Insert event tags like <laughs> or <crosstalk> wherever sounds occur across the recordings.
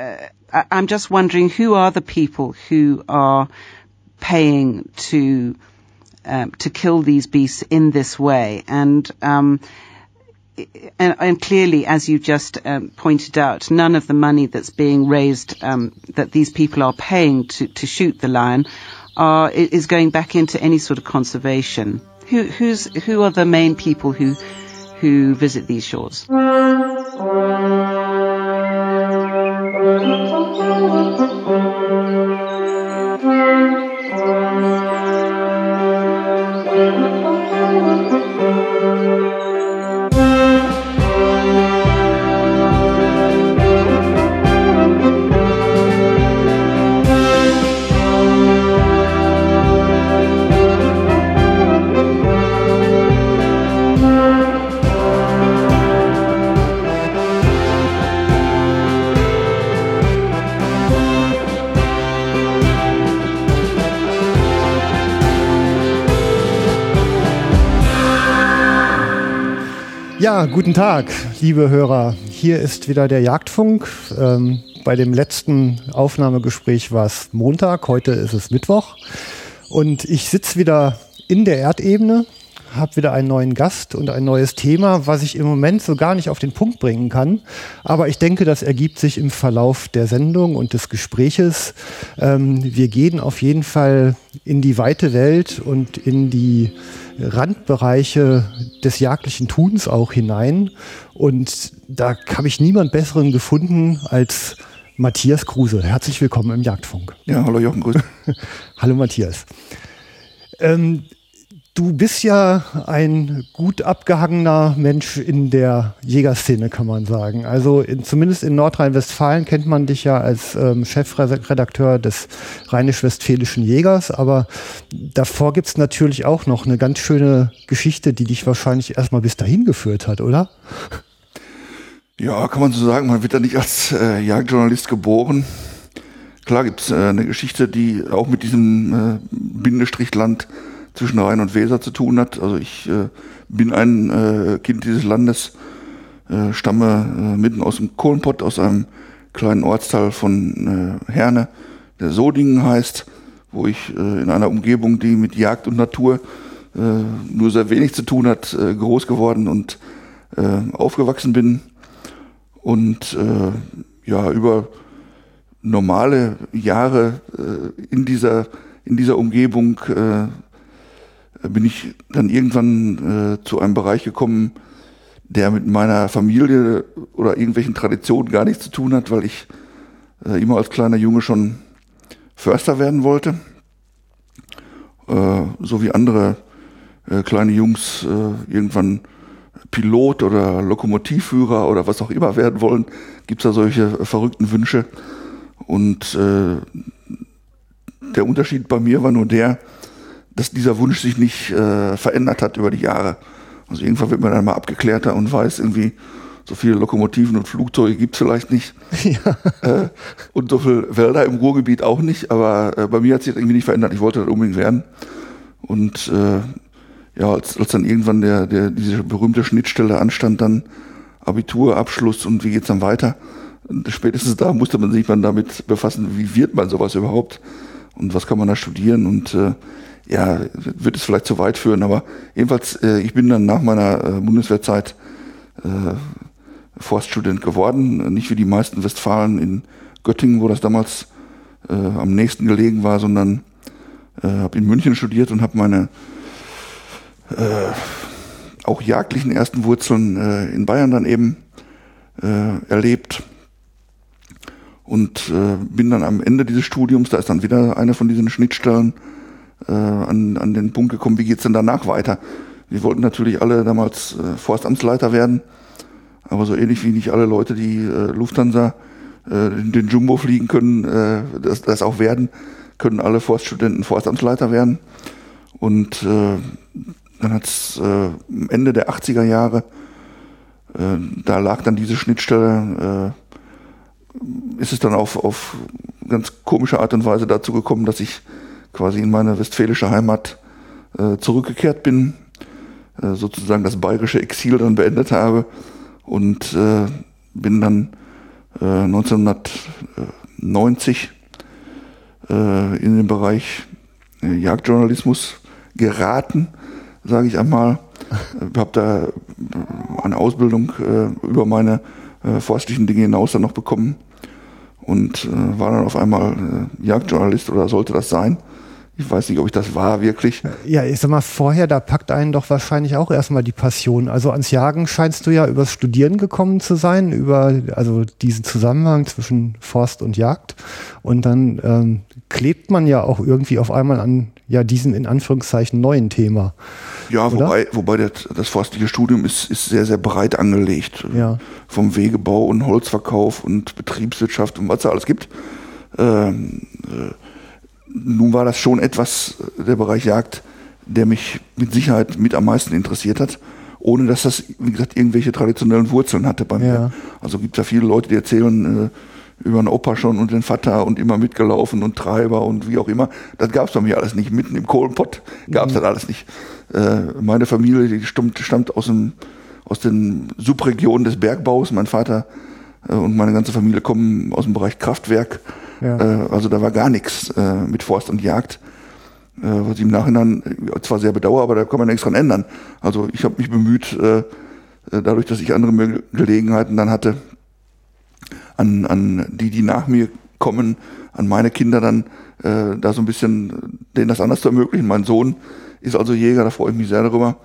uh, I'm just wondering who are the people who are paying to um, to kill these beasts in this way, and um, and, and, clearly, as you just um, pointed out, none of the money that's being raised um, that these people are paying to, to shoot the lion are, is going back into any sort of conservation. Who, who's, who are the main people who who visit these shores? Thank you. Guten Tag, liebe Hörer. Hier ist wieder der Jagdfunk. Ähm, bei dem letzten Aufnahmegespräch war es Montag, heute ist es Mittwoch. Und ich sitze wieder in der Erdebene, habe wieder einen neuen Gast und ein neues Thema, was ich im Moment so gar nicht auf den Punkt bringen kann. Aber ich denke, das ergibt sich im Verlauf der Sendung und des Gespräches. Ähm, wir gehen auf jeden Fall in die weite Welt und in die Randbereiche des jagdlichen Tuns auch hinein. Und da habe ich niemand Besseren gefunden als Matthias Kruse. Herzlich willkommen im Jagdfunk. Ja, hallo Jochen, grüß. <laughs> hallo Matthias. Ähm, Du bist ja ein gut abgehangener Mensch in der Jägerszene, kann man sagen. Also in, zumindest in Nordrhein-Westfalen kennt man dich ja als ähm, Chefredakteur des Rheinisch-Westfälischen Jägers, aber davor gibt es natürlich auch noch eine ganz schöne Geschichte, die dich wahrscheinlich erstmal bis dahin geführt hat, oder? Ja, kann man so sagen. Man wird ja nicht als äh, Jagdjournalist geboren. Klar gibt es äh, eine Geschichte, die auch mit diesem äh, Bindestrichland zwischen Rhein und Weser zu tun hat. Also ich äh, bin ein äh, Kind dieses Landes, äh, stamme äh, mitten aus dem Kohlenpott, aus einem kleinen Ortsteil von äh, Herne, der Sodingen heißt, wo ich äh, in einer Umgebung, die mit Jagd und Natur nur sehr wenig zu tun hat, groß geworden und aufgewachsen bin. Und ja, über normale Jahre in dieser in dieser Umgebung äh, bin ich dann irgendwann äh, zu einem Bereich gekommen, der mit meiner Familie oder irgendwelchen Traditionen gar nichts zu tun hat, weil ich äh, immer als kleiner Junge schon Förster werden wollte. Äh, so wie andere äh, kleine Jungs äh, irgendwann Pilot oder Lokomotivführer oder was auch immer werden wollen, gibt's da solche verrückten Wünsche. Und äh, der Unterschied bei mir war nur der, dass dieser Wunsch sich nicht äh, verändert hat über die Jahre. Also irgendwann wird man dann mal abgeklärter und weiß irgendwie, so viele Lokomotiven und Flugzeuge gibt es vielleicht nicht. <laughs> Ja. Äh, und so viele Wälder im Ruhrgebiet auch nicht. Aber äh, bei mir hat sich das irgendwie nicht verändert. Ich wollte das unbedingt werden. Und äh, ja, als, als dann irgendwann der, der, diese berühmte Schnittstelle anstand, dann Abitur, Abschluss und wie geht's dann weiter, spätestens da musste man sich dann damit befassen, wie wird man sowas überhaupt und was kann man da studieren? Und äh, ja, wird es vielleicht zu weit führen, aber jedenfalls, äh, ich bin dann nach meiner äh, Bundeswehrzeit äh, Forststudent geworden, nicht wie die meisten Westfalen in Göttingen, wo das damals äh, am nächsten gelegen war, sondern äh, habe in München studiert und habe meine äh, auch jagdlichen ersten Wurzeln äh, in Bayern dann eben äh, erlebt und äh, bin dann am Ende dieses Studiums, da ist dann wieder eine von diesen Schnittstellen, äh, an, an den Punkt gekommen, wie geht's denn danach weiter? Wir wollten natürlich alle damals äh, Forstamtsleiter werden, aber so ähnlich wie nicht alle Leute, die äh, Lufthansa äh, den Jumbo fliegen können, äh, das, das auch werden, können alle Forststudenten Forstamtsleiter werden. Und äh, dann hat's äh, Ende der 80er Jahre, äh, da lag dann diese Schnittstelle, äh, ist es dann auf, auf ganz komische Art und Weise dazu gekommen, dass ich quasi in meine westfälische Heimat äh, zurückgekehrt bin, äh, sozusagen das bayerische Exil dann beendet habe und äh, bin dann äh, 1990 äh, in den Bereich äh, Jagdjournalismus geraten, sage ich einmal. <laughs> Ich habe da eine Ausbildung äh, über meine äh, forstlichen Dinge hinaus dann noch bekommen und äh, war dann auf einmal äh, Jagdjournalist oder sollte das sein. Ich weiß nicht, ob ich das war wirklich. Ja, ich sag mal, vorher, da packt einen doch wahrscheinlich auch erstmal die Passion. Also ans Jagen scheinst du ja übers Studieren gekommen zu sein, über also diesen Zusammenhang zwischen Forst und Jagd. Und dann ähm, klebt man ja auch irgendwie auf einmal an ja diesem in Anführungszeichen neuen Thema. Ja, Oder? wobei, wobei das, das forstliche Studium ist, ist sehr, sehr breit angelegt. Ja. Vom Wegebau und Holzverkauf und Betriebswirtschaft und was es alles gibt. Ähm, äh, nun war das schon etwas, der Bereich Jagd, der mich mit Sicherheit mit am meisten interessiert hat, ohne dass das, wie gesagt, irgendwelche traditionellen Wurzeln hatte bei mir. Ja. Also gibt es ja viele Leute, die erzählen äh, über einen Opa schon und den Vater und immer mitgelaufen und Treiber und wie auch immer. Das gab es bei mir alles nicht. Mitten im Kohlenpott gab es mhm. das alles nicht. Äh, meine Familie, die stammt, stammt aus, dem, aus den Subregionen des Bergbaus. Mein Vater äh, und meine ganze Familie kommen aus dem Bereich Kraftwerk. Ja. Äh, also da war gar nichts äh, mit Forst und Jagd, äh, was ich im Nachhinein zwar sehr bedauere, aber da kann man nichts dran ändern. Also ich habe mich bemüht, dadurch, dass ich andere Gelegenheiten dann hatte, an, an die, die nach mir kommen, an meine Kinder dann äh, da so ein bisschen denen das anders zu ermöglichen. Mein Sohn ist also Jäger, da freue ich mich sehr darüber.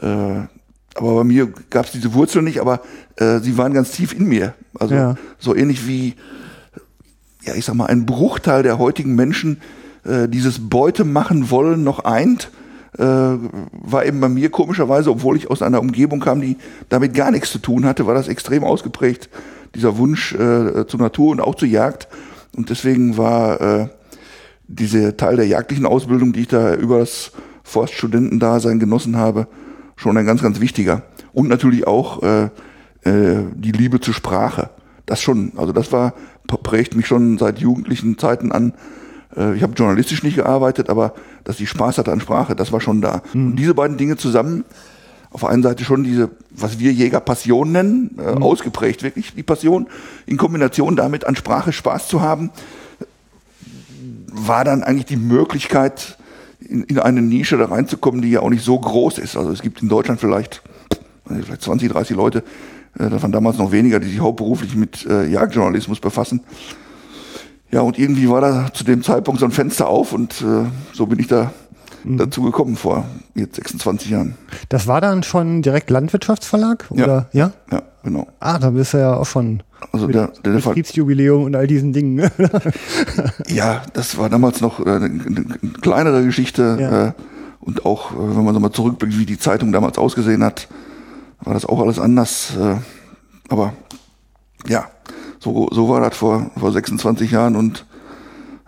Äh, aber bei mir gab es diese Wurzeln nicht, aber äh, sie waren ganz tief in mir. Also ja. so ähnlich wie ja, ich sag mal, ein Bruchteil der heutigen Menschen äh, dieses Beute machen wollen noch eint, äh, war eben bei mir komischerweise, obwohl ich aus einer Umgebung kam, die damit gar nichts zu tun hatte, war das extrem ausgeprägt, dieser Wunsch äh, zur Natur und auch zur Jagd. Und deswegen war äh, dieser Teil der jagdlichen Ausbildung, die ich da über das Forststudentendasein genossen habe, schon ein ganz, ganz wichtiger. Und natürlich auch äh, äh, die Liebe zur Sprache. Das schon, also das war prägt mich schon seit jugendlichen Zeiten an. Äh, ich habe journalistisch nicht gearbeitet, aber dass ich Spaß hatte an Sprache, das war schon da. Mhm. Und diese beiden Dinge zusammen, auf der einen Seite schon diese, was wir Jäger Passion nennen, äh, mhm. ausgeprägt wirklich die Passion, in Kombination damit an Sprache Spaß zu haben, war dann eigentlich die Möglichkeit, in, in eine Nische da reinzukommen, die ja auch nicht so groß ist. Also es gibt in Deutschland vielleicht, vielleicht 20, 30 Leute, äh, das waren damals noch weniger, die sich hauptberuflich mit äh, Jagdjournalismus befassen. Ja, und irgendwie war da zu dem Zeitpunkt so ein Fenster auf und äh, so bin ich da mhm. dazu gekommen vor jetzt 26 Jahren. Das war dann schon direkt Landwirtschaftsverlag? Oder? Ja, ja, ja genau. Ah, da bist du ja auch schon also der, der Betriebsjubiläum und all diesen Dingen. <laughs> ja, das war damals noch äh, eine, eine kleinere Geschichte ja. äh, und auch, wenn man so mal zurückblickt, wie die Zeitung damals ausgesehen hat, war das auch alles anders. Äh, aber ja, so, so war das vor, vor 26 Jahren und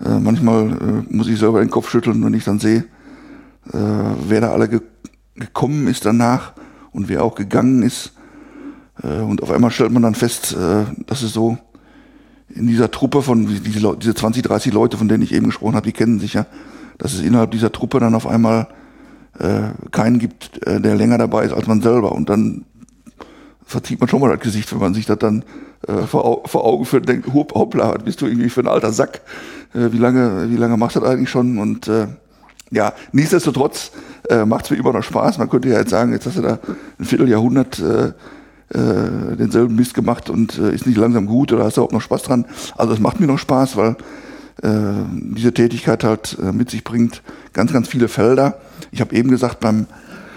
äh, manchmal äh, muss ich selber den Kopf schütteln, wenn ich dann sehe, äh, wer da alle ge gekommen ist danach und wer auch gegangen ist. Äh, und auf einmal stellt man dann fest, äh, dass es so in dieser Truppe von, diese, diese 20, 30 Leute, von denen ich eben gesprochen habe, die kennen sich ja, dass es innerhalb dieser Truppe dann auf einmal äh, keinen gibt, äh, der länger dabei ist als man selber. Und dann verzieht man schon mal das Gesicht, wenn man sich das dann äh, vor, vor Augen führt und denkt, hoppla, was bist du irgendwie für ein alter Sack? Äh, wie lange, wie lange machst du das eigentlich schon? Und äh, ja, nichtsdestotrotz äh, macht es mir immer noch Spaß. Man könnte ja jetzt sagen, jetzt hast du da ein Vierteljahrhundert äh, äh, denselben Mist gemacht und äh, ist nicht langsam gut oder hast du auch noch Spaß dran. Also es macht mir noch Spaß, weil diese Tätigkeit halt äh, mit sich bringt ganz, ganz viele Felder. Ich habe eben gesagt, beim,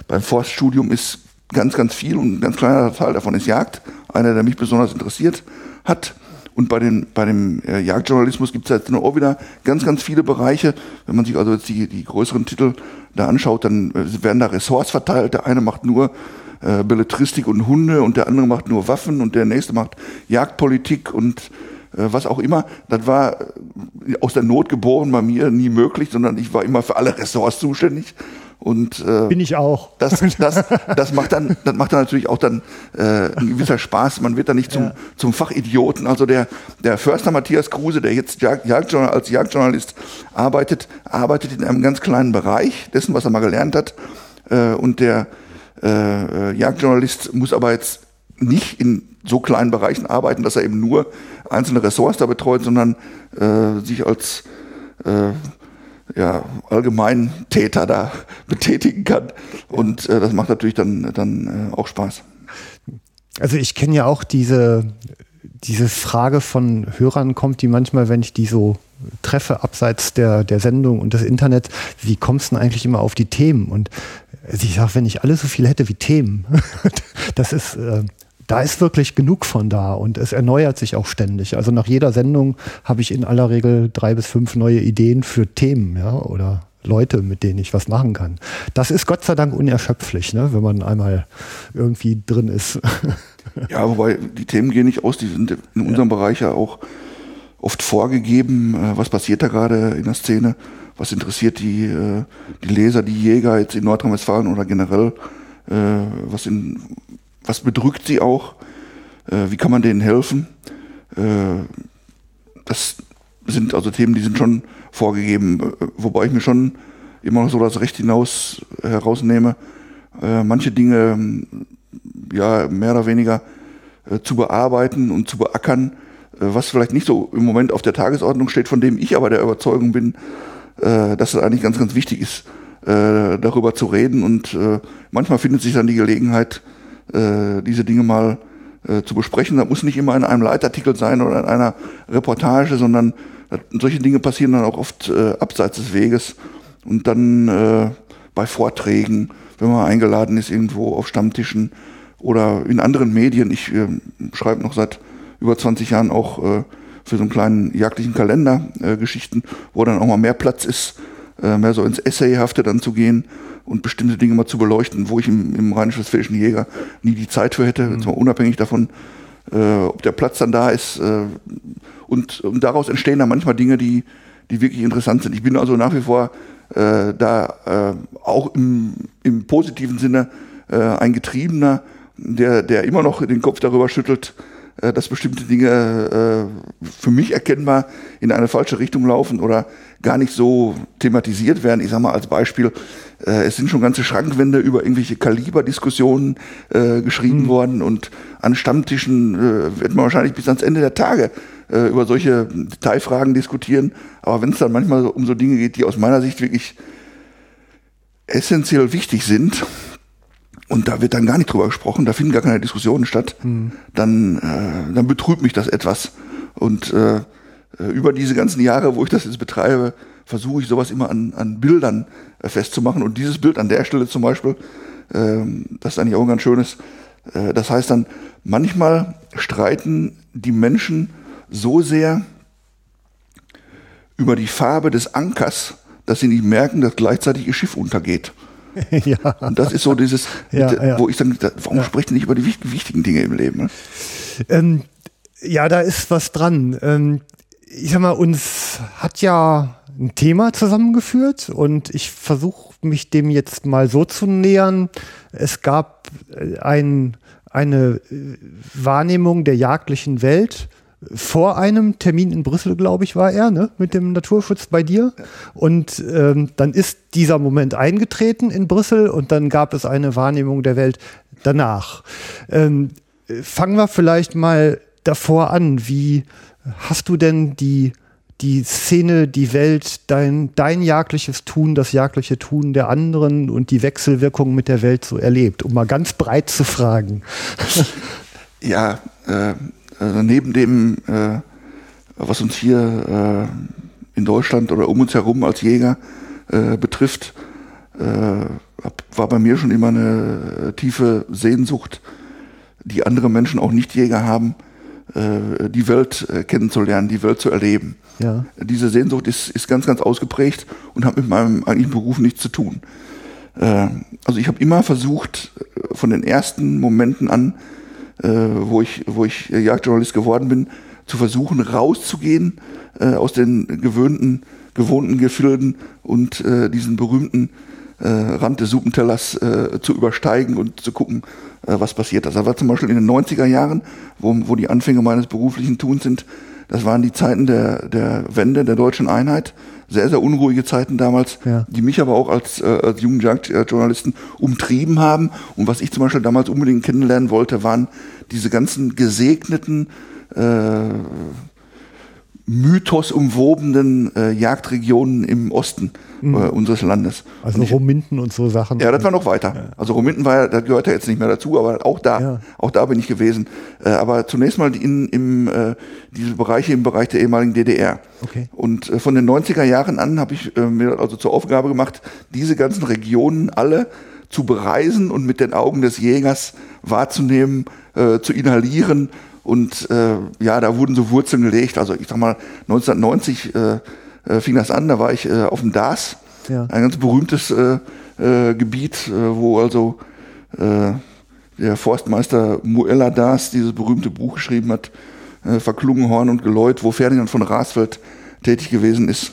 beim Forststudium ist ganz, ganz viel und ein ganz kleiner Teil davon ist Jagd, einer, der mich besonders interessiert hat. Und bei, den, bei dem äh, Jagdjournalismus gibt es jetzt auch wieder ganz, ganz viele Bereiche. Wenn man sich also jetzt die, die größeren Titel da anschaut, dann äh, werden da Ressorts verteilt. Der eine macht nur äh, Belletristik und Hunde und der andere macht nur Waffen und der nächste macht Jagdpolitik und äh, was auch immer. Das war äh, aus der Not geboren bei mir nie möglich, sondern ich war immer für alle Ressorts zuständig. Und äh, bin ich auch. Das, das, <laughs> das macht dann, das macht dann natürlich auch dann äh, ein gewisser Spaß. Man wird dann nicht zum, ja. zum Fachidioten. Also der, der Förster Matthias Kruse, der jetzt Jag, Jagdjournal, als Jagdjournalist arbeitet, arbeitet in einem ganz kleinen Bereich dessen, was er mal gelernt hat. Äh, und der äh, Jagdjournalist muss aber jetzt nicht in so kleinen Bereichen arbeiten, dass er eben nur einzelne Ressorts da betreut, sondern äh, sich als äh, ja, Allgemeintäter da <laughs> betätigen kann. Und äh, das macht natürlich dann, dann äh, auch Spaß. Also ich kenne ja auch diese, diese Frage von Hörern kommt, die manchmal, wenn ich die so treffe, abseits der, der Sendung und des Internets, wie kommst du denn eigentlich immer auf die Themen? Und ich sage, wenn ich alles so viel hätte wie Themen, <laughs> das ist, äh, da ist wirklich genug von da und es erneuert sich auch ständig. Also nach jeder Sendung habe ich in aller Regel drei bis fünf neue Ideen für Themen, ja, oder Leute, mit denen ich was machen kann. Das ist Gott sei Dank unerschöpflich, ne, wenn man einmal irgendwie drin ist. <laughs> ja, wobei die Themen gehen nicht aus, die sind in unserem ja. Bereich ja auch oft vorgegeben, äh, was passiert da gerade in der Szene, was interessiert die, äh, die Leser, die Jäger jetzt in Nordrhein-Westfalen oder generell, äh, was, in, was bedrückt sie auch, wie kann man denen helfen. Das sind also Themen, die sind schon vorgegeben, wobei ich mir schon immer noch so das Recht hinaus herausnehme, manche Dinge ja mehr oder weniger zu bearbeiten und zu beackern, äh, was vielleicht nicht so im Moment auf der Tagesordnung steht, von dem ich aber der Überzeugung bin, äh, dass es eigentlich ganz, ganz wichtig ist, äh, darüber zu reden. Und manchmal findet sich dann die Gelegenheit, diese Dinge mal zu besprechen. Das muss nicht immer in einem Leitartikel sein oder in einer Reportage, sondern solche Dinge passieren dann auch oft abseits des Weges und dann bei Vorträgen, wenn man eingeladen ist irgendwo auf Stammtischen oder in anderen Medien. Ich schreibe noch seit über 20 Jahren auch äh, für so einen kleinen jagdlichen Kalender äh, Geschichten, wo dann auch mal mehr Platz ist, äh, mehr so ins Essayhafte dann zu gehen und bestimmte Dinge mal zu beleuchten, wo ich im, im rheinisch-westfälischen Jäger nie die Zeit für hätte, mhm. unabhängig davon, äh, ob der Platz dann da ist. Äh, und, und daraus entstehen dann manchmal Dinge, die, die wirklich interessant sind. Ich bin also nach wie vor äh, da äh, auch im, im positiven Sinne äh, ein Getriebener, der, der immer noch den Kopf darüber schüttelt, äh, dass bestimmte Dinge für mich erkennbar in eine falsche Richtung laufen oder gar nicht so thematisiert werden. Ich sage mal als Beispiel, äh, es sind schon ganze Schrankwände über irgendwelche Kaliberdiskussionen äh, geschrieben mhm. worden und an Stammtischen äh, wird man wahrscheinlich bis ans Ende der Tage äh, über solche Detailfragen diskutieren. Aber wenn es dann manchmal um so Dinge geht, die aus meiner Sicht wirklich essentiell wichtig sind, und da wird dann gar nicht drüber gesprochen, da finden gar keine Diskussionen statt, mhm. dann, äh, dann betrübt mich das etwas. Und äh, äh, über diese ganzen Jahre, wo ich das jetzt betreibe, versuche ich sowas immer an, an Bildern äh, festzumachen. Und dieses Bild an der Stelle zum Beispiel, äh, das ist eigentlich auch ein ganz schönes. Äh, das heißt dann, manchmal streiten die Menschen so sehr über die Farbe des Ankers, dass sie nicht merken, dass gleichzeitig ihr Schiff untergeht. <laughs> ja. Und das ist so dieses, ja, ja. wo ich dann, warum ja. spricht ihr nicht über die wichtigen Dinge im Leben? Ne? Ähm, ja, da ist was dran. Ähm, ich sag mal, uns hat ja ein Thema zusammengeführt und ich versuche mich dem jetzt mal so zu nähern. Es gab äh, ein, eine äh, Wahrnehmung der jagdlichen Welt vor einem Termin in Brüssel, glaube ich, war er, ne, mit dem Naturschutz bei dir. Und ähm, dann ist dieser Moment eingetreten in Brüssel und dann gab es eine Wahrnehmung der Welt danach. Ähm, fangen wir vielleicht mal davor an. Wie hast du denn die die Szene, die Welt, dein, dein jagliches Tun, das jagliche Tun der anderen und die Wechselwirkung mit der Welt so erlebt, um mal ganz breit zu fragen. <laughs> Ja, äh, also neben dem, äh, was uns hier äh, in Deutschland oder um uns herum als Jäger äh, betrifft, äh, war bei mir schon immer eine tiefe Sehnsucht, die andere Menschen auch nicht Jäger haben, die Welt äh, kennenzulernen, die Welt zu erleben. Ja. Diese Sehnsucht ist, ist ganz, ganz ausgeprägt und hat mit meinem eigentlichen Beruf nichts zu tun. Also ich habe immer versucht, von den ersten Momenten an äh, wo ich, wo ich Jagdjournalist geworden bin, zu versuchen, rauszugehen äh, aus den gewöhnten, gewohnten Gefilden und äh, diesen berühmten äh, Rand des Suppentellers äh, zu übersteigen und zu gucken, äh, was passiert. Das war zum Beispiel in den 90er Jahren, wo, wo die Anfänge meines beruflichen Tuns sind, Das waren die Zeiten der, der Wende der deutschen Einheit. Sehr, sehr unruhige Zeiten damals, Ja. die mich aber auch als, äh, als jungen Journalisten umtrieben haben. Und was ich zum Beispiel damals unbedingt kennenlernen wollte, waren diese ganzen gesegneten, äh, mythos umwobenen äh, Jagdregionen im Osten äh, unseres Landes. Also ich- Rominten und so Sachen. ja, das war noch weiter. Also Rominten war ja, da gehört ja jetzt nicht mehr dazu, aber auch da, Ja. auch da bin ich gewesen. Äh, aber zunächst mal in, im, äh, diese Bereiche im Bereich der ehemaligen DDR. Okay. Und äh, von den 90er Jahren an habe ich äh, mir also zur Aufgabe gemacht, diese ganzen Regionen alle zu bereisen und mit den Augen des Jägers wahrzunehmen, äh, zu inhalieren. Und äh, ja, da wurden so Wurzeln gelegt. Also ich sag mal, 1990 äh, äh, fing das an, da war ich äh, auf dem DAS, Ja. ein ganz berühmtes äh, äh, Gebiet, äh, wo also äh, der Forstmeister Muella Das dieses berühmte Buch geschrieben hat, äh, Verklungen, Horn und Geläut, wo Ferdinand von Rasfeld tätig gewesen ist.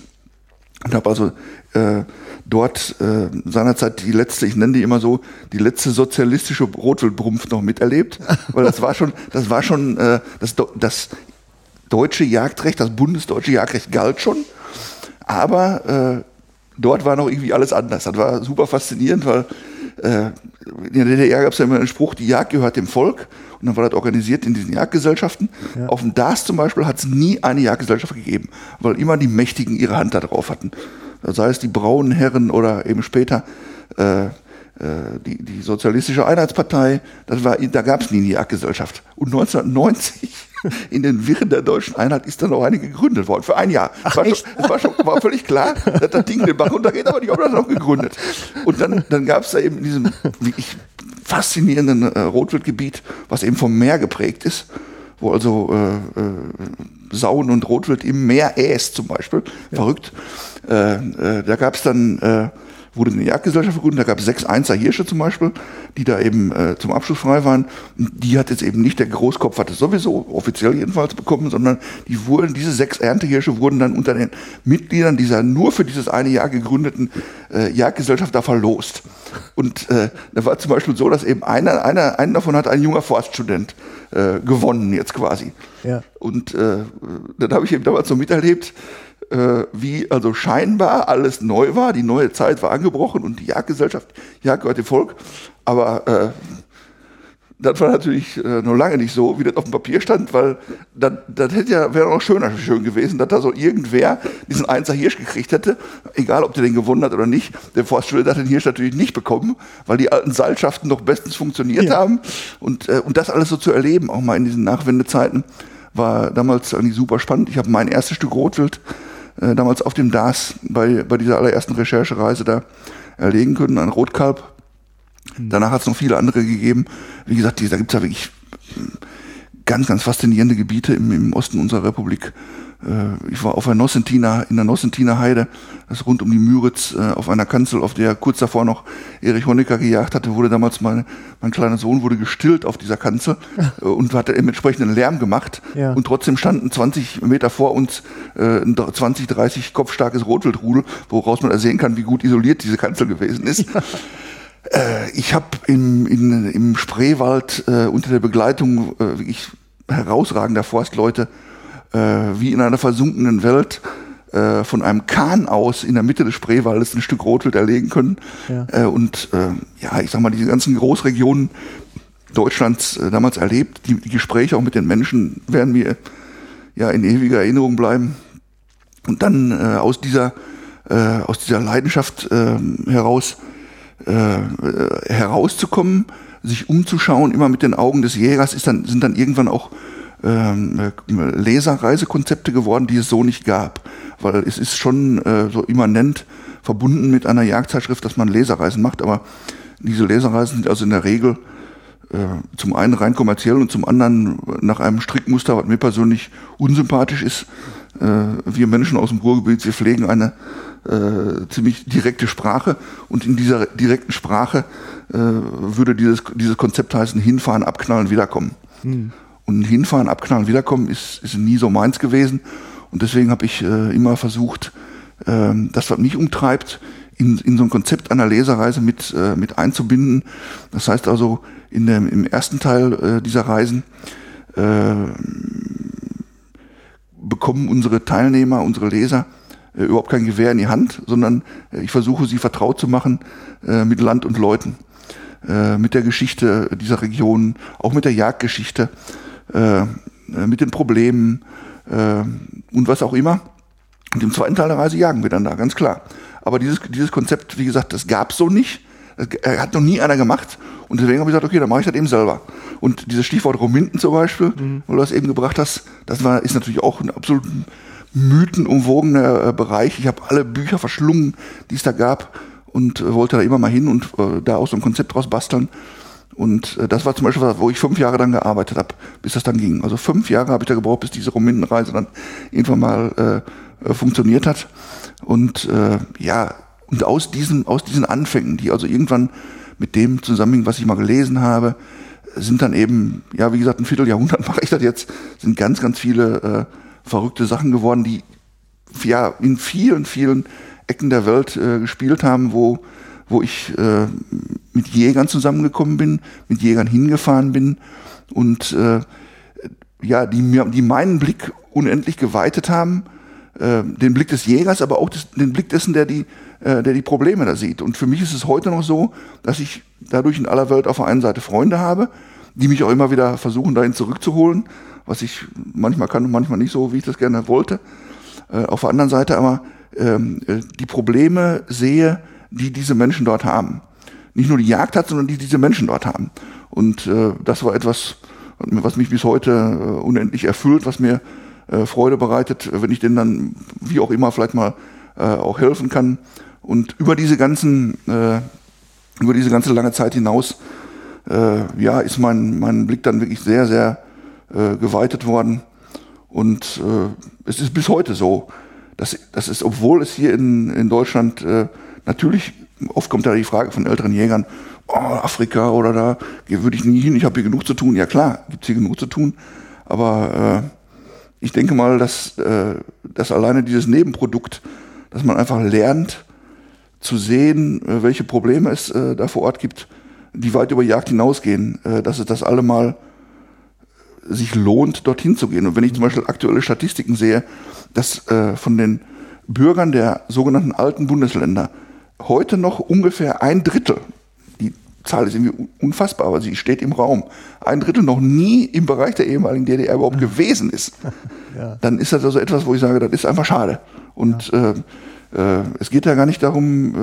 Und habe also äh, dort äh, seinerzeit die letzte, ich nenne die immer so, die letzte sozialistische Rotwildbrumpf noch miterlebt, <laughs> weil das war schon, das war schon äh, das, das deutsche Jagdrecht, das bundesdeutsche Jagdrecht galt schon, aber äh, dort war noch irgendwie alles anders. Das war super faszinierend, weil äh, in der DDR gab es ja immer den Spruch, die Jagd gehört dem Volk. Und dann war das organisiert in diesen Jagdgesellschaften. Auf dem DAS zum Beispiel hat es nie eine Jagdgesellschaft gegeben, weil immer die Mächtigen ihre Hand da drauf hatten. Sei es die braunen Herren oder eben später äh, äh, die, die Sozialistische Einheitspartei. Das war, da gab es nie eine Jagdgesellschaft. Und 1990 <laughs> in den Wirren der deutschen Einheit ist dann auch eine gegründet worden, für ein Jahr. es war, schon, es war schon war völlig klar, dass das Ding den Bach runtergeht, aber die haben das noch gegründet. Und dann, dann gab es da eben in diesem wirklich faszinierenden äh, Rotwildgebiet, was eben vom Meer geprägt ist, wo also äh, äh, Sauen und Rotwild im Meer äst zum Beispiel. Verrückt. Äh, äh, da gab es dann, äh, wurde eine Jagdgesellschaft gegründet, da gab es sechs Einser Hirsche zum Beispiel, die da eben äh, zum Abschluss frei waren. Und die hat jetzt eben nicht der Großkopf hat es sowieso, offiziell jedenfalls bekommen, sondern die wurden, diese sechs Erntehirsche wurden dann unter den Mitgliedern dieser nur für dieses eine Jahr gegründeten äh, Jagdgesellschaft da verlost. Und äh, da war zum Beispiel so, dass eben einer, einer, einen davon hat ein junger Forststudent äh, gewonnen jetzt quasi. Ja. Und äh, dann habe ich eben damals so miterlebt, äh, wie also scheinbar alles neu war, die neue Zeit war angebrochen und die Jagdgesellschaft, Jagd gehört dem Volk, aber äh, das war natürlich äh, noch lange nicht so, wie das auf dem Papier stand, weil das, das hätte ja, wäre noch schöner schön gewesen, dass da so irgendwer diesen Einser Hirsch gekriegt hätte, egal ob der den gewonnen hat oder nicht. Der Forststudent hat den Hirsch natürlich nicht bekommen, weil die alten Seilschaften noch bestens funktioniert Ja. haben. Und, äh, und das alles so zu erleben, auch mal in diesen Nachwendezeiten, war damals eigentlich super spannend. Ich habe mein erstes Stück Rotwild äh, damals auf dem DAS bei, bei dieser allerersten Recherchereise da erlegen können, ein Rotkalb. Danach hat es noch viele andere gegeben. Wie gesagt, die, da gibt es ja wirklich ganz, ganz faszinierende Gebiete im, im Osten unserer Republik. Äh, ich war auf der Nossentiner, in der Nossentiner Heide, das ist rund um die Müritz, äh, auf einer Kanzel, auf der kurz davor noch Erich Honecker gejagt hatte, wurde damals meine, mein kleiner Sohn wurde gestillt auf dieser Kanzel <laughs> äh, und hatte entsprechenden Lärm gemacht. Ja. Und trotzdem standen 20 Meter vor uns äh, ein 20, 30 kopfstarkes Rotwildrudel, woraus man ersehen kann, wie gut isoliert diese Kanzel gewesen ist. Äh, ich habe im, in, im Spreewald äh, unter der Begleitung äh, wirklich herausragender Forstleute äh, wie in einer versunkenen Welt äh, von einem Kahn aus in der Mitte des Spreewaldes ein Stück Rotwild erlegen können. Ja. Äh, und ja, ich sag mal, diese ganzen Großregionen Deutschlands damals erlebt, die, die Gespräche auch mit den Menschen werden mir ja in ewiger Erinnerung bleiben. Und dann äh, aus dieser äh, aus dieser Leidenschaft äh, heraus äh, äh, herauszukommen, sich umzuschauen, immer mit den Augen des Jägers, ist dann, sind dann irgendwann auch ähm, äh, Leserreisekonzepte geworden, die es so nicht gab. Weil es ist schon äh, so immanent verbunden mit einer Jagdzeitschrift, dass man Leserreisen macht, aber diese Leserreisen sind also in der Regel äh, zum einen rein kommerziell und zum anderen nach einem Strickmuster, was mir persönlich unsympathisch ist. Äh, wir Menschen aus dem Ruhrgebiet, wir pflegen eine äh, ziemlich direkte Sprache und in dieser direkten Sprache äh, würde dieses, dieses Konzept heißen, hinfahren, abknallen, wiederkommen. Und hinfahren, abknallen, wiederkommen ist, ist nie so meins gewesen und deswegen habe ich äh, immer versucht, ähm, das, was mich umtreibt, in, in so ein Konzept einer Leserreise mit, äh, mit einzubinden. Das heißt also, in dem, im ersten Teil äh, dieser Reisen bekommen unsere Teilnehmer, unsere Leser äh, überhaupt kein Gewehr in die Hand, sondern äh, ich versuche sie vertraut zu machen äh, mit Land und Leuten, äh, mit der Geschichte dieser Region, auch mit der Jagdgeschichte, äh, mit den Problemen äh, und was auch immer. Und im zweiten Teil der Reise jagen wir dann da, ganz klar. Aber dieses, dieses Konzept, wie gesagt, das gab es so nicht. Das hat noch nie einer gemacht. Und deswegen habe ich gesagt, okay, dann mache ich das eben selber. Und dieses Stichwort Rominten zum Beispiel, mhm. wo du das eben gebracht hast, das war, ist natürlich auch ein absolut mythenumwogener äh, Bereich. Ich habe alle Bücher verschlungen, die es da gab und äh, wollte da immer mal hin und äh, da auch so ein Konzept draus basteln. Und äh, das war zum Beispiel was, wo ich fünf Jahre dann gearbeitet habe, bis das dann ging. Also fünf Jahre habe ich da gebraucht, bis diese Rominenreise dann irgendwann mal äh, äh, funktioniert hat. Und äh, ja, und aus diesen, aus diesen Anfängen, die also irgendwann mit dem zusammenhängen, was ich mal gelesen habe, sind dann eben, ja, wie gesagt, ein Vierteljahrhundert mache ich das jetzt, sind ganz, ganz viele äh, verrückte Sachen geworden, die ja in vielen, vielen Ecken der Welt äh, gespielt haben, wo, wo ich äh, mit Jägern zusammengekommen bin, mit Jägern hingefahren bin und äh, ja, die mir, die meinen Blick unendlich geweitet haben, äh, den Blick des Jägers, aber auch des, den Blick dessen, der die, der die Probleme da sieht. Und für mich ist es heute noch so, dass ich dadurch in aller Welt auf der einen Seite Freunde habe, die mich auch immer wieder versuchen, dahin zurückzuholen, was ich manchmal kann und manchmal nicht so, wie ich das gerne wollte. Äh, auf der anderen Seite aber ähm, äh, die Probleme sehe, die diese Menschen dort haben. Nicht nur die Jagd hat, sondern die diese Menschen dort haben. Und äh, das war etwas, was mich bis heute äh, unendlich erfüllt, was mir äh, Freude bereitet, wenn ich denen dann, wie auch immer, vielleicht mal äh, auch helfen kann. Und über diese ganzen, äh, über diese ganze lange Zeit hinaus, äh, ja, ist mein, mein Blick dann wirklich sehr, sehr äh, geweitet worden. Und äh, es ist bis heute so. dass das ist, obwohl es hier in, in Deutschland äh, natürlich, oft kommt da die Frage von älteren Jägern, oh, Afrika oder da würde ich nie hin, ich habe hier genug zu tun. Ja klar, gibt hier genug zu tun. Aber äh, ich denke mal, dass, dass alleine dieses Nebenprodukt, dass man einfach lernt zu sehen, äh, welche Probleme es äh, da vor Ort gibt, die weit über Jagd hinausgehen, äh, dass es das allemal sich lohnt, dorthin zu gehen. Und wenn ich zum Beispiel aktuelle Statistiken sehe, dass äh, von den Bürgern der sogenannten alten Bundesländer heute noch ungefähr ein Drittel, Zahl ist irgendwie unfassbar, aber sie steht im Raum. Ein Drittel noch nie im Bereich der ehemaligen DDR überhaupt <laughs> gewesen ist. Ja. Dann ist das also etwas, wo ich sage, das ist einfach schade. Und ja. äh, es geht ja gar nicht darum,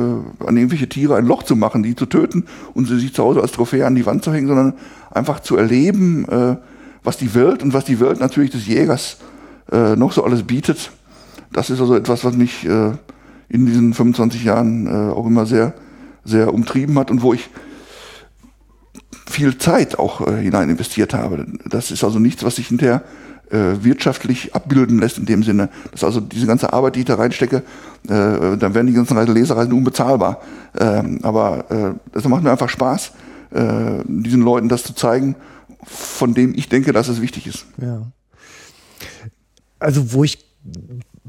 äh, an irgendwelche Tiere ein Loch zu machen, die zu töten und sie sich zu Hause als Trophäe an die Wand zu hängen, sondern einfach zu erleben, äh, was die Welt und was die Welt natürlich des Jägers äh, noch so alles bietet. Das ist also etwas, was mich äh, in diesen 25 Jahren äh, auch immer sehr, sehr umtrieben hat und wo ich viel Zeit auch äh, hinein investiert habe. Das ist also nichts, was sich hinterher äh, wirtschaftlich abbilden lässt in dem Sinne. Das ist also diese ganze Arbeit, die ich da reinstecke, äh, dann werden die ganzen Lesereisen unbezahlbar. Ähm, aber äh, das macht mir einfach Spaß, äh, diesen Leuten das zu zeigen, von dem ich denke, dass es wichtig ist. Ja. Also wo ich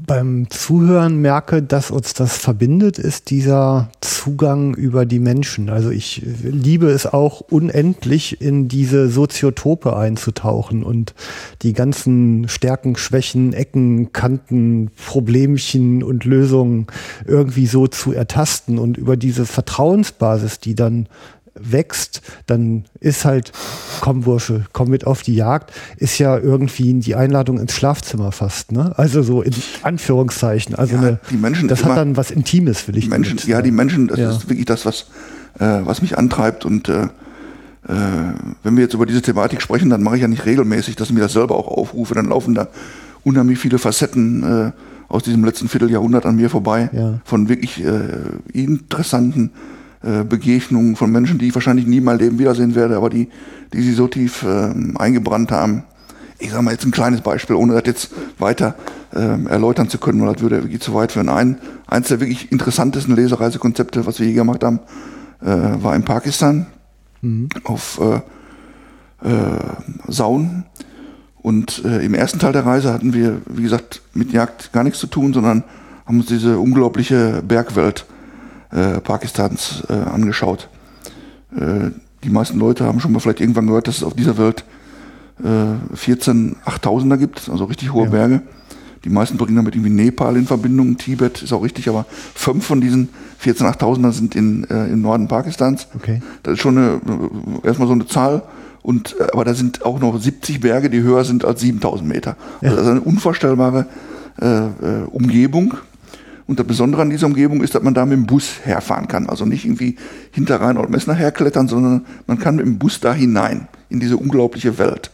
beim Zuhören merke, dass uns das verbindet, ist dieser Zugang über die Menschen. Also ich liebe es auch unendlich in diese Soziotope einzutauchen und die ganzen Stärken, Schwächen, Ecken, Kanten, Problemchen und Lösungen irgendwie so zu ertasten und über diese Vertrauensbasis, die dann wächst, dann ist halt, komm Bursche, komm mit auf die Jagd, ist ja irgendwie die Einladung ins Schlafzimmer fast, ne? Also so in Anführungszeichen. Also ja, eine, die Menschen das hat dann was Intimes, will ich Menschen, Ja, die Menschen, das ja. ist wirklich das, was, äh, was mich antreibt und äh, äh, wenn wir jetzt über diese Thematik sprechen, dann mache ich ja nicht regelmäßig, dass ich mir das selber auch aufrufe, dann laufen da unheimlich viele Facetten äh, aus diesem letzten Vierteljahrhundert an mir vorbei, ja. von wirklich äh, interessanten äh, Begegnungen von Menschen, die ich wahrscheinlich nie mal Leben wiedersehen werde, aber die, die sie so tief äh, eingebrannt haben. Ich sage mal jetzt ein kleines Beispiel, ohne das jetzt weiter äh, erläutern zu können, weil das würde wirklich zu weit führen. Ein, eins der wirklich interessantesten Lesereisekonzepte, was wir hier gemacht haben, äh, war in Pakistan mhm. auf äh, Sauen. Und im ersten Teil der Reise hatten wir, wie gesagt, mit Jagd gar nichts zu tun, sondern haben uns diese unglaubliche Bergwelt äh, Pakistans äh, angeschaut. Äh, die meisten Leute haben schon mal vielleicht irgendwann gehört, dass es auf dieser Welt äh, 14 8000er gibt, also richtig hohe ja. Berge. Die meisten bringen damit irgendwie Nepal in Verbindung, Tibet ist auch richtig, aber fünf von diesen 14.800er sind in, äh, im Norden Pakistans. Okay. Das ist schon eine, erstmal so eine Zahl. Und, äh, aber da sind auch noch 70 Berge, die höher sind als 7000 Meter. Ja. Also das ist eine unvorstellbare äh, äh, Umgebung. Und das Besondere an dieser Umgebung ist, dass man da mit dem Bus herfahren kann. Also nicht irgendwie hinter Rhein oder Messner herklettern, sondern man kann mit dem Bus da hinein, in diese unglaubliche Welt.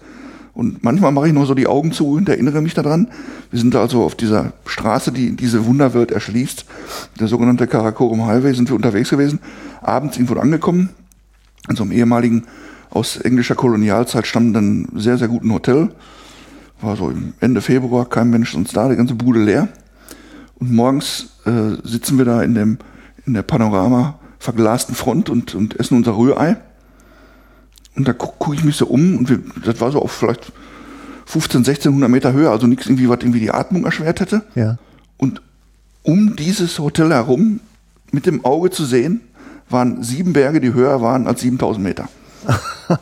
Und manchmal mache ich noch so die Augen zu und erinnere mich daran. Wir sind also auf dieser Straße, die diese Wunderwelt erschließt. Der sogenannte Karakorum Highway sind wir unterwegs gewesen. Abends irgendwo angekommen. In so einem ehemaligen, aus englischer Kolonialzeit stammenden, sehr, sehr guten Hotel. War so Ende Februar, kein Mensch sonst da, die ganze Bude leer. Und morgens äh, sitzen wir da in, dem, in der Panorama verglasten Front und, und essen unser Rührei. Und da gucke guck ich mich so um und wir, das war so auf vielleicht 15, 1600 Meter Höhe, also nichts irgendwie, was irgendwie die Atmung erschwert hätte. Ja. Und um dieses Hotel herum, mit dem Auge zu sehen, waren sieben Berge, die höher waren als 7000 Meter. <laughs>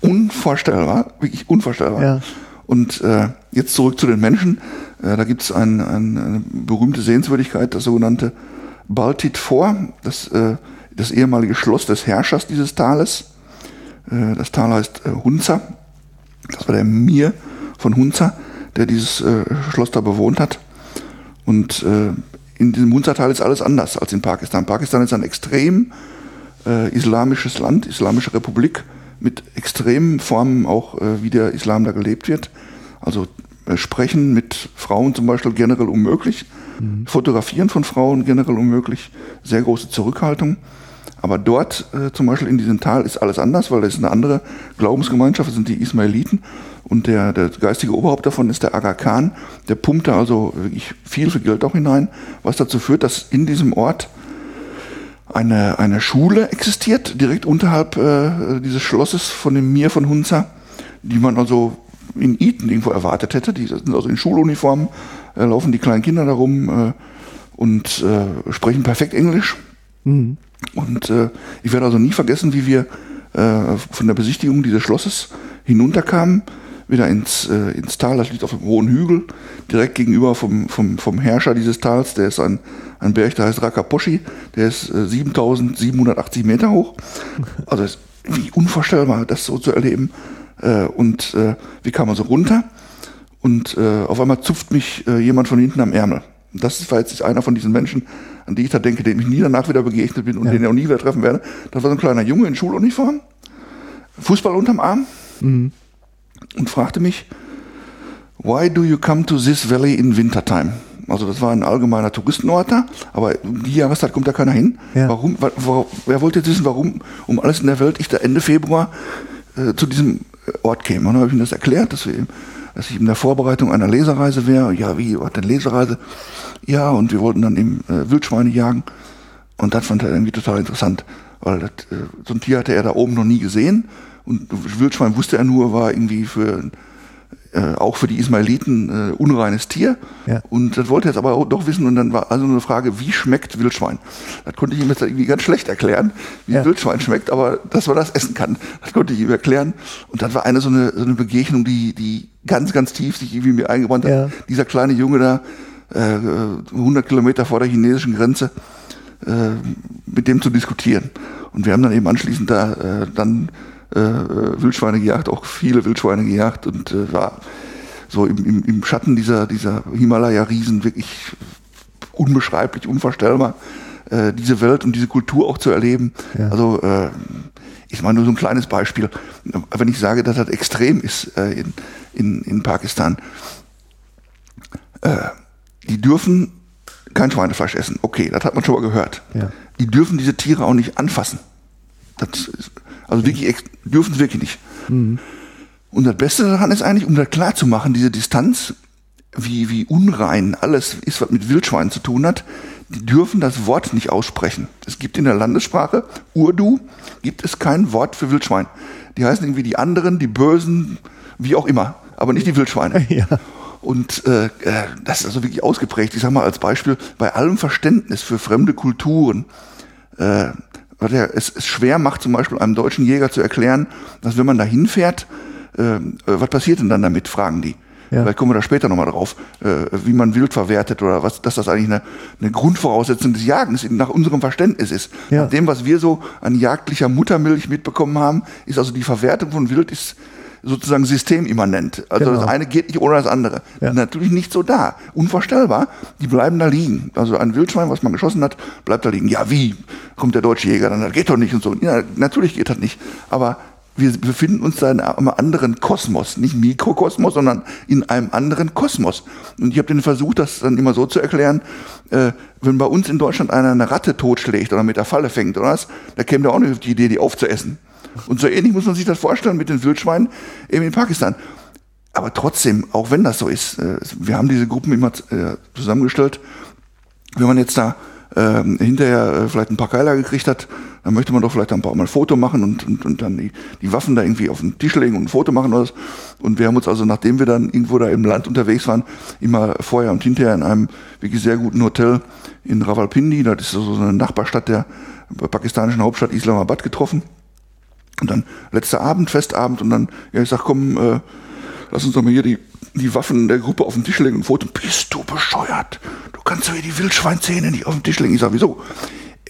unvorstellbar, wirklich unvorstellbar. Ja. Und äh, jetzt zurück zu den Menschen. Äh, da gibt es ein, ein, eine berühmte Sehenswürdigkeit, das sogenannte Baltit Fort, das, äh, das ehemalige Schloss des Herrschers dieses Tales. Äh, das Tal heißt äh, Hunza. Das war der Mir von Hunza, der dieses äh, Schloss da bewohnt hat. Und in diesem Hunza-Tal ist alles anders als in Pakistan. Pakistan ist ein extrem islamisches Land, islamische Republik, mit extremen Formen auch, äh, wie der Islam da gelebt wird. Also äh, Sprechen mit Frauen zum Beispiel generell unmöglich. Fotografieren von Frauen generell unmöglich. Sehr große Zurückhaltung. Aber dort äh, zum Beispiel in diesem Tal ist alles anders, weil das ist eine andere Glaubensgemeinschaft, das sind die Ismailiten. Und der, der geistige Oberhaupt davon ist der Aga Khan. Der pumpt da also wirklich viel, viel Geld auch hinein, was dazu führt, dass in diesem Ort eine, eine Schule existiert, direkt unterhalb äh, dieses Schlosses von dem Mir von Hunza, die man also in Eton irgendwo erwartet hätte. Die sind also in Schuluniformen, äh, laufen die kleinen Kinder da rum äh, und äh, sprechen perfekt Englisch. Und äh, ich werde also nie vergessen, wie wir äh, von der Besichtigung dieses Schlosses hinunterkamen, wieder ins, äh, ins Tal, das liegt auf einem hohen Hügel, direkt gegenüber vom, vom, vom Herrscher dieses Tals, der ist ein, ein Berg, der heißt Rakaposhi, der ist äh, 7780 Meter hoch. Also es ist irgendwie unvorstellbar, das so zu erleben. Äh, und äh, wir kamen also runter und äh, auf einmal zupft mich äh, jemand von hinten am Ärmel. Das war jetzt einer von diesen Menschen, an die ich da denke, dem ich nie danach wieder begegnet bin und Ja. den ich auch nie wieder treffen werde. Das war so ein kleiner Junge in Schuluniform, Fußball unterm Arm und fragte mich, Why do you come to this valley in wintertime? Also das war ein allgemeiner Touristenort da, aber die Jahreszeit kommt da keiner hin. Ja. Warum? Wa wa wer wollte jetzt wissen, warum um alles in der Welt ich da Ende Februar äh, zu diesem äh, Ort käme? Und dann habe ich ihm das erklärt, dass, wir, dass ich in der Vorbereitung einer Lesereise wäre. Ja, wie, was denn Lesereise? Ja, und wir wollten dann eben äh, Wildschweine jagen. Und das fand er irgendwie total interessant, weil das, äh, so ein Tier hatte er da oben noch nie gesehen. Und Wildschwein wusste er nur, war irgendwie für äh, auch für die Ismailiten äh, unreines Tier. Ja. Und das wollte er jetzt aber auch doch wissen. Und dann war also eine Frage, wie schmeckt Wildschwein? Das konnte ich ihm jetzt irgendwie ganz schlecht erklären, wie Ja. Wildschwein schmeckt, aber dass man das essen kann, das konnte ich ihm erklären. Und dann war eine so eine, so eine Begegnung, die, die ganz, ganz tief sich irgendwie mir eingebrannt hat. Ja. Dieser kleine Junge da, äh, 100 Kilometer vor der chinesischen Grenze, äh, mit dem zu diskutieren. Und wir haben dann eben anschließend da äh, dann äh, äh, Wildschweine gejagt, auch viele Wildschweine gejagt und äh, war so im, im, im Schatten dieser, dieser Himalaya-Riesen wirklich unbeschreiblich, unvorstellbar, äh, diese Welt und diese Kultur auch zu erleben. Ja. Also äh, ich meine nur so ein kleines Beispiel. Wenn ich sage, dass das extrem ist äh, in, in, in Pakistan, äh, die dürfen kein Schweinefleisch essen. Okay, das hat man schon mal gehört. Ja. Die dürfen diese Tiere auch nicht anfassen. Das ist, also wirklich, dürfen sie wirklich nicht. Und das Beste daran ist eigentlich, um das klar zu machen, diese Distanz, wie, wie unrein alles ist, was mit Wildschweinen zu tun hat, die dürfen das Wort nicht aussprechen. Es gibt in der Landessprache, Urdu, gibt es kein Wort für Wildschwein. Die heißen irgendwie die anderen, die Bösen, wie auch immer, aber nicht die Wildschweine. <laughs> Ja. Und äh, äh, das ist also wirklich ausgeprägt. Ich sag mal als Beispiel, bei allem Verständnis für fremde Kulturen, äh, was er es, es schwer macht, zum Beispiel einem deutschen Jäger zu erklären, dass wenn man da hinfährt, äh, äh, was passiert denn dann damit, fragen die. Ja. Vielleicht kommen wir da später nochmal drauf, äh, wie man Wild verwertet oder was, dass das eigentlich eine, eine Grundvoraussetzung des Jagens nach unserem Verständnis ist. Ja. Nach dem, was wir so an jagdlicher Muttermilch mitbekommen haben, ist also die Verwertung von Wild ist sozusagen systemimmanent. Also genau. das eine geht nicht ohne das andere. Ja. Natürlich nicht so da. Unvorstellbar. Die bleiben da liegen. Also ein Wildschwein, was man geschossen hat, bleibt da liegen. Ja, wie? Kommt der deutsche Jäger dann? Das geht doch nicht und so. Ja, natürlich geht das nicht. Aber wir befinden uns da in einem anderen Kosmos, nicht Mikrokosmos, sondern in einem anderen Kosmos. Und ich habe den versucht, das dann immer so zu erklären, äh, wenn bei uns in Deutschland einer eine Ratte totschlägt oder mit der Falle fängt oder was, da käme der auch nicht auf die Idee, die aufzuessen. Und so ähnlich muss man sich das vorstellen mit den Wildschweinen eben in Pakistan. Aber trotzdem, auch wenn das so ist, äh, wir haben diese Gruppen immer äh, zusammengestellt. Wenn man jetzt da äh, hinterher äh, vielleicht ein paar Keiler gekriegt hat, dann möchte man doch vielleicht ein paar Mal ein Foto machen und, und, und dann die, die Waffen da irgendwie auf den Tisch legen und ein Foto machen oder so. Und wir haben uns also, nachdem wir dann irgendwo da im Land unterwegs waren, immer vorher und hinterher in einem wirklich sehr guten Hotel in Rawalpindi, das ist so eine Nachbarstadt der pakistanischen Hauptstadt Islamabad getroffen. Und dann letzter Abend, Festabend und dann, ja, ich sag, komm, äh, lass uns doch mal hier die, die Waffen der Gruppe auf den Tisch legen und Foto. Bist du bescheuert? Du kannst doch hier die Wildschweinzähne nicht auf den Tisch legen. Ich sag, wieso?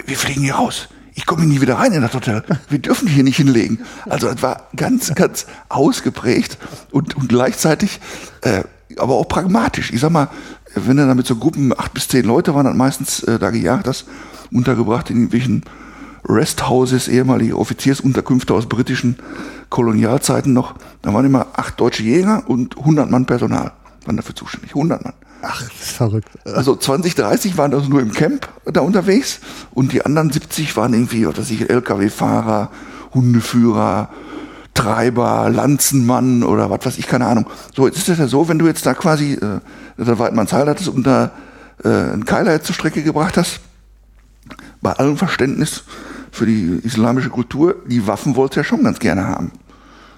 Wir fliegen hier raus. Ich komme nie wieder rein in das Hotel. Wir dürfen hier nicht hinlegen. Also das war ganz, ganz ausgeprägt und, und gleichzeitig äh, aber auch pragmatisch. Ich sag mal, wenn er da mit so Gruppen, acht bis zehn Leute waren, dann meistens äh, da gejagt hast, untergebracht in irgendwelchen Resthouses, ehemalige Offiziersunterkünfte aus britischen Kolonialzeiten noch. Da waren immer acht deutsche Jäger und 100 Mann Personal waren dafür zuständig. 100 Mann. Ach, das ist verrückt. Also 20, 30 waren also nur im Camp da unterwegs und die anderen 70 waren irgendwie, was weiß ich, LKW-Fahrer, Hundeführer, Treiber, Lanzenmann oder was weiß ich, keine Ahnung. So, jetzt ist es ja so, wenn du jetzt da quasi, äh, da Weidmanns Heil hattest und da äh, einen Keiler jetzt zur Strecke gebracht hast, bei allem Verständnis für die islamische Kultur, die Waffen wollt ihr ja schon ganz gerne haben.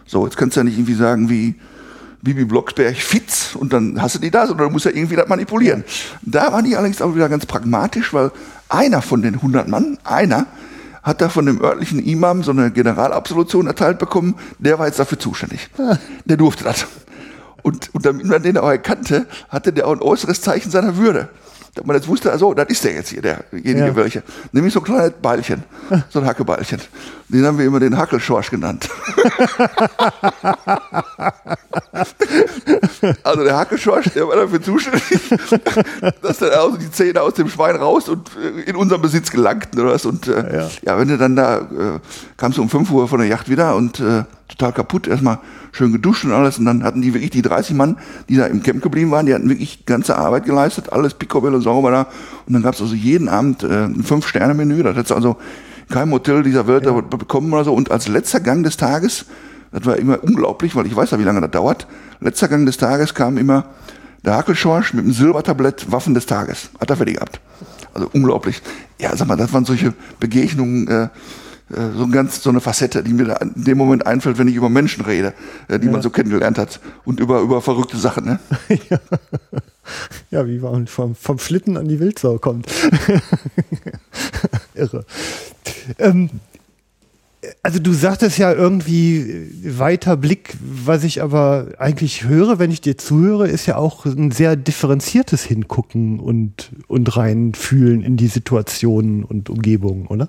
So, jetzt kannst du ja nicht irgendwie sagen wie Bibi Blocksberg Fitz und dann hast du die da, sondern du musst ja irgendwie das manipulieren. Da waren die allerdings auch wieder ganz pragmatisch, weil einer von den 100 Mann, einer, hat da von dem örtlichen Imam so eine Generalabsolution erteilt bekommen, der war jetzt dafür zuständig. <laughs> Der durfte das. Und, und damit man den auch erkannte, hatte der auch ein äußeres Zeichen seiner Würde dass man jetzt wusste, also, das ist der jetzt hier, derjenige ja. welche. Nämlich so ein kleines Beilchen, so ein Hackebeilchen. Den haben wir immer den Hackelschorsch genannt. <laughs> also der Hackelschorsch, der war dafür zuständig, <laughs> dass dann also die Zähne aus dem Schwein raus und äh, in unseren Besitz gelangten oder was. Und äh, ja. ja. wenn du dann da, äh, kamst du um 5 Uhr von der Yacht wieder und äh, total kaputt, erstmal schön geduscht und alles. Und dann hatten die wirklich die 30 Mann, die da im Camp geblieben waren, die hatten wirklich ganze Arbeit geleistet, alles picobello sauber da. Und dann gab es also jeden Abend äh, ein Fünf-Sterne-Menü. Das hättest du also kein Hotel dieser Welt ja. bekommen oder so. Und als letzter Gang des Tages, das war immer unglaublich, weil ich weiß ja, wie lange das dauert, letzter Gang des Tages kam immer der Hakelschorsch mit einem Silbertablett Waffen des Tages. Hat er fertig gehabt. Also unglaublich. Ja, sag mal, das waren solche Begegnungen, äh, so, ein ganz, so eine Facette, die mir da in dem Moment einfällt, wenn ich über Menschen rede, äh, die ja. man so kennengelernt hat und über, über verrückte Sachen. Ne? <laughs> ja. ja, wie man vom, vom Schlitten an die Wildsau kommt. <laughs> Irre. Ähm, also du sagtest ja irgendwie weiter Blick, was ich aber eigentlich höre, wenn ich dir zuhöre, ist ja auch ein sehr differenziertes Hingucken und, und reinfühlen in die Situationen und Umgebungen, oder?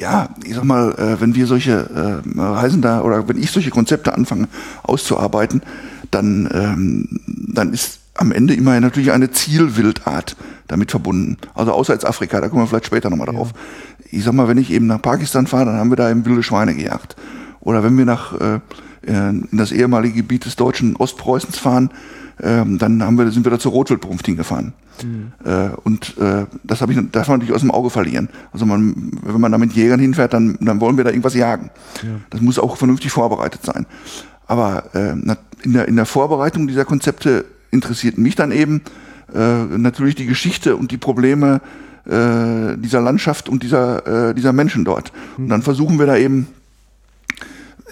Ja, ich sag mal, äh, wenn wir solche äh, Reisen da oder wenn ich solche Konzepte anfange auszuarbeiten, dann, ähm, dann ist am Ende immer natürlich eine Zielwildart damit verbunden. Also außer als Afrika, da kommen wir vielleicht später nochmal drauf. Ja. Ich sag mal, wenn ich eben nach Pakistan fahre, dann haben wir da eben wilde Schweine gejagt. Oder wenn wir nach äh, in das ehemalige Gebiet des deutschen Ostpreußens fahren, ähm, dann haben wir, sind wir da zur Rotwildbrunft hingefahren. Mhm. Äh, und äh, das habe ich, darf man natürlich aus dem Auge verlieren. Also man, wenn man da mit Jägern hinfährt, dann, dann wollen wir da irgendwas jagen. Ja. Das muss auch vernünftig vorbereitet sein. Aber äh, in, der, in der Vorbereitung dieser Konzepte interessiert mich dann eben äh, natürlich die Geschichte und die Probleme äh, dieser Landschaft und dieser, äh, dieser Menschen dort. Mhm. Und dann versuchen wir da eben,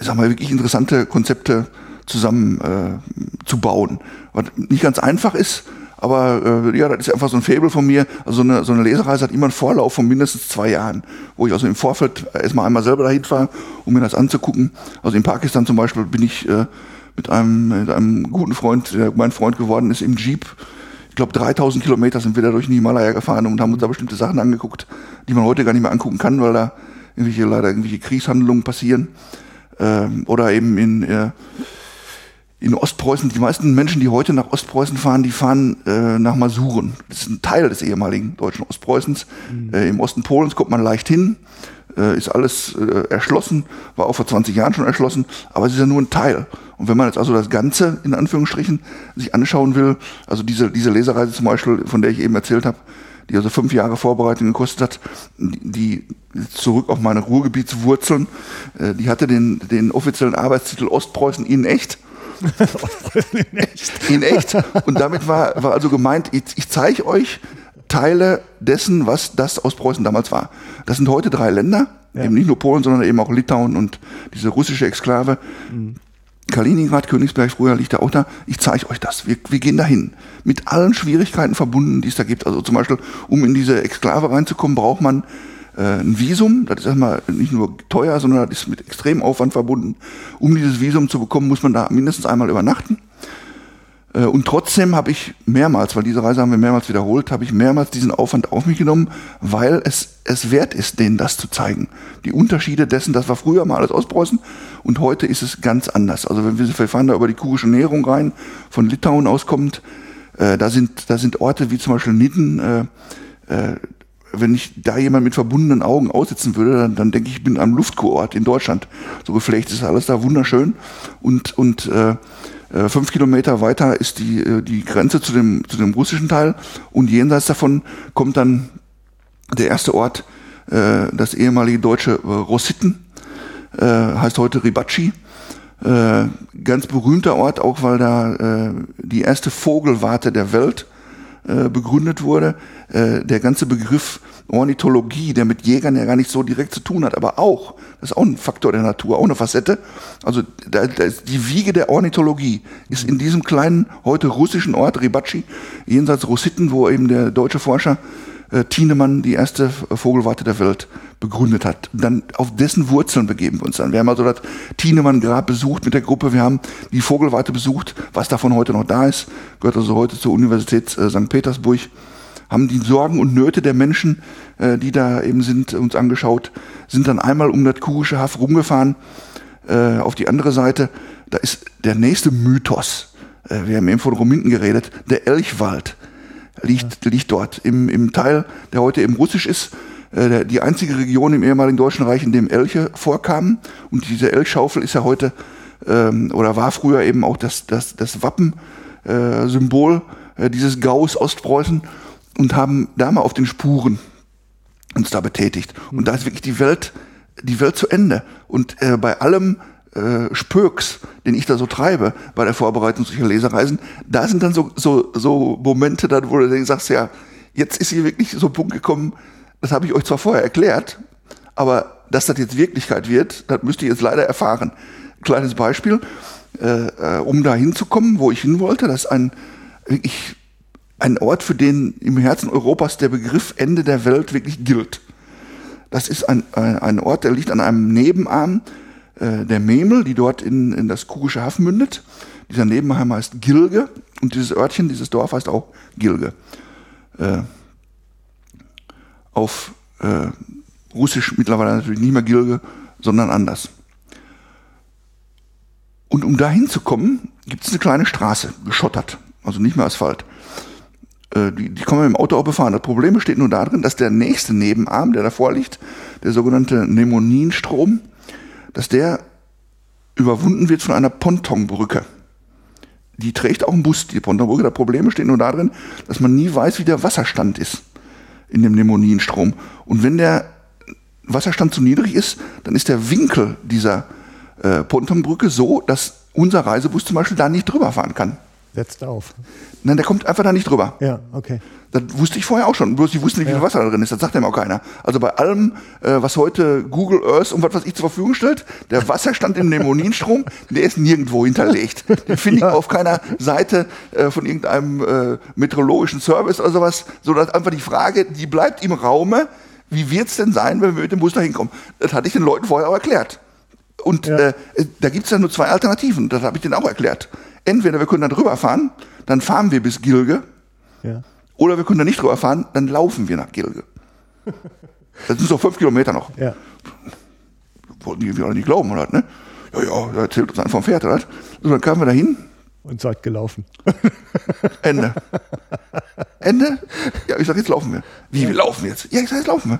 sag mal, wirklich interessante Konzepte zusammen äh, zu bauen. Was nicht ganz einfach ist, aber äh, ja, das ist einfach so ein Faible von mir. Also so eine, so eine Lesereise hat immer einen Vorlauf von mindestens zwei Jahren, wo ich also im Vorfeld erstmal einmal selber dahin fahre, um mir das anzugucken. Also in Pakistan zum Beispiel bin ich äh, mit einem, mit einem guten Freund, der mein Freund geworden ist, im Jeep. Ich glaube, 3000 Kilometer sind wir da durch den Himalaya gefahren und haben uns da bestimmte Sachen angeguckt, die man heute gar nicht mehr angucken kann, weil da irgendwelche, leider irgendwelche Kriegshandlungen passieren. Ähm, oder eben in, äh, in Ostpreußen, die meisten Menschen, die heute nach Ostpreußen fahren, die fahren äh, nach Masuren. Das ist ein Teil des ehemaligen deutschen Ostpreußens. Mhm. Äh, Im Osten Polens kommt man leicht hin, äh, ist alles äh, erschlossen, war auch vor 20 Jahren schon erschlossen, aber es ist ja nur ein Teil. Und wenn man jetzt also das Ganze in Anführungsstrichen sich anschauen will, also diese, diese Lesereise zum Beispiel, von der ich eben erzählt habe, die also fünf Jahre Vorbereitung gekostet hat, die zurück auf meine Ruhrgebietswurzeln, äh, die hatte den, den offiziellen Arbeitstitel Ostpreußen in echt in echt. <laughs> In echt. Und damit war, war also gemeint, ich, ich zeige euch Teile dessen, was das aus Preußen damals war. Das sind heute drei Länder, ja. eben nicht nur Polen, sondern eben auch Litauen und diese russische Exklave. Mhm. Kaliningrad, Königsberg, früher liegt er auch da. Ich zeige euch das. Wir, wir gehen dahin. Mit allen Schwierigkeiten verbunden, die es da gibt. Also zum Beispiel, um in diese Exklave reinzukommen, braucht man äh, ein Visum. Das ist erstmal nicht nur teuer, sondern das ist mit extremem Aufwand verbunden. Um dieses Visum zu bekommen, muss man da mindestens einmal übernachten. Äh, und trotzdem habe ich mehrmals, weil diese Reise haben wir mehrmals wiederholt, habe ich mehrmals diesen Aufwand auf mich genommen, weil es, es wert ist, denen das zu zeigen. Die Unterschiede dessen, das war früher mal alles Ostpreußen und heute ist es ganz anders. Also wenn wir, wir fahren da über die kurische Näherung rein, von Litauen aus kommt, äh, da, sind, da sind Orte wie zum Beispiel Nidden, äh, äh, wenn ich da jemand mit verbundenen Augen aussitzen würde, dann, dann denke ich, ich bin am Luftkurort in Deutschland. So geflecht ist alles da wunderschön. Und, und äh, äh, fünf Kilometer weiter ist die, äh, die Grenze zu dem, zu dem russischen Teil. Und jenseits davon kommt dann der erste Ort, äh, das ehemalige deutsche äh, Rossitten, äh, heißt heute Ribaci. Äh, ganz berühmter Ort, auch weil da äh, die erste Vogelwarte der Welt äh, begründet wurde. Äh, der ganze Begriff Ornithologie, der mit Jägern ja gar nicht so direkt zu tun hat, aber auch, das ist auch ein Faktor der Natur, auch eine Facette. Also da, da ist die Wiege der Ornithologie ist in diesem kleinen, heute russischen Ort Ribaci, jenseits Russitten, wo eben der deutsche Forscher äh, Thienemann die erste Vogelwarte der Welt begründet hat. Dann auf dessen Wurzeln begeben wir uns dann. Wir haben also das Thienemann-Grab besucht mit der Gruppe, wir haben die Vogelwarte besucht, was davon heute noch da ist, gehört also heute zur Universität äh, St. Petersburg, haben die Sorgen und Nöte der Menschen, äh, die da eben sind, uns angeschaut, sind dann einmal um das kurische Haff rumgefahren, äh, auf die andere Seite, da ist der nächste Mythos, äh, wir haben eben von Rominten geredet, der Elchwald liegt, ja. liegt dort im, im Teil, der heute eben russisch ist, äh, die einzige Region im ehemaligen Deutschen Reich, in dem Elche vorkamen. Und diese Elchschaufel ist ja heute ähm, oder war früher eben auch das, das, das Wappensymbol äh, äh, dieses Gaus Ostpreußen und haben da mal auf den Spuren uns da betätigt. Und da ist wirklich die Welt, die Welt zu Ende. Und äh, bei allem äh, Spöks, den ich da so treibe bei der Vorbereitung solcher Lesereisen, da sind dann so, so, so Momente, dann, wo du sagst, ja, jetzt ist hier wirklich so ein Punkt gekommen, das habe ich euch zwar vorher erklärt, aber dass das jetzt Wirklichkeit wird, das müsst ihr jetzt leider erfahren. Kleines Beispiel, äh, äh, um da hinzukommen, wo ich hin wollte, das ist ein, wirklich ein Ort, für den im Herzen Europas der Begriff Ende der Welt wirklich gilt. Das ist ein, ein, Ort, der liegt an einem Nebenarm äh, der Memel, die dort in, in das Kurische Haff mündet. Dieser Nebenheim heißt Gilge und dieses Örtchen, dieses Dorf heißt auch Gilge. Äh, auf äh, Russisch mittlerweile natürlich nicht mehr Gilge, sondern anders. Und um da hinzukommen, gibt es eine kleine Straße, geschottert, also nicht mehr Asphalt. Äh, die, die kann man mit dem Auto auch befahren. Das Problem besteht nur darin, dass der nächste Nebenarm, der davor liegt, der sogenannte Nemoninstrom, dass der überwunden wird von einer Pontonbrücke. Die trägt auch ein Bus, die Pontonbrücke. Das Problem besteht nur darin, dass man nie weiß, wie der Wasserstand ist in dem Nemonienstrom. Und wenn der Wasserstand zu niedrig ist, dann ist der Winkel dieser äh, Pontonbrücke so, dass unser Reisebus zum Beispiel da nicht drüber fahren kann. Setzt auf. Nein, der kommt einfach da nicht drüber. Ja, okay. Das wusste ich vorher auch schon, bloß ich wusste nicht, wie viel Wasser da drin ist. Das sagt ja auch keiner. Also bei allem, äh, was heute Google Earth und was was ich zur Verfügung stellt, der Wasserstand im Nemoninstrom, <laughs> der ist nirgendwo hinterlegt. Den <laughs> finde ich ja. auf keiner Seite äh, von irgendeinem äh, meteorologischen Service oder sowas, sodass einfach die Frage, die bleibt im Raume, wie wird's denn sein, wenn wir mit dem Bus da hinkommen? Das hatte ich den Leuten vorher auch erklärt. Und Ja. äh, da gibt's ja nur zwei Alternativen. Das habe ich denen auch erklärt. Entweder wir können da drüber fahren, dann fahren wir bis Gilge, Ja. oder wir können da nicht drüber fahren, dann laufen wir nach Gilge. <laughs> Das sind so fünf Kilometer noch. Ja. Wollten die irgendwie alle nicht glauben, oder? Ne? Ja, ja, da erzählt uns einer vom Pferd, oder? So, dann kamen wir da hin, Und seid gelaufen. <laughs> Ende. Ende? Ja, ich sag, jetzt laufen wir. Wie, wir laufen jetzt? Ja, ich sag, jetzt laufen wir.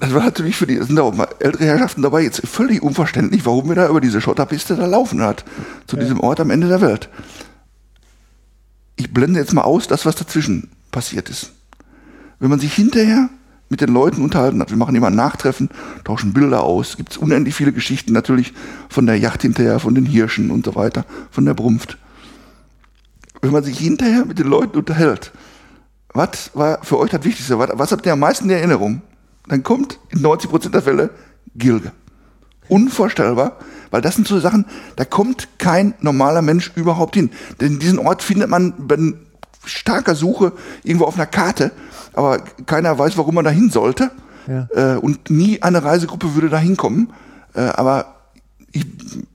Das war natürlich für die, sind da auch mal ältere Herrschaften dabei, jetzt völlig unverständlich, warum wir da über diese Schotterpiste da laufen hat. Zu diesem Ort am Ende der Welt. Ich blende jetzt mal aus, das, was dazwischen passiert ist. Wenn man sich hinterher mit den Leuten unterhalten hat, wir machen immer ein Nachtreffen, tauschen Bilder aus, gibt es unendlich viele Geschichten natürlich von der Yacht hinterher, von den Hirschen und so weiter, von der Brunft wenn man sich hinterher mit den Leuten unterhält, was war für euch das Wichtigste? Was habt ihr am meisten in Erinnerung? Dann kommt in 90% der Fälle Gilge. Unvorstellbar, weil das sind so Sachen, da kommt kein normaler Mensch überhaupt hin. Denn diesen Ort findet man bei starker Suche irgendwo auf einer Karte, aber keiner weiß, warum man da hin sollte. Ja. Äh, und nie eine Reisegruppe würde da hinkommen. Äh, aber ich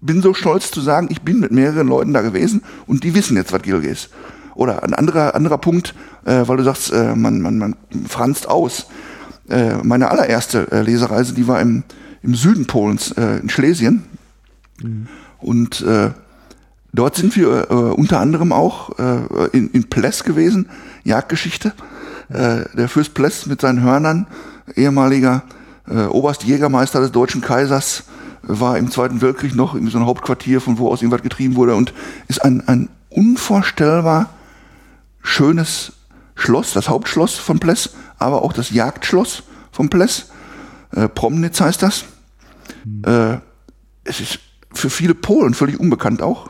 bin so stolz zu sagen, ich bin mit mehreren Leuten da gewesen und die wissen jetzt, was Gilge ist. Oder ein anderer, anderer Punkt, äh, weil du sagst, man, man, man franzt aus. Äh, meine allererste äh, Lesereise, die war im, im Süden Polens, äh, in Schlesien. Und äh, dort sind wir äh, unter anderem auch äh, in, in Pless gewesen, Jagdgeschichte. Der Fürst Pless mit seinen Hörnern, ehemaliger Oberstjägermeister des Deutschen Kaisers, war im Zweiten Weltkrieg noch in so einem Hauptquartier, von wo aus irgendwas getrieben wurde und ist ein, ein unvorstellbar schönes Schloss, das Hauptschloss von Pless, aber auch das Jagdschloss von Pless. Äh, Promnitz heißt das. Äh, es ist für viele Polen völlig unbekannt auch,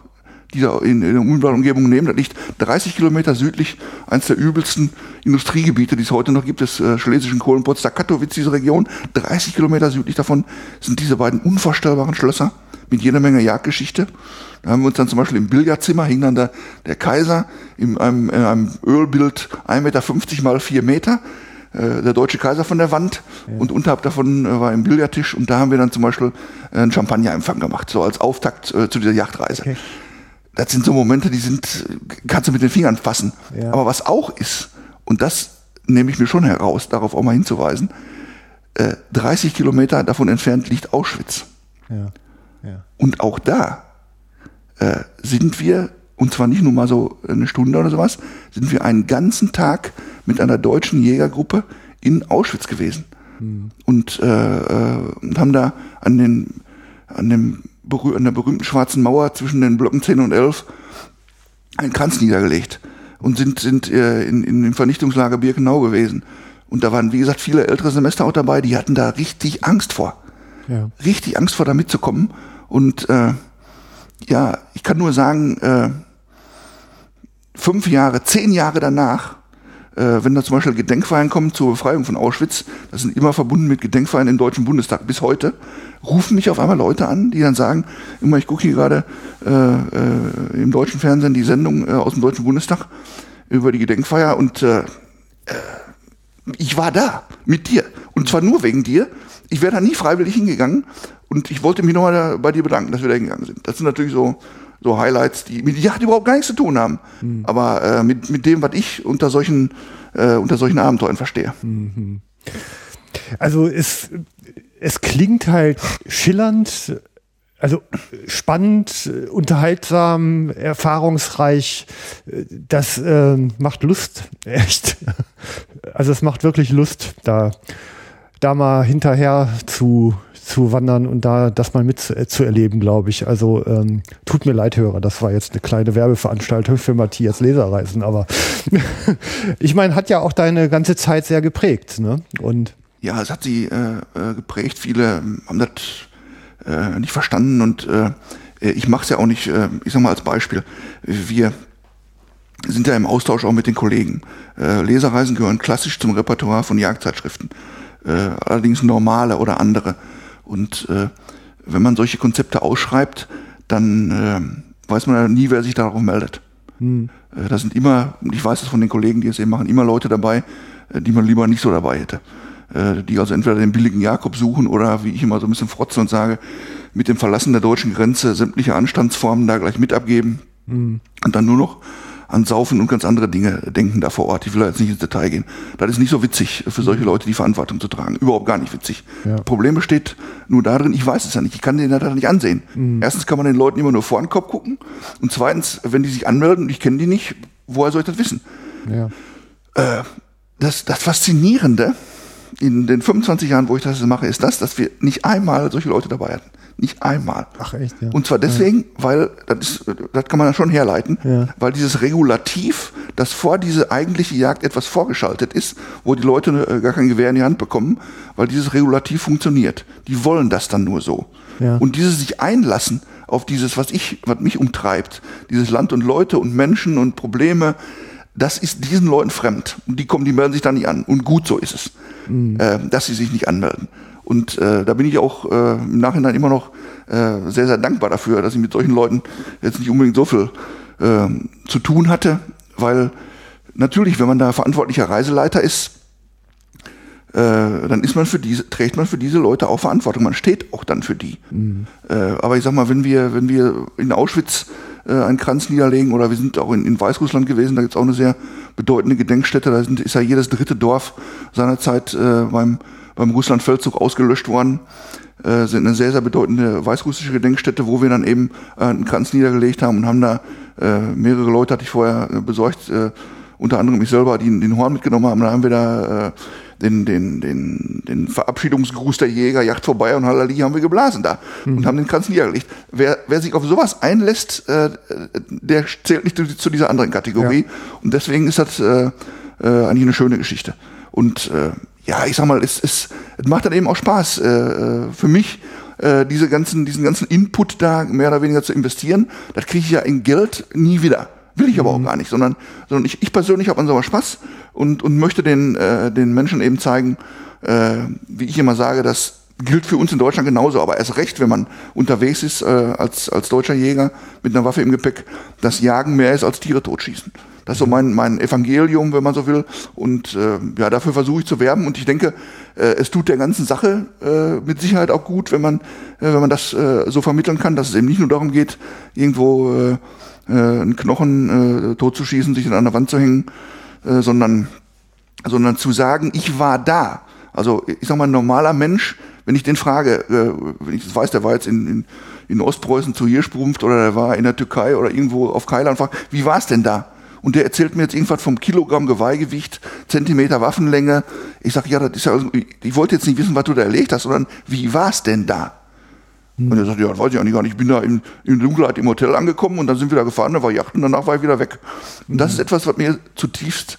die da in, in der unmittelbaren Umgebung nehmen. Das liegt 30 Kilometer südlich, eines der übelsten Industriegebiete, die es heute noch gibt, des äh, schlesischen Kohlenpots, der Katowice, diese Region. 30 Kilometer südlich davon sind diese beiden unvorstellbaren Schlösser mit jeder Menge Jagdgeschichte. Da haben wir uns dann zum Beispiel im Billardzimmer hing dann der, der Kaiser in einem, in einem Ölbild 1,50 Meter mal 4 Meter der deutsche Kaiser von der Wand und unterhalb davon äh, war ein Billardtisch und da haben wir dann zum Beispiel äh, einen Champagnerempfang gemacht, so als Auftakt äh, zu dieser Yachtreise. Okay. Das sind so Momente, die sind, kannst du mit den Fingern fassen. Ja. Aber was auch ist, und das nehme ich mir schon heraus, darauf auch mal hinzuweisen, äh, 30 Kilometer davon entfernt liegt Auschwitz. Ja. Ja. Und auch da äh, sind wir, und zwar nicht nur mal so eine Stunde oder sowas, sind wir einen ganzen Tag mit einer deutschen Jägergruppe in Auschwitz gewesen. Und, äh, äh, und haben da an, den, an, dem, an der berühmten schwarzen Mauer zwischen den Blöcken 10 und 11 einen Kranz niedergelegt und sind, sind äh, in, in dem Vernichtungslager Birkenau gewesen. Und da waren, wie gesagt, viele ältere Semester auch dabei, die hatten da richtig Angst vor Ja. richtig Angst vor, da mitzukommen. Und äh, ja, ich kann nur sagen, äh, fünf Jahre, zehn Jahre danach, äh, wenn da zum Beispiel Gedenkfeiern kommen zur Befreiung von Auschwitz, das sind immer verbunden mit Gedenkfeiern im Deutschen Bundestag bis heute, rufen mich auf einmal Leute an, die dann sagen, immer ich gucke hier gerade äh, äh, im deutschen Fernsehen die Sendung äh, aus dem Deutschen Bundestag über die Gedenkfeier und äh, ich war da mit dir. Und zwar nur wegen dir. Ich wäre da nie freiwillig hingegangen. Und ich wollte mich nochmal bei dir bedanken, dass wir da hingegangen sind. Das sind natürlich so, so Highlights, die mit Yacht überhaupt gar nichts zu tun haben. Aber äh, mit, mit dem, was ich unter solchen, äh, unter solchen Abenteuern verstehe. Also es, es klingt halt schillernd, also spannend, unterhaltsam, erfahrungsreich. Das äh, macht Lust, <laughs> echt. Also es macht wirklich Lust, da, da mal hinterher zu, zu wandern und da das mal mit zu, äh, zu erleben, glaube ich. Also ähm, tut mir leid, Hörer, das war jetzt eine kleine Werbeveranstaltung für Matthias Leserreisen, aber <laughs> ich meine, hat ja auch deine ganze Zeit sehr geprägt, ne? Und Ja, es hat sie äh, äh, geprägt. Viele ähm, haben das äh, nicht verstanden und äh, ich mache es ja auch nicht, äh, ich sag mal als Beispiel. Wir sind ja im Austausch auch mit den Kollegen. Äh, Leserreisen gehören klassisch zum Repertoire von Jagdzeitschriften. Äh, allerdings normale oder andere. Und äh, wenn man solche Konzepte ausschreibt, dann äh, weiß man ja nie, wer sich darauf meldet. Äh, Da sind immer, und ich weiß es von den Kollegen, die es eben machen, immer Leute dabei, äh, die man lieber nicht so dabei hätte. äh, die also entweder den billigen Jakob suchen oder, wie ich immer so ein bisschen frotze und sage, mit dem Verlassen der deutschen Grenze sämtliche Anstandsformen da gleich mit abgeben mhm. und dann nur noch an Saufen und ganz andere Dinge denken da vor Ort. Ich will da jetzt nicht ins Detail gehen. Das ist nicht so witzig für solche Leute, die Verantwortung zu tragen. Überhaupt gar nicht witzig. Ja. Problem besteht nur darin, ich weiß es ja nicht. Ich kann den da nicht ansehen. Mhm. Erstens kann man den Leuten immer nur vor den Kopf gucken. Und zweitens, wenn die sich anmelden und ich kenne die nicht, woher soll ich das wissen? Ja. Äh, das, das Faszinierende in den 25 Jahren, wo ich das mache, ist das, dass wir nicht einmal solche Leute dabei hatten. Nicht einmal. Ach echt, ja. Und zwar deswegen, ja. weil, das, ist, das kann man ja schon herleiten, ja. weil dieses Regulativ, das vor diese eigentliche Jagd etwas vorgeschaltet ist, wo die Leute äh, gar kein Gewehr in die Hand bekommen, weil dieses Regulativ funktioniert. Die wollen das dann nur so. Ja. Und dieses sich einlassen auf dieses, was ich, was mich umtreibt, dieses Land und Leute und Menschen und Probleme, das ist diesen Leuten fremd. Und die kommen, die melden sich da nicht an. Und gut so ist es, mhm. äh, dass sie sich nicht anmelden. Und äh, da bin ich auch äh, im Nachhinein immer noch äh, sehr, sehr dankbar dafür, dass ich mit solchen Leuten jetzt nicht unbedingt so viel äh, zu tun hatte, weil natürlich, wenn man da verantwortlicher Reiseleiter ist, äh, dann ist man für diese, trägt man für diese Leute auch Verantwortung. Man steht auch dann für die. Mhm. Äh, aber ich sag mal, wenn wir, wenn wir in Auschwitz äh, einen Kranz niederlegen oder wir sind auch in, in Weißrussland gewesen, da gibt es auch eine sehr bedeutende Gedenkstätte, da sind, ist ja jedes dritte Dorf seinerzeit äh, beim beim Russlandfeldzug ausgelöscht worden, äh, sind eine sehr, sehr bedeutende weißrussische Gedenkstätte, wo wir dann eben äh, einen Kranz niedergelegt haben und haben da äh, mehrere Leute, hatte ich vorher äh, besorgt, äh, unter anderem ich selber, die den Horn mitgenommen haben. Da haben wir da äh, den, den, den, den Verabschiedungsgruß der Jäger, Yacht vorbei und Halali haben wir geblasen da mhm. und haben den Kranz niedergelegt. Wer, wer sich auf sowas einlässt, äh, der zählt nicht zu dieser anderen Kategorie. Ja. Und deswegen ist das äh, äh, eigentlich eine schöne Geschichte. Und äh, ja, ich sag mal, es, es, es macht dann eben auch Spaß äh, äh, für mich, äh, diese ganzen, diesen ganzen Input da mehr oder weniger zu investieren. Das kriege ich ja in Geld nie wieder. Will ich aber auch mhm. gar nicht, sondern, sondern ich, ich persönlich habe an sowas Spaß und, und möchte den, äh, den Menschen eben zeigen, äh, wie ich immer sage, das gilt für uns in Deutschland genauso, aber erst recht, wenn man unterwegs ist äh, als, als deutscher Jäger mit einer Waffe im Gepäck, dass Jagen mehr ist als Tiere totschießen. Das ist so mein, mein Evangelium, wenn man so will. Und äh, ja, dafür versuche ich zu werben. Und ich denke, äh, es tut der ganzen Sache äh, mit Sicherheit auch gut, wenn man, äh, wenn man das äh, so vermitteln kann, dass es eben nicht nur darum geht, irgendwo äh, einen Knochen totzuschießen, sich an der Wand zu hängen, sondern, sondern zu sagen, ich war da. Also ich sag mal, ein normaler Mensch, wenn ich den frage, äh, wenn ich das weiß, der war jetzt in, in, in Ostpreußen zu Hirschbrunft oder der war in der Türkei oder irgendwo auf Keiland, fragt, wie war es denn da? Und der erzählt mir jetzt irgendwas vom Kilogramm Geweihgewicht, Zentimeter Waffenlänge. Ich sage, ja, das ist ja, also, ich wollte jetzt nicht wissen, was du da erlegt hast, sondern wie war es denn da? Hm. Und er sagt, ja, das weiß ich eigentlich gar nicht. Ich bin da in, in Dunkelheit im Hotel angekommen und dann sind wir da gefahren, da war Yacht und danach war ich wieder weg. Und das ist etwas, was mir zutiefst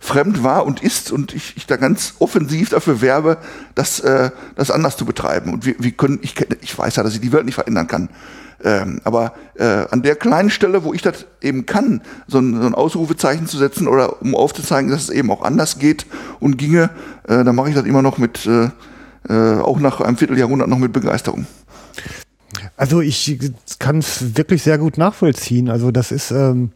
fremd war und ist und ich, ich da ganz offensiv dafür werbe, das, äh, das anders zu betreiben. Und wir, wir können, ich, ich weiß ja, dass ich die Welt nicht verändern kann. Ähm, aber äh, an der kleinen Stelle, wo ich das eben kann, so ein, so ein Ausrufezeichen zu setzen oder um aufzuzeigen, dass es eben auch anders geht und ginge, äh, dann mache ich das immer noch mit, äh, äh auch nach einem Vierteljahrhundert noch mit Begeisterung. Also ich kann es wirklich sehr gut nachvollziehen. Also das ist, ähm,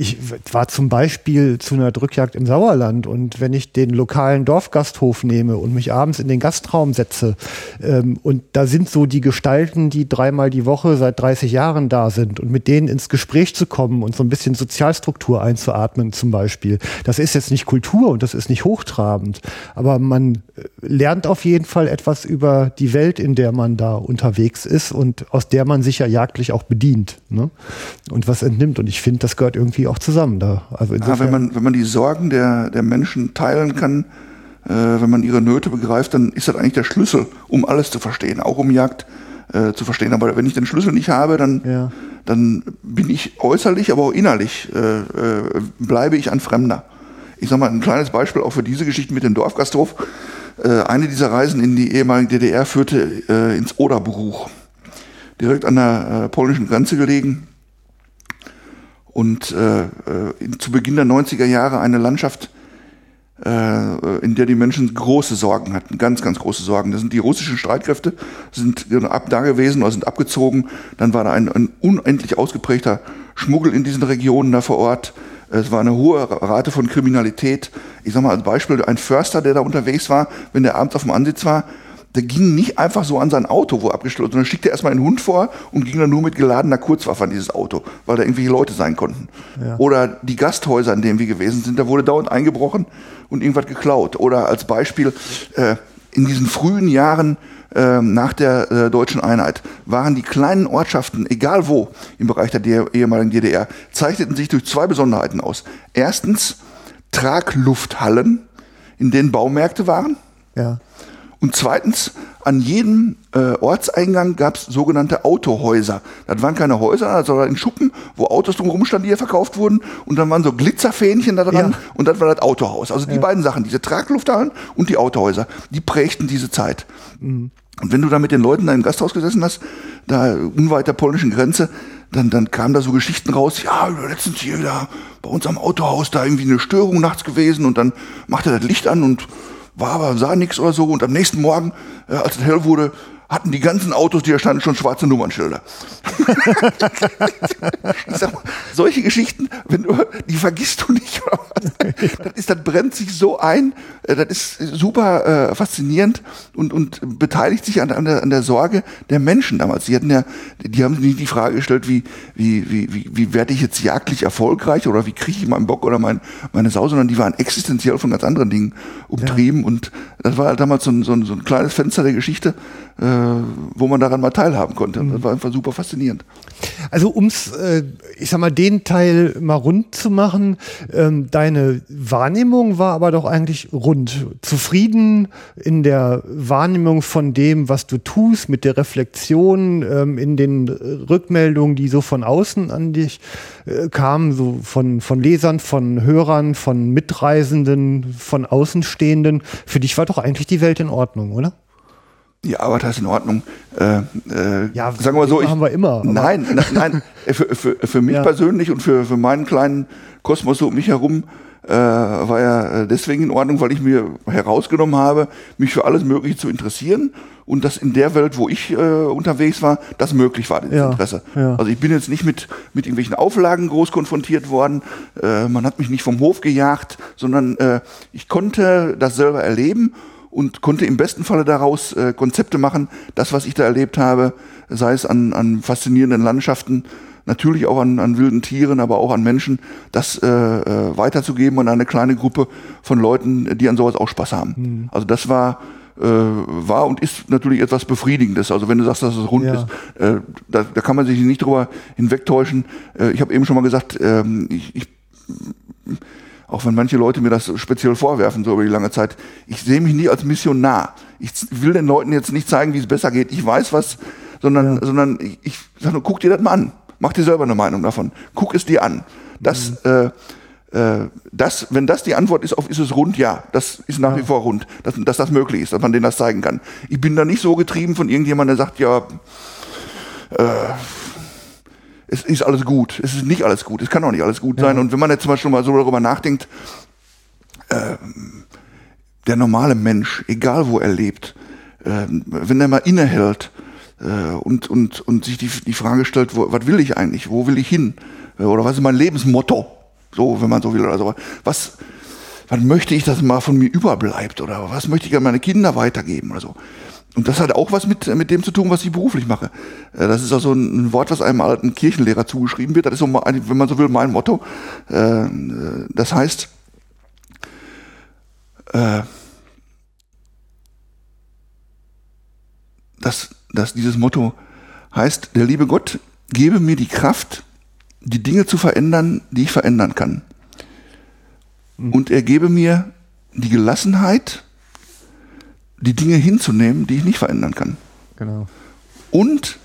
ich war zum Beispiel zu einer Drückjagd im Sauerland und wenn ich den lokalen Dorfgasthof nehme und mich abends in den Gastraum setze ähm, und da sind so die Gestalten, die dreimal die Woche seit 30 Jahren da sind und mit denen ins Gespräch zu kommen und so ein bisschen Sozialstruktur einzuatmen zum Beispiel. Das ist jetzt nicht Kultur und das ist nicht hochtrabend, aber man äh, lernt auf jeden Fall etwas über die Welt, in der man da unterwegs ist und aus der man sich ja jagdlich auch bedient ne? und was entnimmt. Und ich finde, das gehört irgendwie auch zusammen. Da. Also ja, wenn, man, wenn man die Sorgen der, der Menschen teilen kann, äh, wenn man ihre Nöte begreift, dann ist das eigentlich der Schlüssel, um alles zu verstehen, auch um Jagd äh, zu verstehen. Aber wenn ich den Schlüssel nicht habe, dann, ja. dann bin ich äußerlich, aber auch innerlich, äh, äh, bleibe ich ein Fremder. Ich sage mal ein kleines Beispiel auch für diese Geschichte mit dem Dorfgasthof. Äh, eine dieser Reisen in die ehemalige DDR führte äh, ins Oderbruch, direkt an der polnischen Grenze gelegen und äh, äh, zu Beginn der 90er Jahre eine Landschaft, äh, in der die Menschen große Sorgen hatten, ganz, ganz große Sorgen. Das sind die russischen Streitkräfte, sind ab da gewesen oder sind abgezogen. Dann war da ein, ein unendlich ausgeprägter Schmuggel in diesen Regionen da vor Ort. Es war eine hohe Rate von Kriminalität. ich sag mal als Beispiel, ein Förster, der da unterwegs war, wenn der abends auf dem Ansitz war, der ging nicht einfach so an sein Auto, wo er abgestellt sondern schickte erstmal einen Hund vor und ging dann nur mit geladener Kurzwaffe an dieses Auto, weil da irgendwelche Leute sein konnten. Ja. Oder die Gasthäuser, in denen wir gewesen sind, da wurde dauernd eingebrochen und irgendwas geklaut. Oder als Beispiel, äh, in diesen frühen Jahren äh, nach der äh, deutschen Einheit waren die kleinen Ortschaften, egal wo im Bereich der D ehemaligen DDR, zeichneten sich durch zwei Besonderheiten aus. Erstens Traglufthallen, in denen Baumärkte waren. Ja. Und zweitens, an jedem äh, Ortseingang gab es sogenannte Autohäuser. Das waren keine Häuser, sondern Schuppen, wo Autos drumherum standen, die hier verkauft wurden. Und dann waren so Glitzerfähnchen da dran. Ja. Und das war das Autohaus. Also die ja. beiden Sachen, diese Traglufthallen und die Autohäuser, die prägten diese Zeit. Mhm. Und wenn du da mit den Leuten da im Gasthaus gesessen hast, da unweit der polnischen Grenze, dann, dann kamen da so Geschichten raus, ja, letztens hier da bei uns am Autohaus da irgendwie eine Störung nachts gewesen und dann macht er das Licht an und war aber, sah nichts oder so. Und am nächsten Morgen, äh, als es hell wurde, hatten die ganzen Autos, die da standen, schon schwarze Nummernschilder. <laughs> sag mal, solche Geschichten, wenn du, die vergisst du nicht. <laughs> das, ist, das brennt sich so ein, äh, das ist super äh, faszinierend und, und beteiligt sich an, an, der, an der Sorge der Menschen damals. Die hatten ja, die haben sich die Frage gestellt, wie, wie, wie, wie, wie werde ich jetzt jagdlich erfolgreich oder wie kriege ich meinen Bock oder mein, meine Sau, sondern die waren existenziell von ganz anderen Dingen umtrieben ja. und das war damals so ein, so, ein, so ein kleines Fenster der Geschichte, äh, wo man daran mal teilhaben konnte. Das war einfach super faszinierend. Also ums, äh, ich sag mal, den Teil mal rund zu machen, ähm, deine Wahrnehmung war aber doch eigentlich rund. Zufrieden in der Wahrnehmung von dem, was du tust, mit der Reflexion, ähm, in den Rückmeldungen, die so von außen an dich äh, kamen, so von, von Lesern, von Hörern, von Mitreisenden, von Außenstehenden. Für dich war doch eigentlich die Welt in Ordnung, oder? Ja, aber das ist in Ordnung. Äh, äh, ja, sagen wir mal so, ich, haben wir immer. Nein, nein, nein <laughs> für, für, für mich ja. persönlich und für, für meinen kleinen Kosmos so um mich herum äh, war ja deswegen in Ordnung, weil ich mir herausgenommen habe, mich für alles Mögliche zu interessieren und dass in der Welt, wo ich äh, unterwegs war, das möglich war, das ja, Interesse. Ja. Also ich bin jetzt nicht mit, mit irgendwelchen Auflagen groß konfrontiert worden, äh, man hat mich nicht vom Hof gejagt, sondern äh, ich konnte das selber erleben und konnte im besten Falle daraus äh, Konzepte machen. Das, was ich da erlebt habe, sei es an, an faszinierenden Landschaften, natürlich auch an, an wilden Tieren, aber auch an Menschen, das äh, äh, weiterzugeben an eine kleine Gruppe von Leuten, die an sowas auch Spaß haben. Mhm. Also das war äh, war und ist natürlich etwas Befriedigendes. Also wenn du sagst, dass es rund ja. ist, äh, da, da kann man sich nicht drüber hinwegtäuschen. Äh, ich habe eben schon mal gesagt, ähm, ich, ich auch wenn manche Leute mir das speziell vorwerfen, so über die lange Zeit, ich sehe mich nie als Missionar. Ich will den Leuten jetzt nicht zeigen, wie es besser geht. Ich weiß was, sondern, ja. sondern ich, ich sage nur, guck dir das mal an. Mach dir selber eine Meinung davon. Guck es dir an. Das, mhm. äh, äh, das, wenn das die Antwort ist auf ist es rund, ja, das ist nach ja. wie vor rund, dass, dass das möglich ist, dass man denen das zeigen kann. Ich bin da nicht so getrieben von irgendjemandem, der sagt, ja, äh, es ist alles gut. Es ist nicht alles gut. Es kann auch nicht alles gut ja. sein. Und wenn man jetzt zum Beispiel mal so darüber nachdenkt, äh, der normale Mensch, egal wo er lebt, äh, wenn er mal innehält äh, und, und, und sich die, die Frage stellt, wo, was will ich eigentlich? Wo will ich hin? Äh, oder was ist mein Lebensmotto? So, wenn man so will oder so. Was, was möchte ich, dass mal von mir überbleibt? Oder was möchte ich an meine Kinder weitergeben oder so? Und das hat auch was mit, mit dem zu tun, was ich beruflich mache. Äh, das ist also ein Wort, was einem alten Kirchenlehrer zugeschrieben wird. Das ist so, wenn man so will, mein Motto. Äh, das heißt, äh, dass, dass dieses Motto heißt, der liebe Gott gebe mir die Kraft, die Dinge zu verändern, die ich verändern kann. Mhm. Und er gebe mir die Gelassenheit, die Dinge hinzunehmen, die ich nicht verändern kann. Genau. Und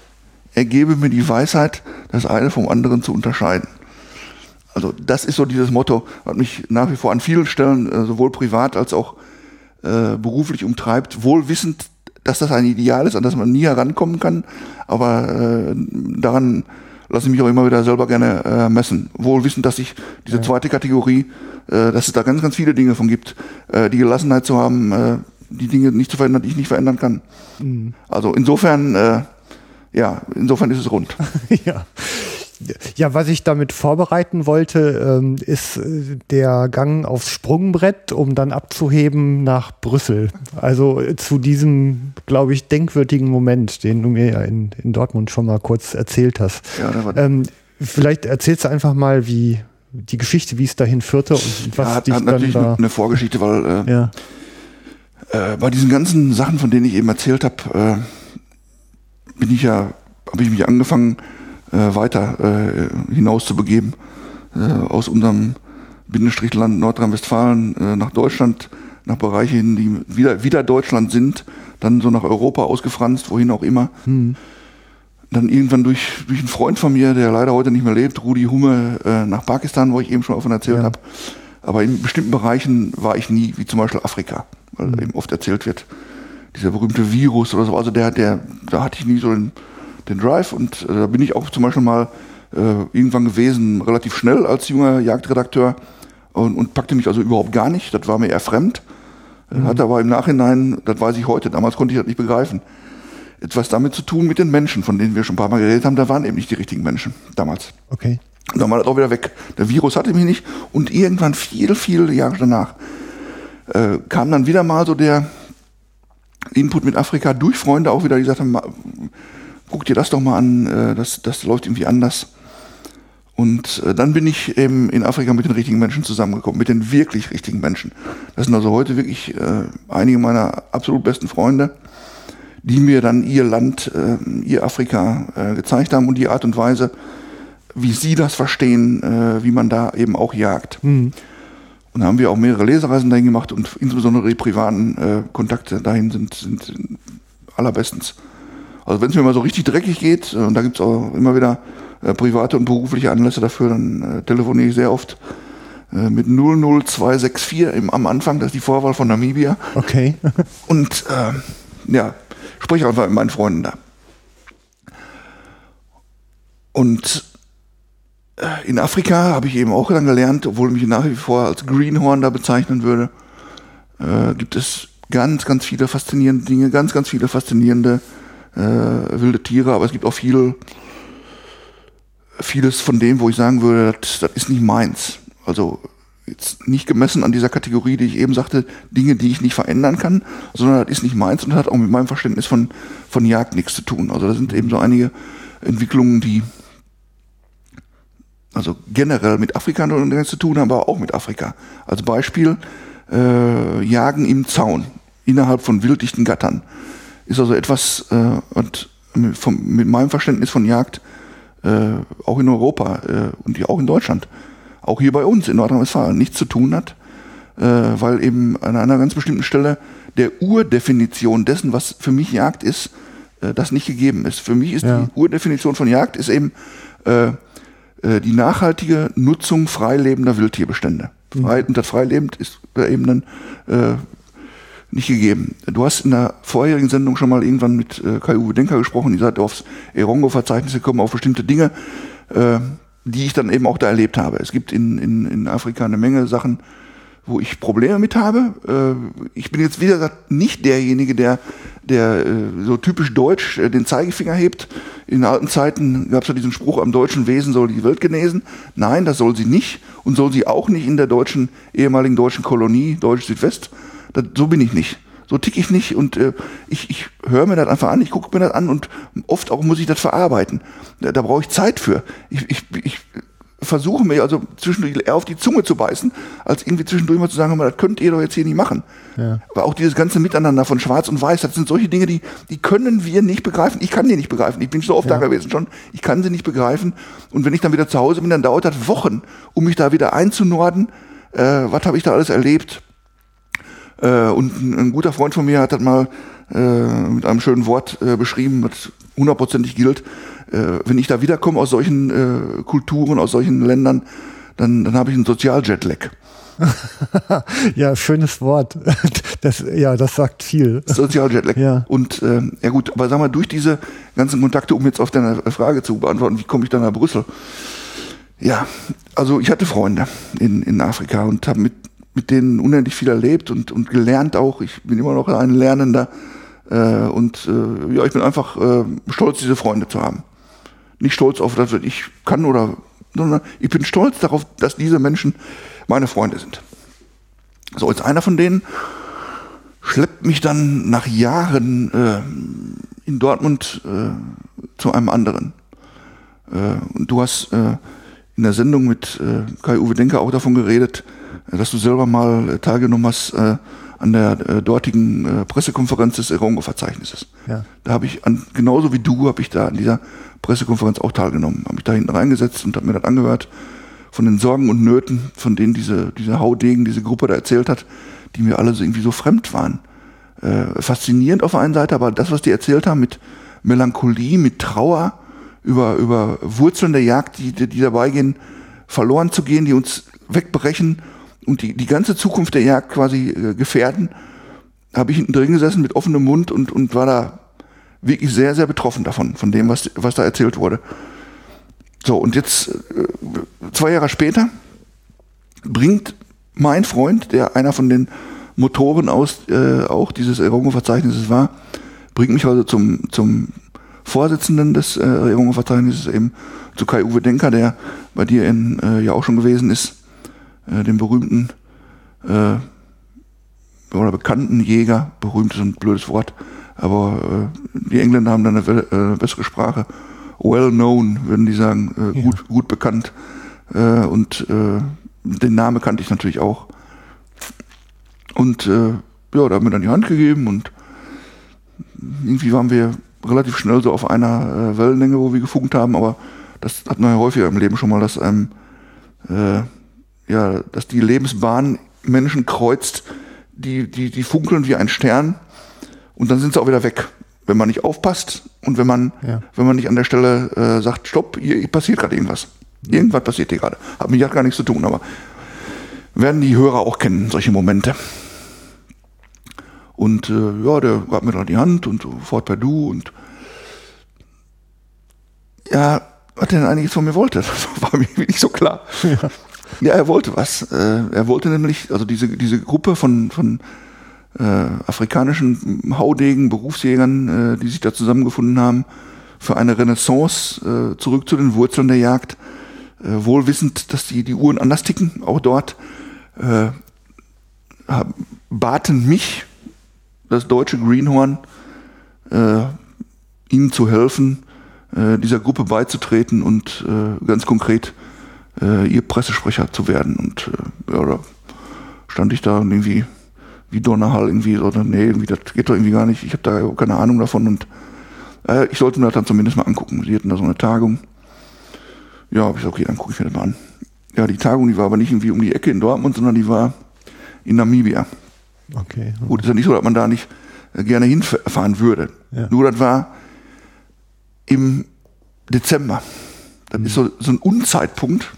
er gebe mir die Weisheit, das eine vom anderen zu unterscheiden. Also das ist so dieses Motto, was mich nach wie vor an vielen Stellen äh, sowohl privat als auch äh, beruflich umtreibt, wohl wissend, dass das ein Ideal ist, an das man nie herankommen kann, aber äh, daran lasse ich mich auch immer wieder selber gerne äh, messen. Wohl wissend, dass ich diese zweite Kategorie, äh, dass es da ganz, ganz viele Dinge von gibt, äh, die Gelassenheit zu haben, die Dinge nicht zu verändern, die ich nicht verändern kann. Mhm. Also insofern, äh, ja, insofern ist es rund. <laughs> ja. Ja, was ich damit vorbereiten wollte, ähm, ist äh, der Gang aufs Sprungbrett, um dann abzuheben nach Brüssel. Also äh, zu diesem, glaube ich, denkwürdigen Moment, den du mir ja in, in Dortmund schon mal kurz erzählt hast. Ja, ähm, vielleicht erzählst du einfach mal, wie die Geschichte, wie es dahin führte und was ja, hat, dich hat natürlich da eine Vorgeschichte, weil äh, ja. Äh, bei diesen ganzen Sachen, von denen ich eben erzählt habe, äh, bin ich ja, habe ich mich angefangen, äh, weiter äh, hinaus zu begeben äh, aus unserem Bindestrichland Nordrhein-Westfalen äh, nach Deutschland, nach Bereichen, die wieder, wieder Deutschland sind, dann so nach Europa ausgefranst, wohin auch immer. Hm. Dann irgendwann durch, durch einen Freund von mir, der leider heute nicht mehr lebt, Rudi Humme, nach Pakistan, wo ich eben schon davon erzählt ja. habe. Aber in bestimmten Bereichen war ich nie, wie zum Beispiel Afrika, weil hm. eben oft erzählt wird, dieser berühmte Virus oder so. Also der, der, da hatte ich nie so den, den Drive und äh, da bin ich auch zum Beispiel mal äh, irgendwann gewesen, relativ schnell als junger Jagdredakteur und, und packte mich also überhaupt gar nicht. Das war mir eher fremd. Äh, mhm. Hatte aber im Nachhinein, das weiß ich heute, damals konnte ich das nicht begreifen, etwas damit zu tun mit den Menschen, von denen wir schon ein paar Mal geredet haben. Da waren eben nicht die richtigen Menschen damals. Okay. Und dann war das auch wieder weg. Der Virus hatte mich nicht und irgendwann viele, viele Jahre danach äh, kam dann wieder mal so der Input mit Afrika durch Freunde auch wieder, die sagten, guck dir das doch mal an, äh, das, das läuft irgendwie anders. Und äh, dann bin ich eben in Afrika mit den richtigen Menschen zusammengekommen, mit den wirklich richtigen Menschen. Das sind also heute wirklich äh, einige meiner absolut besten Freunde, die mir dann ihr Land, äh, ihr Afrika äh, gezeigt haben und die Art und Weise, wie sie das verstehen, äh, wie man da eben auch jagt. Mhm. Und da haben wir auch mehrere Lesereisen dahin gemacht und insbesondere die privaten äh, Kontakte dahin sind, sind allerbestens. Also wenn es mir mal so richtig dreckig geht, äh, und da gibt es auch immer wieder äh, private und berufliche Anlässe dafür, dann äh, telefoniere ich sehr oft äh, mit 00264 im, am Anfang, das ist die Vorwahl von Namibia. Okay. <laughs> und äh, ja, spreche einfach mit meinen Freunden da. Und in Afrika habe ich eben auch dann gelernt, obwohl ich mich nach wie vor als Greenhorn da bezeichnen würde, äh, gibt es ganz, ganz viele faszinierende Dinge, ganz, ganz viele faszinierende äh, wilde Tiere, aber es gibt auch viel, vieles von dem, wo ich sagen würde, das, das ist nicht meins. Also jetzt nicht gemessen an dieser Kategorie, die ich eben sagte, Dinge, die ich nicht verändern kann, sondern das ist nicht meins und hat auch mit meinem Verständnis von, von Jagd nichts zu tun. Also da sind eben so einige Entwicklungen, die also generell mit Afrika nichts zu tun haben, aber auch mit Afrika. Als Beispiel äh, Jagen im Zaun innerhalb von wilddichten Gattern ist also etwas, äh, und vom, mit meinem Verständnis von Jagd äh, auch in Europa äh, und auch in Deutschland, auch hier bei uns in Nordrhein-Westfalen nichts zu tun hat, äh, weil eben an einer ganz bestimmten Stelle der Urdefinition dessen, was für mich Jagd ist, äh, das nicht gegeben ist. Für mich ist ja. die Urdefinition von Jagd ist eben äh, die nachhaltige Nutzung freilebender Wildtierbestände. Mhm. Frei, und das freilebend ist eben dann äh, nicht gegeben. Du hast in der vorherigen Sendung schon mal irgendwann mit äh, Kai-Uwe Denker gesprochen, ihr seid aufs Erongo-Verzeichnis gekommen, auf bestimmte Dinge, äh, die ich dann eben auch da erlebt habe. Es gibt in, in, in Afrika eine Menge Sachen, wo ich Probleme mit habe. Äh, ich bin jetzt wieder nicht derjenige, der, der äh, so typisch deutsch äh, den Zeigefinger hebt. In alten Zeiten gab es ja diesen Spruch, am deutschen Wesen soll die Welt genesen. Nein, das soll sie nicht und soll sie auch nicht in der deutschen, ehemaligen deutschen Kolonie, Deutsch Südwest das, so bin ich nicht. So tick ich nicht und äh, ich, ich höre mir das einfach an, ich gucke mir das an und oft auch muss ich das verarbeiten. Da, da brauche ich Zeit für. Ich, ich, ich versuche mir also zwischendurch eher auf die Zunge zu beißen, als irgendwie zwischendurch mal zu sagen, das könnt ihr doch jetzt hier nicht machen. Ja. Aber auch dieses ganze Miteinander von Schwarz und Weiß, das sind solche Dinge, die, die können wir nicht begreifen. Ich kann die nicht begreifen. Ich bin so oft ja. da gewesen schon. Ich kann sie nicht begreifen. Und wenn ich dann wieder zu Hause bin, dann dauert das Wochen, um mich da wieder einzunorden. Äh, was habe ich da alles erlebt? Äh, und ein, ein, guter Freund von mir hat das mal äh, mit einem schönen Wort äh, beschrieben, das hundertprozentig gilt. Äh, wenn ich da wiederkomme aus solchen äh, Kulturen, aus solchen Ländern, dann, dann habe ich einen Sozialjetlag. <laughs> ja, schönes Wort. <laughs> Das, ja, das sagt viel. Sozialjetlag. Ja. Und äh, ja gut, aber sag mal, durch diese ganzen Kontakte, um jetzt auf deine Frage zu beantworten, wie komme ich dann nach Brüssel? Ja, also ich hatte Freunde in, in Afrika und habe mit mit denen unendlich viel erlebt und, und gelernt auch. Ich bin immer noch ein Lernender. Äh, und äh, ja, ich bin einfach äh, stolz, diese Freunde zu haben. Nicht stolz auf das, was ich kann oder, sondern ich bin stolz darauf, dass diese Menschen meine Freunde sind. So, jetzt einer von denen schleppt mich dann nach Jahren äh, in Dortmund äh, zu einem anderen. Äh, und du hast äh, in der Sendung mit äh, Kai-Uwe Denker auch davon geredet, dass du selber mal äh, teilgenommen hast an der äh, dortigen äh, Pressekonferenz des Erongo-Verzeichnisses. Ja. Da habe ich, an, genauso wie du, habe ich da an dieser Pressekonferenz auch teilgenommen. Habe mich da hinten reingesetzt und habe mir das angehört von den Sorgen und Nöten, von denen diese, diese Haudegen, diese Gruppe da erzählt hat, die mir alle so irgendwie so fremd waren. Äh, faszinierend auf der einen Seite, aber das, was die erzählt haben mit Melancholie, mit Trauer, über, über Wurzeln der Jagd, die, die dabei gehen, verloren zu gehen, die uns wegbrechen und die, die ganze Zukunft der Jagd quasi äh, gefährden, habe ich hinten drin gesessen mit offenem Mund und, und war da wirklich sehr, sehr betroffen davon, von dem, was, was da erzählt wurde. So, und jetzt, äh, zwei Jahre später, bringt mein Freund, der einer von den Motoren aus äh, auch dieses Erongo-Verzeichnisses war, bringt mich also zum, zum Vorsitzenden des äh, Erongo-Verzeichnisses, eben zu Kai-Uwe Denker, der bei dir in, äh, ja auch schon gewesen ist, äh, dem berühmten äh, oder bekannten Jäger, berühmt ist ein blödes Wort, aber äh, die Engländer haben da eine äh, bessere Sprache. Well known, würden die sagen, äh, ja. gut, gut bekannt. Äh, und äh, den Namen kannte ich natürlich auch. Und äh, ja, da haben wir dann die Hand gegeben und irgendwie waren wir relativ schnell so auf einer äh, Wellenlänge, wo wir gefunkt haben, aber das hat man ja häufiger im Leben schon mal, dass einem äh, ja, dass die Lebensbahn Menschen kreuzt, die, die, die funkeln wie ein Stern und dann sind sie auch wieder weg, wenn man nicht aufpasst und wenn man, ja. wenn man nicht an der Stelle äh, sagt, stopp, hier, hier passiert gerade irgendwas. Irgendwas passiert hier gerade. Hat mich ja gar nichts zu tun, aber werden die Hörer auch kennen, solche Momente. Und äh, ja, der gab mir dann die Hand und sofort per Du und ja, was er denn eigentlich von mir wollte, <laughs> das war mir nicht so klar. Ja, ja er wollte was. Äh, er wollte nämlich, also diese, diese Gruppe von, von äh, afrikanischen Haudegen, Berufsjägern, äh, die sich da zusammengefunden haben, für eine Renaissance äh, zurück zu den Wurzeln der Jagd, äh, wohl wissend, dass die, die Uhren anders ticken, auch dort, äh, baten mich, das deutsche Greenhorn, ihnen zu helfen, dieser Gruppe beizutreten und ganz konkret äh, ihr Pressesprecher zu werden. Und äh, ja, da stand ich da und irgendwie wie Donnerhall irgendwie so, nee, irgendwie, das geht doch irgendwie gar nicht, ich habe da keine Ahnung davon und äh, ich sollte mir das dann zumindest mal angucken. Sie hatten da so eine Tagung. Ja, habe ich gesagt, okay, dann gucke ich mir das mal an. Ja, die Tagung, die war aber nicht irgendwie um die Ecke in Dortmund, sondern die war in Namibia. Okay. Gut, ist ja nicht so, dass man da nicht äh, gerne hinfahren würde. Ja. Nur das war im Dezember. Das mhm. ist so, so ein Unzeitpunkt,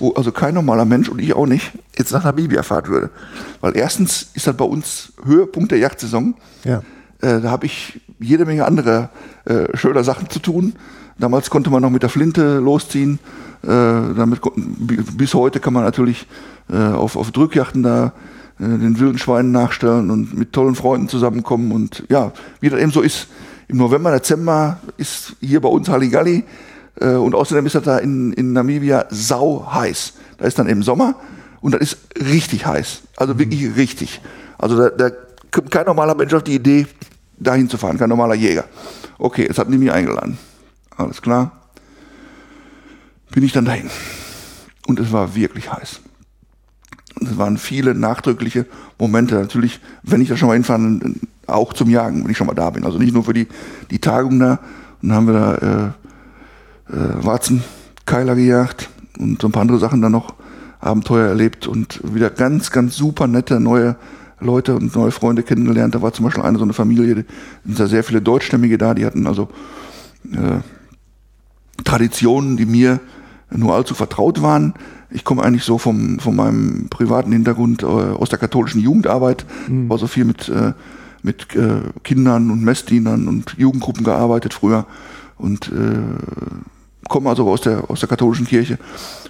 wo also kein normaler Mensch und ich auch nicht jetzt nach Namibia fahren würde. Weil erstens ist das bei uns Höhepunkt der Jagdsaison. Ja. Äh, da habe ich jede Menge andere äh, schöner Sachen zu tun. Damals konnte man noch mit der Flinte losziehen. Äh, damit bis heute kann man natürlich äh, auf, auf Drückjachten da äh, den wilden Schweinen nachstellen und mit tollen Freunden zusammenkommen und ja, wie das eben so ist. Im November, Dezember ist hier bei uns Halligalli äh, und außerdem ist das da in, in Namibia sau heiß. Da ist dann eben Sommer und das ist richtig heiß. Also wirklich richtig. Also da, da kommt kein normaler Mensch auf die Idee, dahin zu fahren, kein normaler Jäger. Okay, jetzt die mich eingeladen. Alles klar. Bin ich dann dahin. Und es war wirklich heiß. Es waren viele nachdrückliche Momente. Natürlich, wenn ich da schon mal hinfahre, auch zum Jagen, wenn ich schon mal da bin. Also nicht nur für die, die Tagung da. Und dann haben wir da äh, äh, Warzenkeiler gejagt und so ein paar andere Sachen dann noch Abenteuer erlebt und wieder ganz, ganz super nette neue Leute und neue Freunde kennengelernt. Da war zum Beispiel eine so eine Familie, sind da sehr viele Deutschstämmige da, die hatten also äh, Traditionen, die mir nur allzu vertraut waren. Ich komme eigentlich so vom, von meinem privaten Hintergrund äh, aus der katholischen Jugendarbeit, mhm. war so viel mit, äh, mit äh, Kindern und Messdienern und Jugendgruppen gearbeitet früher und äh, komme also aus der, aus der katholischen Kirche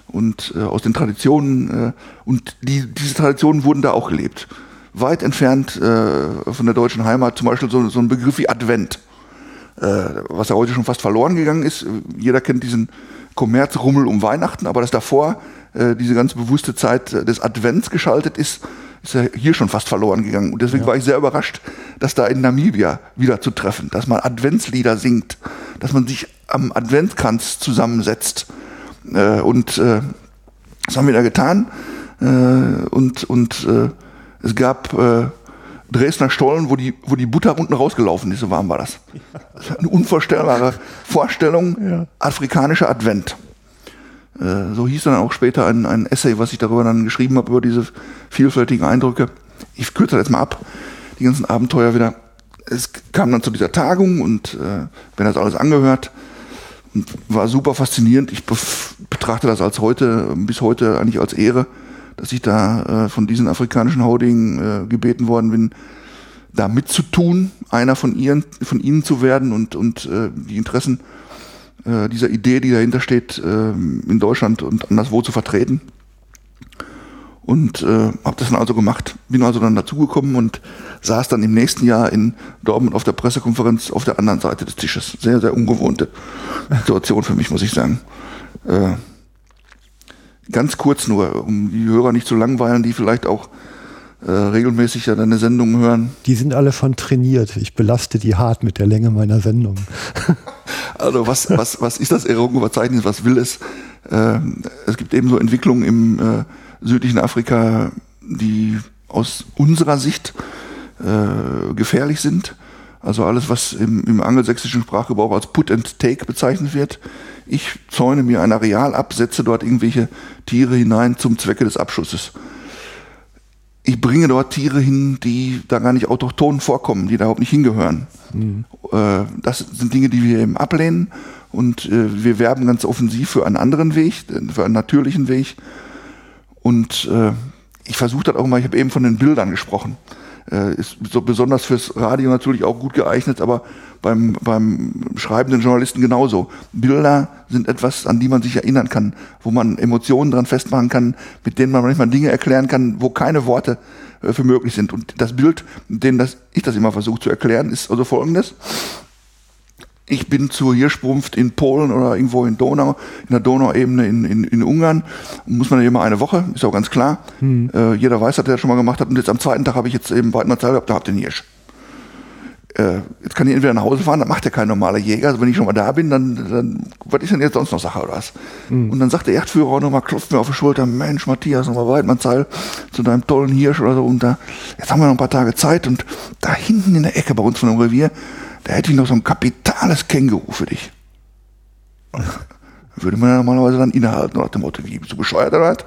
und äh, aus den Traditionen äh, und die, diese Traditionen wurden da auch gelebt. Weit entfernt äh, von der deutschen Heimat zum Beispiel so, so ein Begriff wie Advent äh, was ja heute schon fast verloren gegangen ist. Jeder kennt diesen Kommerzrummel um Weihnachten, aber dass davor äh, diese ganz bewusste Zeit des Advents geschaltet ist, ist ja hier schon fast verloren gegangen. Und deswegen ja. war ich sehr überrascht, dass da in Namibia wieder zu treffen, dass man Adventslieder singt, dass man sich am Adventkranz zusammensetzt. Äh, und äh, das haben wir da getan. Äh, und und äh, es gab äh, Dresdner Stollen, wo die, wo die Butter unten rausgelaufen ist, so warm war das. das eine unvorstellbare Vorstellung, ja. afrikanischer Advent. Äh, so hieß dann auch später ein, ein Essay, was ich darüber dann geschrieben habe, über diese vielfältigen Eindrücke. Ich kürze das jetzt mal ab, die ganzen Abenteuer wieder. Es kam dann zu dieser Tagung und äh, wenn das alles angehört, war super faszinierend. Ich betrachte das als heute, bis heute eigentlich als Ehre, dass ich da äh, von diesen afrikanischen Holding äh, gebeten worden bin, da mitzutun, einer von ihren, von ihnen zu werden und, und äh, die Interessen äh, dieser Idee, die dahinter steht, äh, in Deutschland und anderswo zu vertreten. Und äh, habe das dann also gemacht, bin also dann dazugekommen und saß dann im nächsten Jahr in Dortmund auf der Pressekonferenz auf der anderen Seite des Tisches. Sehr, sehr ungewohnte Situation für mich, muss ich sagen. Äh, ganz kurz nur, um die Hörer nicht zu langweilen, die vielleicht auch äh, regelmäßig ja deine Sendungen hören. Die sind alle von trainiert. Ich belaste die hart mit der Länge meiner Sendung. <laughs> also was, was, was ist das Erogenverzeichnis? Was will es? Äh, es gibt eben so Entwicklungen im äh, südlichen Afrika, die aus unserer Sicht äh, gefährlich sind. Also alles, was im, im angelsächsischen Sprachgebrauch als Put and Take bezeichnet wird. Ich zäune mir ein Areal ab, setze dort irgendwelche Tiere hinein zum Zwecke des Abschusses ich bringe dort Tiere hin, die da gar nicht autochton vorkommen, die da überhaupt nicht hingehören. Mhm. Äh, das sind Dinge, die wir eben ablehnen und äh, wir werben ganz offensiv für einen anderen Weg, für einen natürlichen Weg. Und äh, ich versuche das auch mal, ich habe eben von den Bildern gesprochen. Ist so besonders fürs Radio natürlich auch gut geeignet, aber beim, beim schreibenden Journalisten genauso. Bilder sind etwas, an die man sich erinnern kann, wo man Emotionen dran festmachen kann, mit denen man manchmal Dinge erklären kann, wo keine Worte äh, für möglich sind. Und das Bild, dem das, ich das immer versuche zu erklären, ist also folgendes. Ich bin zur Hirschbrunft in Polen oder irgendwo in Donau, in der Donauebene in, in, in Ungarn. Muss man ja immer eine Woche, ist auch ganz klar. Hm. Äh, jeder weiß, dass er das schon mal gemacht hat. Und jetzt am zweiten Tag habe ich jetzt eben weiter Zeit gehabt, da habt ihr den Hirsch äh, jetzt kann ich entweder nach Hause fahren, dann macht ja kein normaler Jäger. Also wenn ich schon mal da bin, dann, dann was ist denn jetzt sonst noch Sache oder was? Mhm. Und dann sagt der Erdführer auch nochmal, klopft mir auf die Schulter, Mensch, Matthias, nochmal Weidmannsheil zu deinem tollen Hirsch oder so. Und da, jetzt haben wir noch ein paar Tage Zeit und da hinten in der Ecke bei uns von dem Revier, da hätte ich noch so ein kapitales Känguru für dich. <laughs> Würde man ja normalerweise dann innehalten nach dem Motto, wie, bist du bescheuert oder was?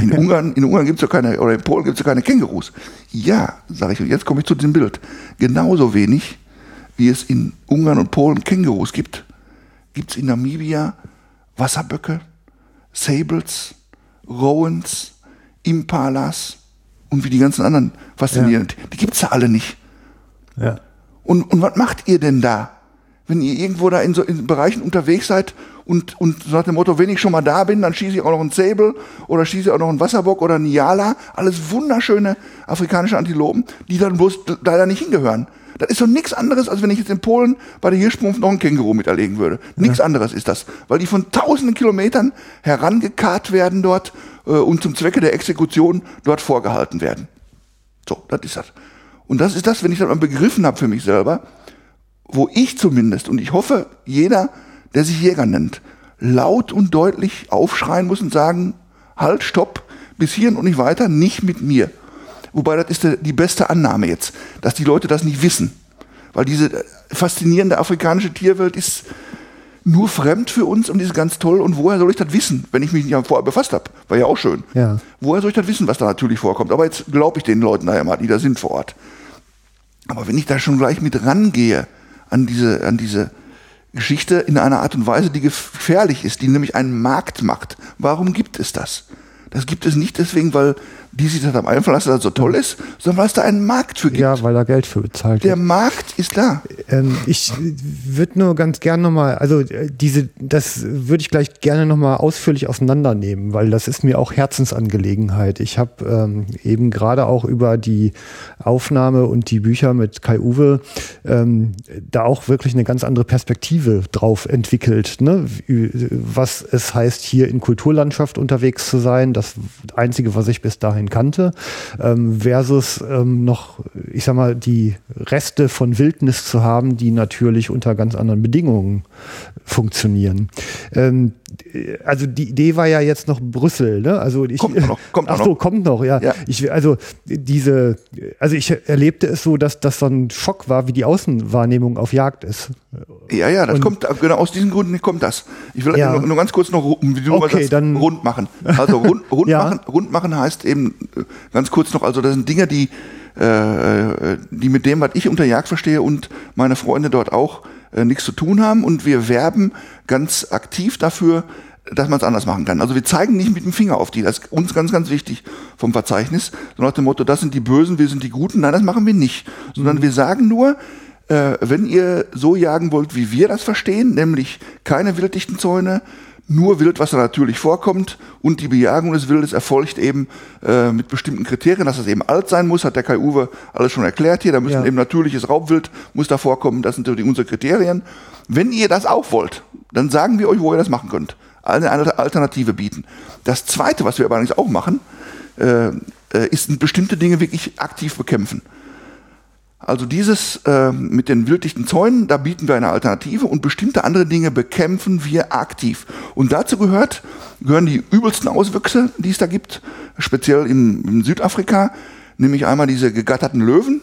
In Ungarn, in Ungarn gibt es ja keine, oder in Polen gibt es ja keine Kängurus. Ja, sage ich, und jetzt komme ich zu diesem Bild. Genauso wenig, wie es in Ungarn und Polen Kängurus gibt, gibt es in Namibia Wasserböcke, Sables, Rowans, Impalas und wie die ganzen anderen faszinierend. Ja. Die gibt es ja alle nicht. Ja. Und, und was macht ihr denn da? wenn ihr irgendwo da in so in Bereichen unterwegs seid und, und nach dem Motto, wenn ich schon mal da bin, dann schieße ich auch noch einen Säbel oder schieße ich auch noch einen Wasserbock oder einen Niala. Alles wunderschöne afrikanische Antilopen, die dann bloß leider nicht hingehören. Das ist so nichts anderes, als wenn ich jetzt in Polen bei der Hirschsprung noch einen Känguru miterlegen würde. Nichts ja. anderes ist das. Weil die von tausenden Kilometern herangekarrt werden dort äh, und zum Zwecke der Exekution dort vorgehalten werden. So, das ist das. Und das ist das, wenn ich das mal begriffen habe für mich selber, wo ich zumindest, und ich hoffe, jeder, der sich Jäger nennt, laut und deutlich aufschreien muss und sagen, halt, stopp, bis hierhin und nicht weiter, nicht mit mir. Wobei das ist die beste Annahme jetzt, dass die Leute das nicht wissen. Weil diese faszinierende afrikanische Tierwelt ist nur fremd für uns und ist ganz toll. Und woher soll ich das wissen, wenn ich mich nicht vorher befasst habe? War ja auch schön. Ja. Woher soll ich das wissen, was da natürlich vorkommt? Aber jetzt glaube ich den Leuten da ja mal, die da sind vor Ort. Aber wenn ich da schon gleich mit rangehe, an diese, an diese Geschichte in einer Art und Weise, die gefährlich ist, die nämlich einen Markt macht. Warum gibt es das? Das gibt es nicht deswegen, weil die sich das haben einfallen lassen, dass das so toll ist, sondern weil es da einen Markt für gibt. Ja, weil da Geld für bezahlt Der wird. Markt ist da. Ähm, ich würde nur ganz gern nochmal, also äh, diese, das würde ich gleich gerne nochmal ausführlich auseinandernehmen, weil das ist mir auch Herzensangelegenheit. Ich habe ähm, eben gerade auch über die Aufnahme und die Bücher mit Kai Uwe ähm, da auch wirklich eine ganz andere Perspektive drauf entwickelt, ne? Was es heißt, hier in Kulturlandschaft unterwegs zu sein. Das Einzige, was ich bis dahin kannte, ähm, versus ähm, noch, ich sag mal, die Reste von Wildnis zu haben, die natürlich unter ganz anderen Bedingungen funktionieren. Ähm, also die Idee war ja jetzt noch Brüssel, ne? Also ich, Kommt noch, kommt ach noch. so, kommt noch, ja. Ja. Ich, also diese, also ich erlebte es so, dass das so ein Schock war, wie die Außenwahrnehmung auf Jagd ist. Ja, ja, das Und- kommt, genau aus diesen Gründen kommt das. Ich will Ja. nur, nur ganz kurz noch, Okay, sagst, dann- rund machen. Also rund, <laughs> rund, Ja. machen, rund machen heißt eben, äh, ganz kurz noch, also das sind Dinge, die, äh, die mit dem, was ich unter Jagd verstehe und meine Freunde dort auch, äh, nichts zu tun haben und wir werben ganz aktiv dafür, dass man es anders machen kann. Also wir zeigen nicht mit dem Finger auf die, das ist uns ganz, ganz wichtig vom Verzeichnis, so nach dem Motto, das sind die Bösen, wir sind die Guten. Nein, das machen wir nicht, sondern wir sagen nur, äh, wenn ihr so jagen wollt, wie wir das verstehen, nämlich keine wilddichten Zäune, nur Wild, was da natürlich vorkommt und die Bejagung des Wildes erfolgt eben äh, mit bestimmten Kriterien, dass es eben alt sein muss, hat der Kai Uwe alles schon erklärt hier, da müssen Ja. eben natürliches Raubwild muss da vorkommen, das sind natürlich unsere Kriterien. Wenn ihr das auch wollt, dann sagen wir euch, wo ihr das machen könnt. Eine, eine Alternative bieten. Das zweite, was wir aber allerdings auch machen, äh, äh, ist bestimmte Dinge wirklich aktiv bekämpfen. Also dieses äh, mit den wilddichten Zäunen, da bieten wir eine Alternative und bestimmte andere Dinge bekämpfen wir aktiv. Und dazu gehört, gehören die übelsten Auswüchse, die es da gibt, speziell in, in Südafrika, nämlich einmal diese gegatterten Löwen,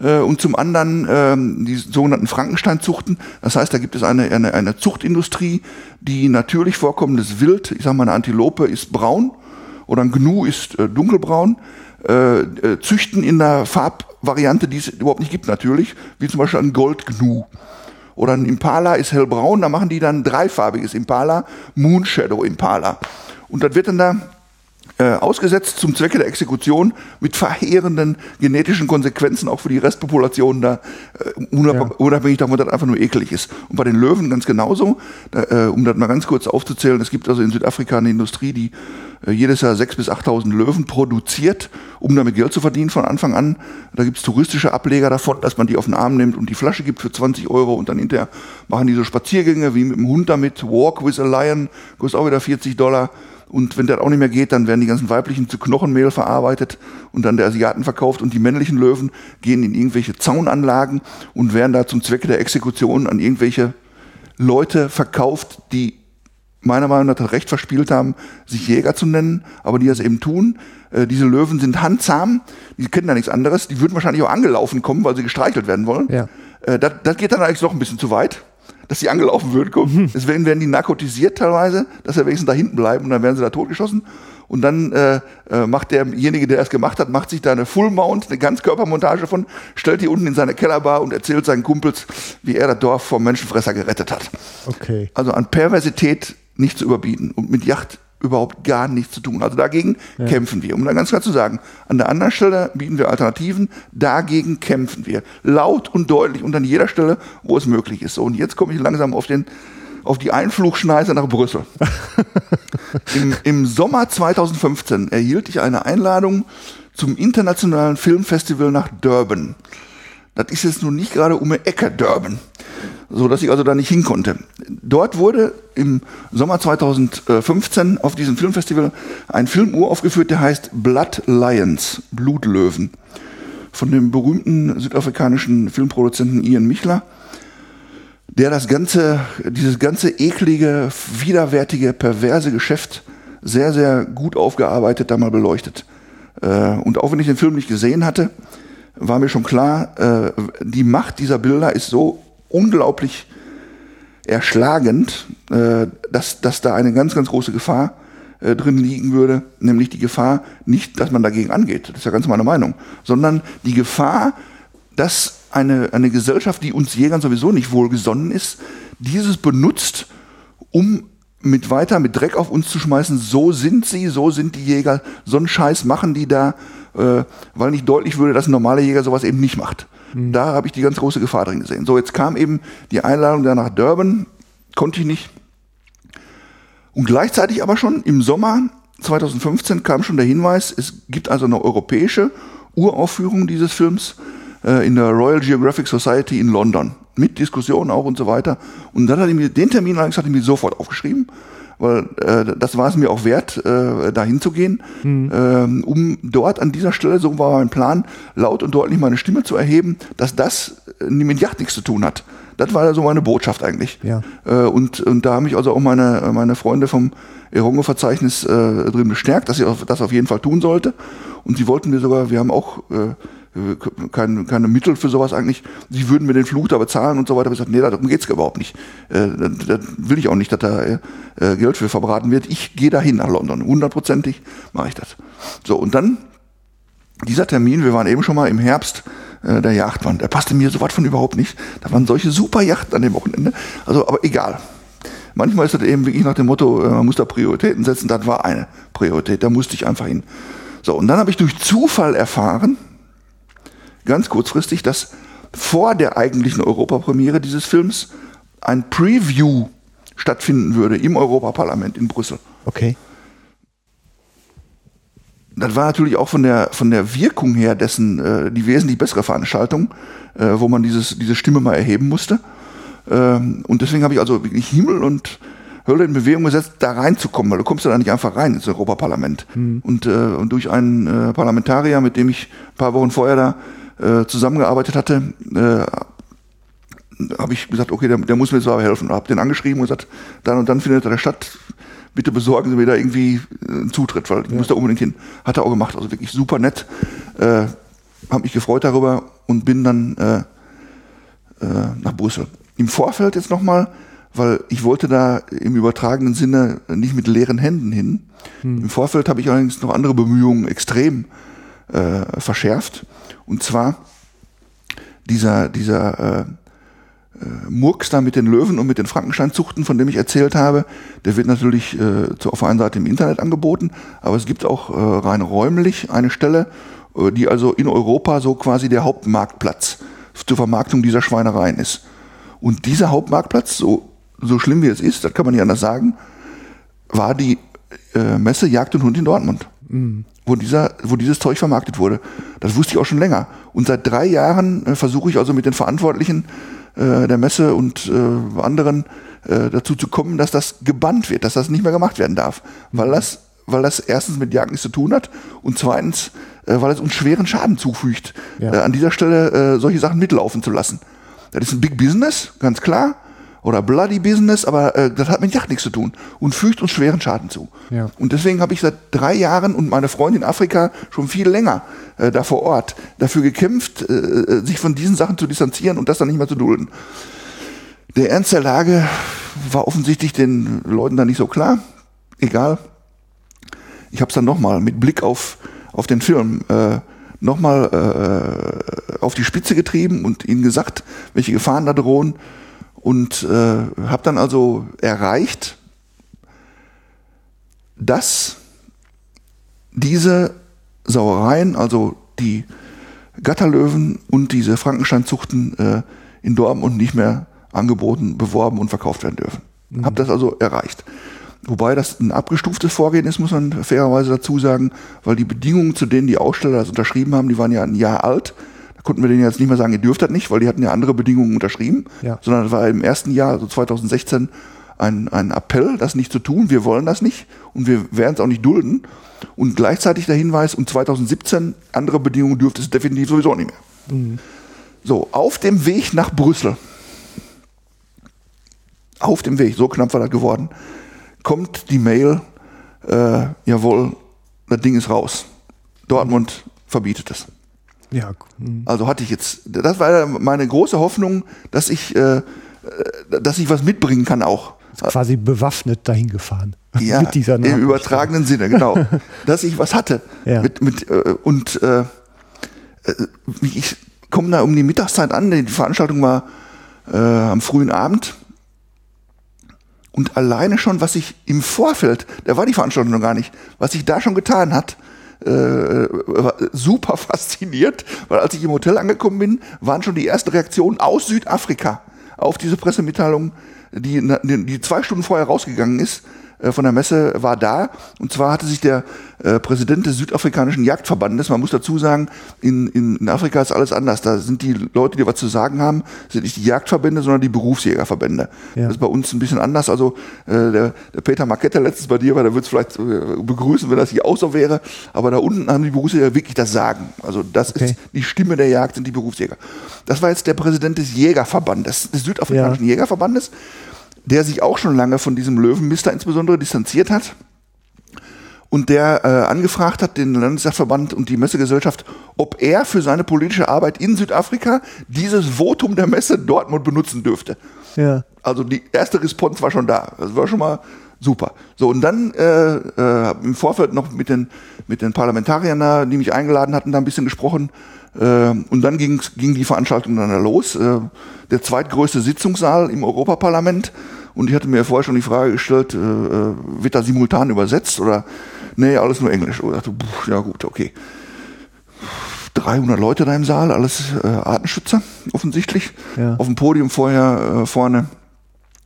äh, und zum anderen ähm, die sogenannten Frankensteinzuchten. Das heißt, da gibt es eine, eine, eine Zuchtindustrie, die natürlich vorkommendes Wild, ich sage mal, eine Antilope ist braun oder ein Gnu ist äh, dunkelbraun, äh, äh, züchten in der Farbvariante, die es überhaupt nicht gibt natürlich, wie zum Beispiel ein Goldgnu. Oder ein Impala ist hellbraun, da machen die dann dreifarbiges Impala, Moonshadow Impala. Und das wird dann da äh, ausgesetzt zum Zwecke der Exekution mit verheerenden genetischen Konsequenzen auch für die Restpopulation da, äh, unab Ja. unabhängig davon, dass das einfach nur eklig ist. Und bei den Löwen ganz genauso, da, äh, um das mal ganz kurz aufzuzählen, es gibt also in Südafrika eine Industrie, die äh, jedes Jahr 6.000 bis 8.000 Löwen produziert, um damit Geld zu verdienen von Anfang an. Da gibt es touristische Ableger davon, dass man die auf den Arm nimmt und die Flasche gibt für 20 Euro und dann hinterher machen die so Spaziergänge wie mit dem Hund damit, Walk with a Lion, kostet auch wieder 40 Dollar. Und wenn das auch nicht mehr geht, dann werden die ganzen weiblichen zu Knochenmehl verarbeitet und dann der Asiaten verkauft und die männlichen Löwen gehen in irgendwelche Zaunanlagen und werden da zum Zwecke der Exekution an irgendwelche Leute verkauft, die meiner Meinung nach das Recht verspielt haben, sich Jäger zu nennen, aber die das eben tun. Äh, diese Löwen sind handzahm, die kennen da nichts anderes, die würden wahrscheinlich auch angelaufen kommen, weil sie gestreichelt werden wollen. Ja. Äh, das, das geht dann eigentlich noch ein bisschen zu weit, dass sie angelaufen würden kommen. Deswegen werden die narkotisiert teilweise, dass sie wenigstens da hinten bleiben und dann werden sie da totgeschossen. Und dann äh, äh, macht derjenige, der das gemacht hat, macht sich da eine Full Mount, eine Ganzkörpermontage von, stellt die unten in seine Kellerbar und erzählt seinen Kumpels, wie er das Dorf vom Menschenfresser gerettet hat. Okay. Also an Perversität nicht zu überbieten und mit Yacht überhaupt gar nichts zu tun. Also dagegen kämpfen wir. Um dann ganz klar zu sagen, an der anderen Stelle bieten wir Alternativen, dagegen kämpfen wir. Laut und deutlich und an jeder Stelle, wo es möglich ist. So, und jetzt komme ich langsam auf, den, auf die Einflugschneise nach Brüssel. <laughs> Im, Im Sommer 2015 erhielt ich eine Einladung zum internationalen Filmfestival nach Durban. Das ist jetzt nun nicht gerade um die Ecke Durban, so dass ich also da nicht hin konnte. Dort wurde im Sommer 2015 auf diesem Filmfestival ein Film uraufgeführt, der heißt Blood Lions, Blutlöwen, von dem berühmten südafrikanischen Filmproduzenten Ian Michler, der das ganze, dieses ganze eklige, widerwärtige, perverse Geschäft sehr, sehr gut aufgearbeitet da mal beleuchtet. Äh, Und auch wenn ich den Film nicht gesehen hatte, war mir schon klar, äh, die Macht dieser Bilder ist so unglaublich erschlagend, äh, dass, dass da eine ganz, ganz große Gefahr äh, drin liegen würde, nämlich die Gefahr nicht, dass man dagegen angeht, das ist ja ganz meine Meinung, sondern die Gefahr, dass eine, eine Gesellschaft, die uns Jägern sowieso nicht wohlgesonnen ist, dieses benutzt, um mit weiter mit Dreck auf uns zu schmeißen, so sind sie, so sind die Jäger, so einen Scheiß machen die da, äh, weil nicht deutlich würde, dass ein normaler Jäger sowas eben nicht macht. Mhm. Da habe ich die ganz große Gefahr drin gesehen. So, jetzt kam eben die Einladung da nach Durban, konnte ich nicht. Und gleichzeitig aber schon im Sommer 2015 kam schon der Hinweis, es gibt also eine europäische Uraufführung dieses Films äh, in der Royal Geographic Society in London. Mit Diskussionen auch und so weiter. Und dann hat er mir den Termin allerdings hat er mir sofort aufgeschrieben, weil äh, das war es mir auch wert, äh, da hinzugehen, mhm. ähm, um dort an dieser Stelle, so war mein Plan, laut und deutlich meine Stimme zu erheben, dass das äh, mit Yacht nichts zu tun hat. Das war so meine Botschaft eigentlich. Ja. Äh, und, und da haben mich also auch meine, meine Freunde vom Erongo-Verzeichnis äh, drin bestärkt, dass ich das auf jeden Fall tun sollte. Und sie wollten mir sogar, wir haben auch äh, keine, keine Mittel für sowas eigentlich. Sie würden mir den Fluch da bezahlen und so weiter. Ich gesagt, nee, darum geht's überhaupt nicht. Äh, da, will ich auch nicht, dass da äh, Geld für verbraten wird. Ich gehe dahin nach London. Hundertprozentig mache ich das. So, und dann dieser Termin, wir waren eben schon mal im Herbst äh, der Yachtwand, der passte mir so was von überhaupt nicht. Da waren solche super Yachten an dem Wochenende. Also, aber egal. Manchmal ist das eben wirklich nach dem Motto, äh, man muss da Prioritäten setzen. Das war eine Priorität, da musste ich einfach hin. So, und dann habe ich durch Zufall erfahren, ganz kurzfristig, dass vor der eigentlichen Europapremiere dieses Films ein Preview stattfinden würde im Europaparlament in Brüssel. Okay. Das war natürlich auch von der, von der Wirkung her dessen äh, die wesentlich bessere Veranstaltung, äh, wo man dieses, diese Stimme mal erheben musste. Ähm, und deswegen habe ich also wirklich Himmel und Hölle in Bewegung gesetzt, da reinzukommen, weil du kommst ja da nicht einfach rein ins Europaparlament. Mhm. Und, äh, und durch einen äh, Parlamentarier, mit dem ich ein paar Wochen vorher da äh, zusammengearbeitet hatte, äh, habe ich gesagt, okay, der, der muss mir jetzt aber helfen. Habe den angeschrieben und gesagt, dann und dann findet er statt. Bitte besorgen Sie mir da irgendwie äh, einen Zutritt, weil ich ja. muss da unbedingt hin. Hat er auch gemacht, also wirklich super nett. Äh, habe mich gefreut darüber und bin dann äh, äh, nach Brüssel. Im Vorfeld jetzt nochmal, weil ich wollte da im übertragenen Sinne nicht mit leeren Händen hin. Hm. Im Vorfeld habe ich allerdings noch andere Bemühungen extrem äh, verschärft. Und zwar dieser, dieser äh, äh, Murks da mit den Löwen und mit den Frankensteinzuchten, von dem ich erzählt habe, der wird natürlich äh, auf der einen Seite im Internet angeboten, aber es gibt auch äh, rein räumlich eine Stelle, äh, die also in Europa so quasi der Hauptmarktplatz zur Vermarktung dieser Schweinereien ist. Und dieser Hauptmarktplatz, so, so schlimm wie es ist, das kann man nicht anders sagen, war die äh, Messe Jagd und Hund in Dortmund. Mhm wo, dieser, wo dieses Zeug vermarktet wurde. Das wusste ich auch schon länger. Und seit drei Jahren äh, versuche ich also mit den Verantwortlichen äh, der Messe und äh, anderen äh, dazu zu kommen, dass das gebannt wird, dass das nicht mehr gemacht werden darf. Weil das, weil das erstens mit Jagd nichts zu tun hat und zweitens, äh, weil es uns schweren Schaden zufügt, ja. äh, an dieser Stelle äh, solche Sachen mitlaufen zu lassen. Das ist ein Big Business, ganz klar oder Bloody Business, aber äh, das hat mit Yacht nichts zu tun und fügt uns schweren Schaden zu. Ja. Und deswegen habe ich seit drei Jahren und meine Freundin in Afrika schon viel länger äh, da vor Ort dafür gekämpft, äh, äh, sich von diesen Sachen zu distanzieren und das dann nicht mehr zu dulden. Der Ernst der Lage war offensichtlich den Leuten da nicht so klar. Egal. Ich habe es dann nochmal mit Blick auf, auf den Film äh, nochmal äh, auf die Spitze getrieben und ihnen gesagt, welche Gefahren da drohen und äh, habe dann also erreicht, dass diese Sauereien, also die Gatterlöwen und diese Frankensteinzuchten äh, in Dortmund nicht mehr angeboten, beworben und verkauft werden dürfen. Mhm. Habe das also erreicht. Wobei das ein abgestuftes Vorgehen ist, muss man fairerweise dazu sagen, weil die Bedingungen, zu denen die Aussteller das unterschrieben haben, die waren ja ein Jahr alt konnten wir denen jetzt nicht mehr sagen, ihr dürft das nicht, weil die hatten ja andere Bedingungen unterschrieben, ja. sondern es war im ersten Jahr, also 2016, ein, ein Appell, das nicht zu tun. Wir wollen das nicht und wir werden es auch nicht dulden. Und gleichzeitig der Hinweis, und 2017 andere Bedingungen dürfte es definitiv sowieso nicht mehr. Mhm. So, auf dem Weg nach Brüssel, auf dem Weg, so knapp war das geworden, kommt die Mail, äh, jawohl, das Ding ist raus. Dortmund verbietet es. Ja. Mhm. Also hatte ich jetzt, das war meine große Hoffnung, dass ich, äh, dass ich was mitbringen kann auch. quasi bewaffnet dahin gefahren. <laughs> Ja, mit dieser im übertragenen Sinne, genau. <laughs> dass ich was hatte. Ja. Mit, mit, äh, und äh, äh ich komme da um die Mittagszeit an, die Veranstaltung war äh, am frühen Abend. Und alleine schon, was sich im Vorfeld, da war die Veranstaltung noch gar nicht, was sich da schon getan hat, äh, war super <laughs> fasziniert, weil als ich im Hotel angekommen bin, waren schon die ersten Reaktionen aus Südafrika auf diese Pressemitteilung, die, die zwei Stunden vorher rausgegangen ist, äh, von der Messe war da. Und zwar hatte sich der äh, Präsident des südafrikanischen Jagdverbandes, man muss dazu sagen, in, in, in Afrika ist alles anders. Da sind die Leute, die was zu sagen haben, sind nicht die Jagdverbände, sondern die Berufsjägerverbände. Ja. Das ist bei uns ein bisschen anders. Also äh, der, der Peter Markette letztens bei dir war, der würde es vielleicht äh, begrüßen, wenn das hier auch so wäre. Aber da unten haben die Berufsjäger wirklich das Sagen. Also das okay. ist die Stimme der Jagd, sind die Berufsjäger. Das war jetzt der Präsident des Jägerverbandes, des südafrikanischen ja. Jägerverbandes der sich auch schon lange von diesem Löwenmister insbesondere distanziert hat und der äh, angefragt hat, den Landesverband und die Messegesellschaft, ob er für seine politische Arbeit in Südafrika dieses Votum der Messe Dortmund benutzen dürfte. Ja. Also die erste Response war schon da. Das war schon mal super. So, und dann äh, äh, im Vorfeld noch mit den, mit den Parlamentariern da, die mich eingeladen hatten, da ein bisschen gesprochen. Äh, und dann ging die Veranstaltung dann los. Äh, der zweitgrößte Sitzungssaal im Europaparlament und ich hatte mir vorher schon die Frage gestellt, äh, äh wird da simultan übersetzt oder nee, alles nur Englisch. Und ich dachte, pff, ja gut, okay. 300 Leute da im Saal, alles äh, Artenschützer offensichtlich. Ja. Auf dem Podium vorher äh, vorne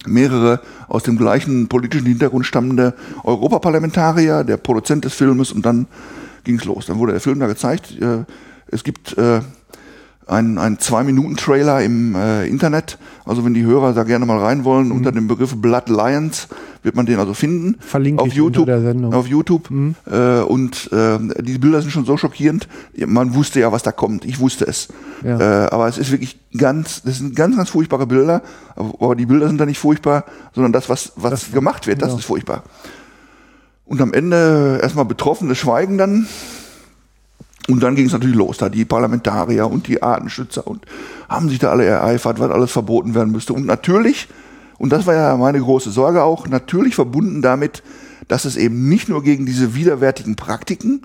mehrere aus dem gleichen politischen Hintergrund stammende Europaparlamentarier, der Produzent des Filmes und dann ging es los. Dann wurde der Film da gezeigt. Äh, es gibt äh, ein, ein Zwei-Minuten-Trailer im äh, Internet. Also wenn die Hörer da gerne mal rein wollen, mhm. unter dem Begriff Blood Lions wird man den also finden. Verlinke auf YouTube. Auf YouTube. Mhm. Äh, und äh, die Bilder sind schon so schockierend. Man wusste ja, was da kommt. Ich wusste es. Ja. Äh, aber es ist wirklich ganz, das sind ganz, ganz furchtbare Bilder. Aber die Bilder sind da nicht furchtbar, sondern das, was, was das, gemacht wird, das ja. ist furchtbar. Und am Ende erstmal betroffenes Schweigen dann und dann ging es natürlich los, da die Parlamentarier und die Artenschützer und haben sich da alle ereifert, was alles verboten werden müsste. Und natürlich, und das war ja meine große Sorge auch, natürlich verbunden damit, dass es eben nicht nur gegen diese widerwärtigen Praktiken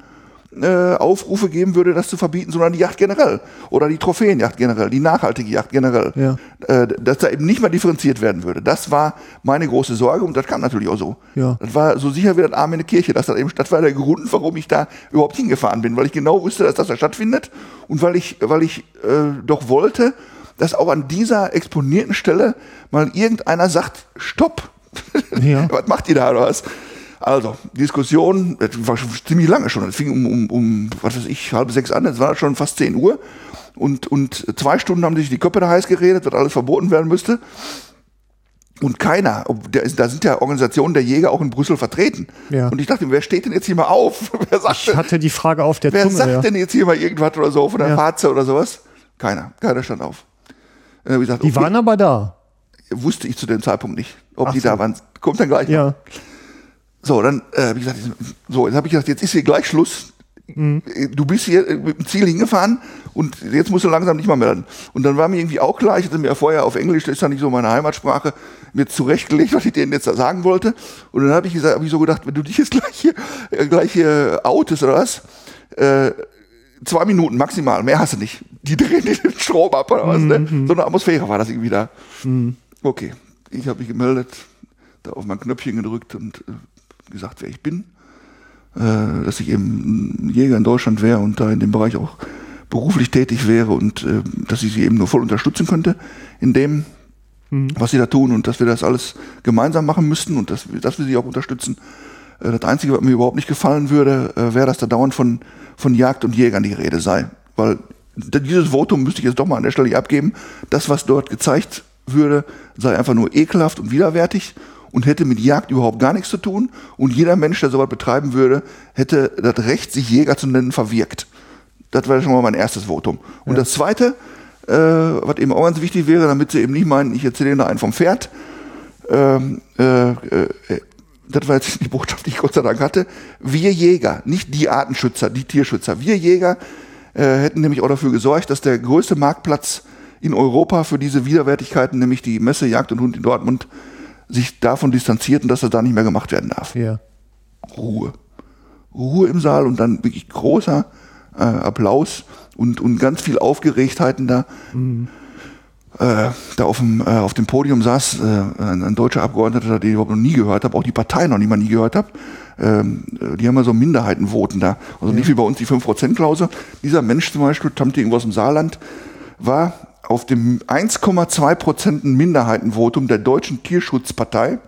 äh, Aufrufe geben würde, das zu verbieten, sondern die Yacht generell oder die Trophäenjacht generell, die nachhaltige Yacht generell, ja. äh, dass da eben nicht mehr differenziert werden würde. Das war meine große Sorge und das kam natürlich auch so. Ja. Das war so sicher wie das Arm in der Kirche, dass das eben das war der Grund, warum ich da überhaupt hingefahren bin, weil ich genau wusste, dass das da stattfindet und weil ich, weil ich äh, doch wollte, dass auch an dieser exponierten Stelle mal irgendeiner sagt, stopp. Ja. <laughs> was macht ihr da oder was? Also, Diskussion, das war schon ziemlich lange schon. Es fing um, um, um, was weiß ich, halb sechs an, es war schon fast zehn Uhr. Und, und zwei Stunden haben sich die Köpfe da heiß geredet, was alles verboten werden müsste. Und keiner, da sind ja Organisationen der Jäger auch in Brüssel vertreten. Ja. Und ich dachte, wer steht denn jetzt hier mal auf? <laughs> Wer sagt, ich hatte die Frage auf der wer Zunge. Wer sagt ja. denn jetzt hier mal irgendwas oder so von der ja. Fahrt oder sowas? Keiner. Keiner stand auf. Gesagt, die okay, waren aber da. Wusste ich zu dem Zeitpunkt nicht, ob Ach die so. da waren. Kommt dann gleich. Ja. Mal. So, dann äh, habe ich gesagt, so, jetzt habe ich gesagt, jetzt ist hier gleich Schluss. Mhm. Du bist hier mit dem Ziel hingefahren und jetzt musst du langsam nicht mal melden. Und dann war mir irgendwie auch klar, ich hatte mir ja vorher auf Englisch, das ist ja nicht so meine Heimatsprache, mir zurechtgelegt, <laughs> was ich denen jetzt da sagen wollte. Und dann habe ich gesagt, habe ich so gedacht, wenn du dich jetzt gleich hier, äh, gleich hier outest oder was, äh, zwei Minuten maximal, mehr hast du nicht. Die drehen den Strom ab oder was, ne? mhm. ne? So eine Atmosphäre war das irgendwie da. Mhm. Okay, ich habe mich gemeldet, da auf mein Knöpfchen gedrückt und äh, gesagt, wer ich bin, äh, dass ich eben ein Jäger in Deutschland wäre und da in dem Bereich auch beruflich tätig wäre und äh, dass ich sie eben nur voll unterstützen könnte in dem, mhm. was sie da tun und dass wir das alles gemeinsam machen müssten und dass, dass wir sie auch unterstützen. Äh, das Einzige, was mir überhaupt nicht gefallen würde, äh, wäre, dass da dauernd von, von Jagd und Jägern die Rede sei. Weil dieses Votum müsste ich jetzt doch mal an der Stelle abgeben. Das, was dort gezeigt würde, sei einfach nur ekelhaft und widerwärtig und hätte mit Jagd überhaupt gar nichts zu tun. Und jeder Mensch, der sowas betreiben würde, hätte das Recht, sich Jäger zu nennen, verwirkt. Das wäre schon mal mein erstes Votum. Und ja. das zweite, äh, was eben auch ganz wichtig wäre, damit sie eben nicht meinen, ich erzähle ihnen da einen vom Pferd, ähm, äh, äh, das war jetzt <laughs> die Botschaft, die ich Gott sei Dank hatte. Wir Jäger, nicht die Artenschützer, die Tierschützer, wir Jäger äh, hätten nämlich auch dafür gesorgt, dass der größte Marktplatz in Europa für diese Widerwärtigkeiten, nämlich die Messe Jagd und Hund in Dortmund, sich davon distanzierten, dass das da nicht mehr gemacht werden darf. Ja. Ruhe. Ruhe im Saal und dann wirklich großer äh, Applaus und, und ganz viel Aufgeregtheiten da. Mhm. äh, da auf dem, äh, auf dem Podium saß äh, ein, ein deutscher Abgeordneter, den ich überhaupt noch nie gehört habe, auch die Partei noch nie mal nie gehört habe. Ähm, die haben ja so Minderheitenvoten da. Also nicht wie bei uns die 5%-Klausel. Dieser Mensch zum Beispiel, Tamte irgendwo aus dem Saarland, war auf dem 1,2% Minderheitenvotum der deutschen Tierschutzpartei,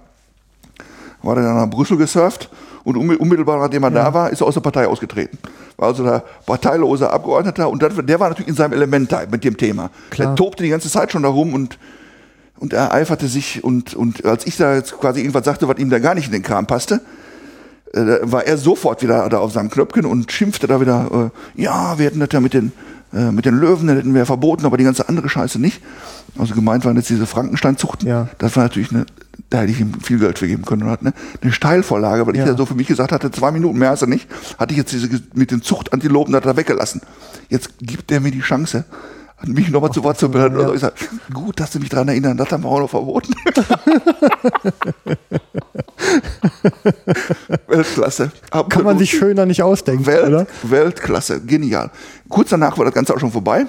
war er dann nach Brüssel gesurft und unmittelbar nachdem er ja. da war, ist er aus der Partei ausgetreten. War also der parteilose Abgeordneter und der war natürlich in seinem Element da mit dem Thema. Klar. Der tobte die ganze Zeit schon darum und und er eiferte sich und, und als ich da jetzt quasi irgendwas sagte, was ihm da gar nicht in den Kram passte, äh, war er sofort wieder da auf seinem Knöpfchen und schimpfte da wieder, äh, ja, wir hätten das ja mit den, äh, mit den Löwen, hätten wir ja verboten, aber die ganze andere Scheiße nicht. Also gemeint waren jetzt diese Frankenstein-Zuchten. Ja. Das war natürlich eine da hätte ich ihm viel Geld für geben können. Und hat eine, eine Steilvorlage, weil ich ja so für mich gesagt hatte, zwei Minuten mehr als er nicht, hatte ich jetzt diese mit den Zuchtantilopen da weggelassen. Jetzt gibt er mir die Chance, mich nochmal zu Wort zu melden. <laughs> Ja. Also ich sage, gut, dass du mich daran erinnern, das haben wir auch noch verboten. <laughs> <laughs> <laughs> Weltklasse. Kann man sich schöner nicht ausdenken, Welt, oder? Weltklasse, genial. Kurz danach war das Ganze auch schon vorbei.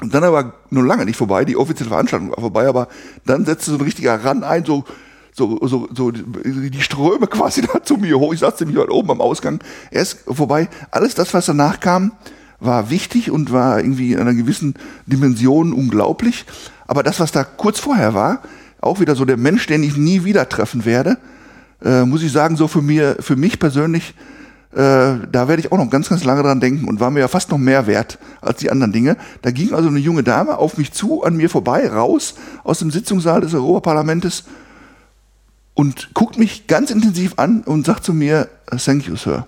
Und dann aber nur lange nicht vorbei, die offizielle Veranstaltung war vorbei, aber dann setzte so ein richtiger Ran ein, so, so, so, so die Ströme <laughs> quasi da zu mir hoch. Ich saß nämlich halt oben am Ausgang. Er ist vorbei. Alles das, was danach kam, war wichtig und war irgendwie in einer gewissen Dimension unglaublich. Aber das, was da kurz vorher war, auch wieder so der Mensch, den ich nie wieder treffen werde, äh, muss ich sagen, so für mir, für mich persönlich äh, da werde ich auch noch ganz, ganz lange dran denken und war mir ja fast noch mehr wert als die anderen Dinge. Da ging also eine junge Dame auf mich zu, an mir vorbei, raus aus dem Sitzungssaal des Europaparlamentes und guckt mich ganz intensiv an und sagt zu mir, thank you, Sir.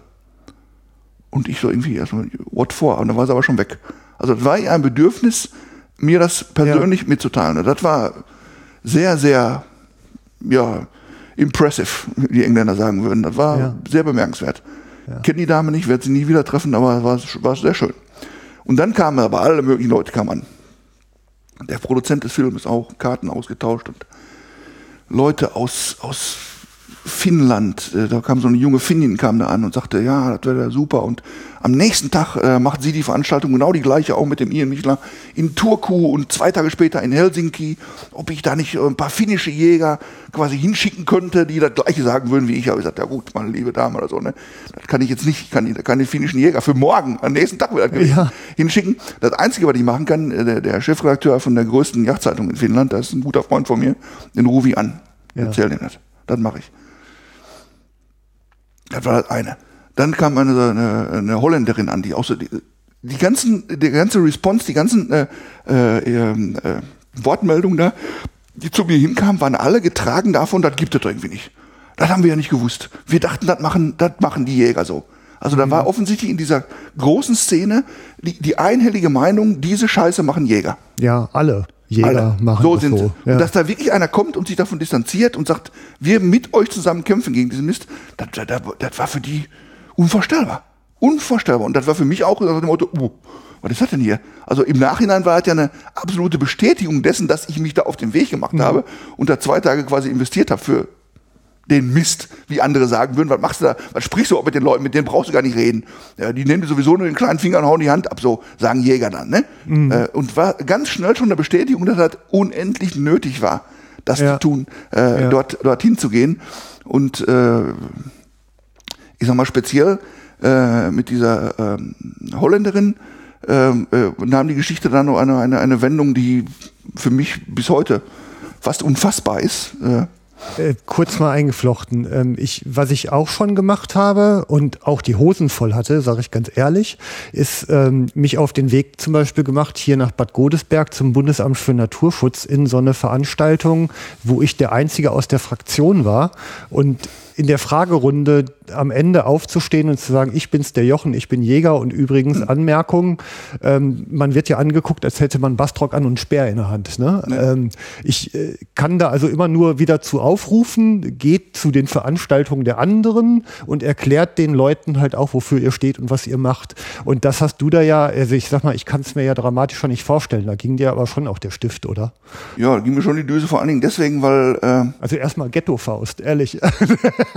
Und ich so irgendwie erstmal, what for? Und dann war sie aber schon weg. Also das war ihr ein Bedürfnis, mir das persönlich ja. mitzuteilen. Und das war sehr, sehr, ja, impressive, wie die Engländer sagen würden. Das war ja. sehr bemerkenswert. Ja. Kenne die Dame nicht, werde sie nie wieder treffen, aber war, war sehr schön. Und dann kamen aber alle möglichen Leute kamen an. Der Produzent des Films auch Karten ausgetauscht und Leute aus, aus Finnland. Äh, da kam so eine junge Finnin kam da an und sagte, ja, das wäre super. Und am nächsten Tag äh, macht sie die Veranstaltung genau die gleiche, auch mit dem Ian Michler, in Turku und zwei Tage später in Helsinki. Ob ich da nicht äh, ein paar finnische Jäger quasi hinschicken könnte, die das gleiche sagen würden wie ich. Aber ich sagte, ja gut, meine liebe Dame oder so, ne? Das kann ich jetzt nicht, ich kann, kann den finnischen Jäger für morgen, am nächsten Tag wieder ja. hinschicken. Das Einzige, was ich machen kann, äh, der, der Chefredakteur von der größten Yachtzeitung in Finnland, das ist ein guter Freund von mir, den rufe ich an. Ja. Erzähl dir das. Das mache ich. Das war das eine. Dann kam eine, eine, eine Holländerin an, die auch so die, die ganzen, die ganze Response, die ganzen äh, äh, ähm, äh, Wortmeldungen da, die zu mir hinkamen, waren alle getragen davon, das gibt es irgendwie nicht. Das haben wir ja nicht gewusst. Wir dachten, das machen, das machen die Jäger so. Also da war mhm. offensichtlich in dieser großen Szene die, die einhellige Meinung, diese Scheiße machen Jäger. Ja, alle. Jäger Alle. machen so sind so. Ja. Und dass da wirklich einer kommt und sich davon distanziert und sagt, wir mit euch zusammen kämpfen gegen diesen Mist, das, das, das war für die unvorstellbar. Unvorstellbar. Und das war für mich auch nach dem Motto, uh, was ist das denn hier? Also im Nachhinein war es ja eine absolute Bestätigung dessen, dass ich mich da auf den Weg gemacht mhm. habe und da zwei Tage quasi investiert habe für den Mist, wie andere sagen würden. Was machst du da? Was sprichst du auch mit den Leuten? Mit denen brauchst du gar nicht reden. Ja, die nehmen dir sowieso nur den kleinen Finger und hauen die Hand ab, so sagen Jäger dann. Ne? Mhm. Äh, und war ganz schnell schon eine Bestätigung, dass das unendlich nötig war, das ja. zu tun, äh, ja. dort dorthin zu gehen. Und äh, ich sag mal speziell äh, mit dieser ähm, Holländerin ähm, äh, nahm die Geschichte dann noch eine, eine, eine Wendung, die für mich bis heute fast unfassbar ist. Äh, äh, kurz mal eingeflochten. Ähm, ich, was ich auch schon gemacht habe und auch die Hosen voll hatte, sage ich ganz ehrlich, ist ähm, mich auf den Weg zum Beispiel gemacht hier nach Bad Godesberg zum Bundesamt für Naturschutz in so eine Veranstaltung, wo ich der Einzige aus der Fraktion war und in der Fragerunde am Ende aufzustehen und zu sagen, ich bin's der Jochen, ich bin Jäger und übrigens hm. Anmerkung, ähm, man wird ja angeguckt, als hätte man Bastrock an und Speer in der Hand. Ne? Ja. Ähm, ich äh, kann da also immer nur wieder zu aufrufen, geht zu den Veranstaltungen der anderen und erklärt den Leuten halt auch, wofür ihr steht und was ihr macht. Und das hast du da ja, also ich sag mal, ich kann es mir ja dramatischer nicht vorstellen. Da ging dir aber schon auch der Stift, oder? Ja, da ging mir schon die Düse vor allen Dingen deswegen, weil... Äh also erstmal Ghetto-Faust, ehrlich. <laughs>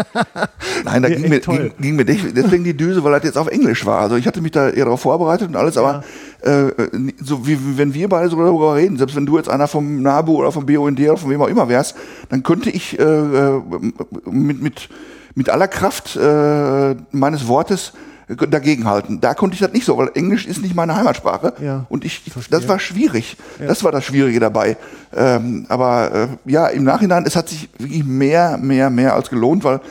Nein, da ging mir, ging, ging, mir deswegen die Düse, weil das jetzt auf Englisch war. Also ich hatte mich da eher darauf vorbereitet und alles, aber äh, so wie wenn wir beide so darüber reden, selbst wenn du jetzt einer vom NABU oder vom BUND oder von wem auch immer wärst, dann könnte ich äh, äh mit, mit, mit aller Kraft äh, meines Wortes dagegenhalten. Da konnte ich das nicht so, weil Englisch ist nicht meine Heimatsprache. Ja, und ich, das war schwierig. Ja. Das war das Schwierige dabei. Ähm, aber äh, ja, im Nachhinein, es hat sich wirklich mehr, mehr, mehr als gelohnt, weil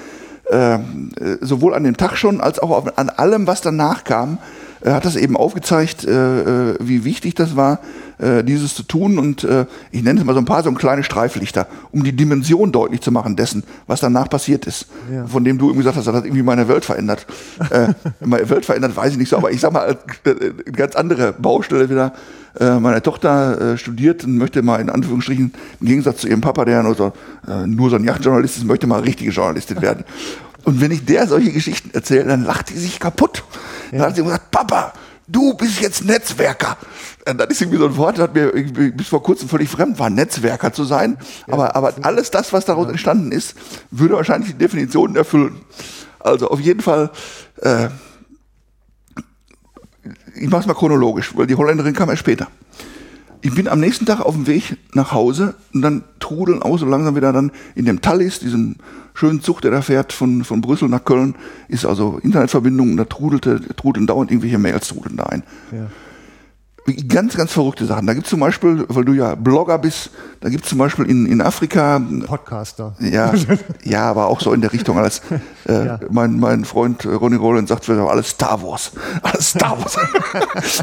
ähm, äh, sowohl an dem Tag schon als auch an allem, was danach kam, hat das eben aufgezeigt, äh, äh wie wichtig das war, äh, dieses zu tun. Und äh, ich nenne es mal so ein paar so kleine Streiflichter, um die Dimension deutlich zu machen dessen, was danach passiert ist. Ja. Von dem du irgendwie gesagt hast, das hat irgendwie meine Welt verändert. äh, <laughs> meine Welt verändert, weiß ich nicht so, aber ich sag mal, äh, eine ganz andere Baustelle wieder. Äh, meine Tochter äh, studiert und möchte mal in Anführungsstrichen, im Gegensatz zu ihrem Papa, der nur so, äh, nur so ein Yachtjournalist ist, möchte mal richtige Journalistin werden. <laughs> Und wenn ich der solche Geschichten erzähle, dann lacht die sich kaputt. Ja. Dann hat sie gesagt, Papa, du bist jetzt Netzwerker. Und das ist irgendwie so ein Wort, das mir bis vor kurzem völlig fremd war, Netzwerker zu sein. Ja, aber, aber alles das, was daraus entstanden ist, würde wahrscheinlich die Definition erfüllen. Also auf jeden Fall, äh, ich mache es mal chronologisch, weil die Holländerin kam erst später. Ich bin am nächsten Tag auf dem Weg nach Hause und dann trudeln auch so langsam wieder dann in dem Tallis, diesem schönen Zug, der da fährt von, von Brüssel nach Köln, ist also Internetverbindung und da trudelte, trudeln dauernd irgendwelche Mails trudeln da ein. Ja. Ganz, ganz verrückte Sachen. Da gibt es zum Beispiel, weil du ja Blogger bist, da gibt es zum Beispiel in, in Afrika. Podcaster. Ja, ja, aber auch so in der Richtung. Alles, <laughs> äh, ja. mein, mein Freund Ronny Roland sagt, wir alles Star Wars. Alles Star Wars. <laughs>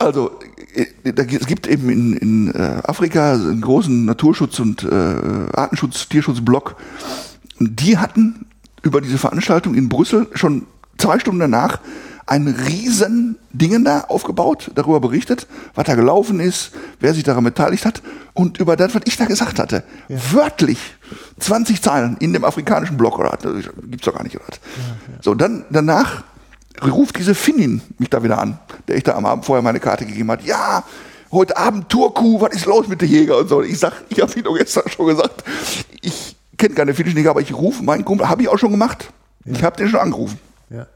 also äh, es gibt eben in, in äh, Afrika einen großen Naturschutz- und äh, Artenschutz-, Tierschutzblock. Die hatten über diese Veranstaltung in Brüssel schon zwei Stunden danach ein riesen Dingen da aufgebaut, darüber berichtet, was da gelaufen ist, wer sich daran beteiligt hat und über das, was ich da gesagt hatte. Ja. Wörtlich 20 Zeilen in dem afrikanischen Block, oder gibt's doch gar nicht, oder? Ja, ja. So, dann danach ruft diese Finnin mich da wieder an, der ich da am Abend vorher meine Karte gegeben hat. Ja, heute Abend Turku, was ist los mit der Jäger und so. Ich sag, ich habe Ihnen gestern schon gesagt, ich kenne keine finnischen Jäger, aber ich rufe meinen Kumpel, habe ich auch schon gemacht. Ja. Ich habe den schon angerufen. Ja.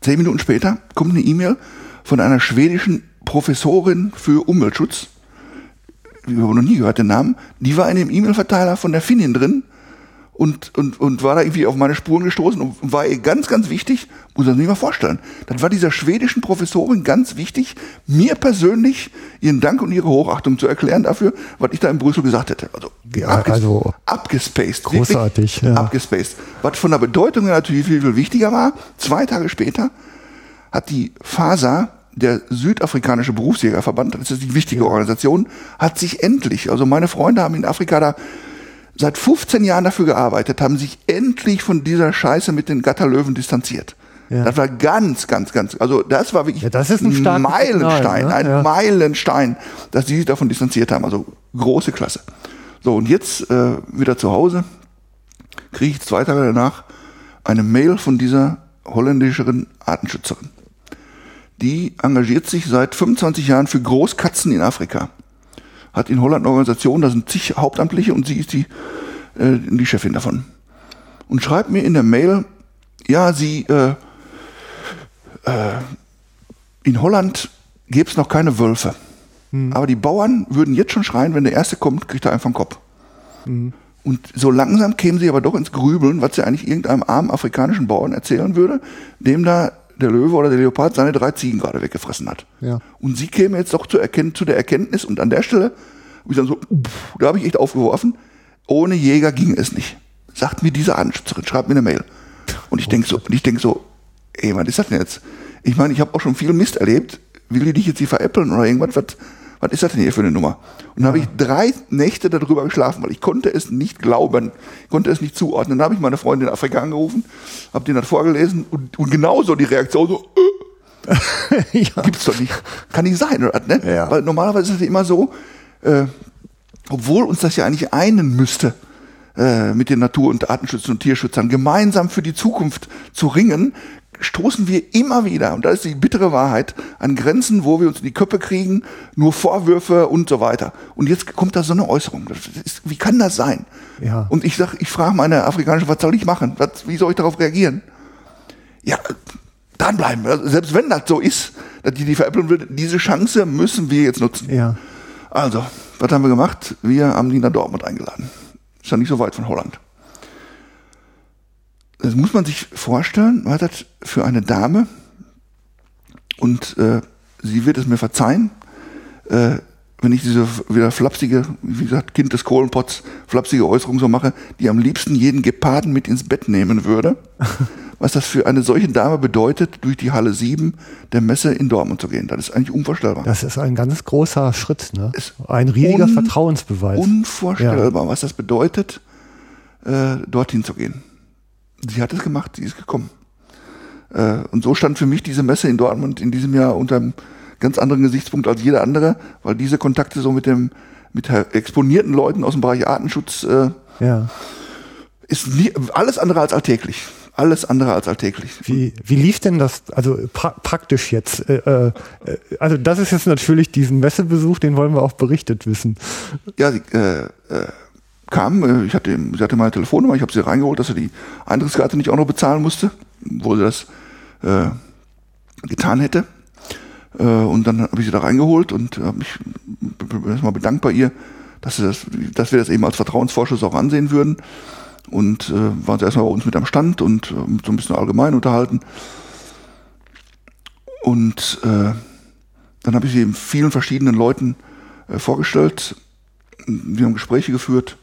Zehn Minuten später kommt eine E-Mail von einer schwedischen Professorin für Umweltschutz. Ich habe noch nie gehört den Namen. Die war in dem E-Mail-Verteiler von der Finnin drin und, und, und war da irgendwie auf meine Spuren gestoßen und war ihr ganz, ganz wichtig, muss man sich mal vorstellen. Das war dieser schwedischen Professorin ganz wichtig, mir persönlich ihren Dank und ihre Hochachtung zu erklären dafür, was ich da in Brüssel gesagt hätte. Also, ja, abges also abgespaced. Großartig. Ja. Abgespaced. Was von der Bedeutung natürlich viel, viel wichtiger war, zwei Tage später hat die FASA, der südafrikanische Berufsjägerverband, das ist die wichtige ja. Organisation, hat sich endlich, also meine Freunde haben in Afrika da seit 15 Jahren dafür gearbeitet, haben sich endlich von dieser Scheiße mit den Gatterlöwen distanziert. Ja. Das war ganz, ganz, ganz, also das war wirklich ja, das ist ein, ein Meilenstein, ne? ein ja. Meilenstein, dass die sich davon distanziert haben. Also große Klasse. So, und jetzt äh, wieder zu Hause kriege ich zwei Tage danach eine Mail von dieser holländischen Artenschützerin. Die engagiert sich seit 25 Jahren für Großkatzen in Afrika hat in Holland eine Organisation, da sind zig Hauptamtliche und sie ist die, äh, die Chefin davon. Und schreibt mir in der Mail, ja, sie, äh, äh, in Holland gäbe es noch keine Wölfe. Mhm. Aber die Bauern würden jetzt schon schreien, wenn der Erste kommt, kriegt er einfach einen Kopf. Mhm. Und so langsam kämen sie aber doch ins Grübeln, was sie eigentlich irgendeinem armen afrikanischen Bauern erzählen würde, dem da der Löwe oder der Leopard seine drei Ziegen gerade weggefressen hat. Ja. Und sie käme jetzt doch zu, erkennen, zu der Erkenntnis und an der Stelle, ich dann so, pff, da habe ich echt aufgeworfen, ohne Jäger ging es nicht. Sagt mir diese Anschützerin, schreibt mir eine Mail. Und ich denke so, und ich denke so, ey, was ist das denn jetzt? Ich meine, ich habe auch schon viel Mist erlebt. Will die dich jetzt hier veräppeln oder irgendwas? Was, was ist das denn hier für eine Nummer? Und dann habe ich drei Nächte darüber geschlafen, weil ich konnte es nicht glauben, ich konnte es nicht zuordnen. Dann habe ich meine Freundin in Afrika angerufen, habe denen das vorgelesen und, und genauso die Reaktion so, äh, <laughs> ja. gibt's doch nicht. Kann nicht sein, oder? Ne? Ja. Weil normalerweise ist es immer so, äh, obwohl uns das ja eigentlich einen müsste, äh, mit den Natur- und Artenschützern und Tierschützern gemeinsam für die Zukunft zu ringen, stoßen wir immer wieder, und das ist die bittere Wahrheit, an Grenzen, wo wir uns in die Köpfe kriegen, nur Vorwürfe und so weiter. Und jetzt kommt da so eine Äußerung. Ist, wie kann das sein? Ja. Und ich sag, ich frage meine afrikanische, was soll ich machen? Was, wie soll ich darauf reagieren? Ja, dranbleiben. Also selbst wenn das so ist, die die veräppeln würde. Diese Chance müssen wir jetzt nutzen. Ja. Also, was haben wir gemacht? Wir haben die nach Dortmund eingeladen. Ist ja nicht so weit von Holland. Das muss man sich vorstellen, was das für eine Dame, und äh, sie wird es mir verzeihen, äh, wenn ich diese wieder flapsige, wie gesagt, Kind des Kohlenpots, flapsige Äußerung so mache, die am liebsten jeden Geparden mit ins Bett nehmen würde. <laughs> was das für eine solche Dame bedeutet, durch die Halle 7 der Messe in Dortmund zu gehen. Das ist eigentlich unvorstellbar. Das ist ein ganz großer Schritt, ne? Ein riesiger un Vertrauensbeweis. Unvorstellbar, ja. was das bedeutet, äh, dorthin zu gehen. Sie hat es gemacht, sie ist gekommen. Äh, und so stand für mich diese Messe in Dortmund in diesem Jahr unter einem ganz anderen Gesichtspunkt als jeder andere, weil diese Kontakte so mit dem mit exponierten Leuten aus dem Bereich Artenschutz äh, ja. ist nie, alles andere als alltäglich alles andere als alltäglich. Wie, wie lief denn das, also pra praktisch jetzt? Äh, äh, also das ist jetzt natürlich diesen Messebesuch, den wollen wir auch berichtet wissen. Ja, äh, äh, kam, äh, ich hatte, sie hatte meine Telefonnummer, ich habe sie reingeholt, dass sie die Eintrittskarte nicht auch noch bezahlen musste, wo sie das äh, getan hätte. Äh, und dann habe ich sie da reingeholt und habe mich erstmal bedankt bei ihr, dass, sie das, dass wir das eben als Vertrauensvorschuss auch ansehen würden und äh, waren sie erstmal bei uns mit am Stand und äh, so ein bisschen allgemein unterhalten. Und äh, dann habe ich sie eben vielen verschiedenen Leuten äh, vorgestellt. Wir haben Gespräche geführt,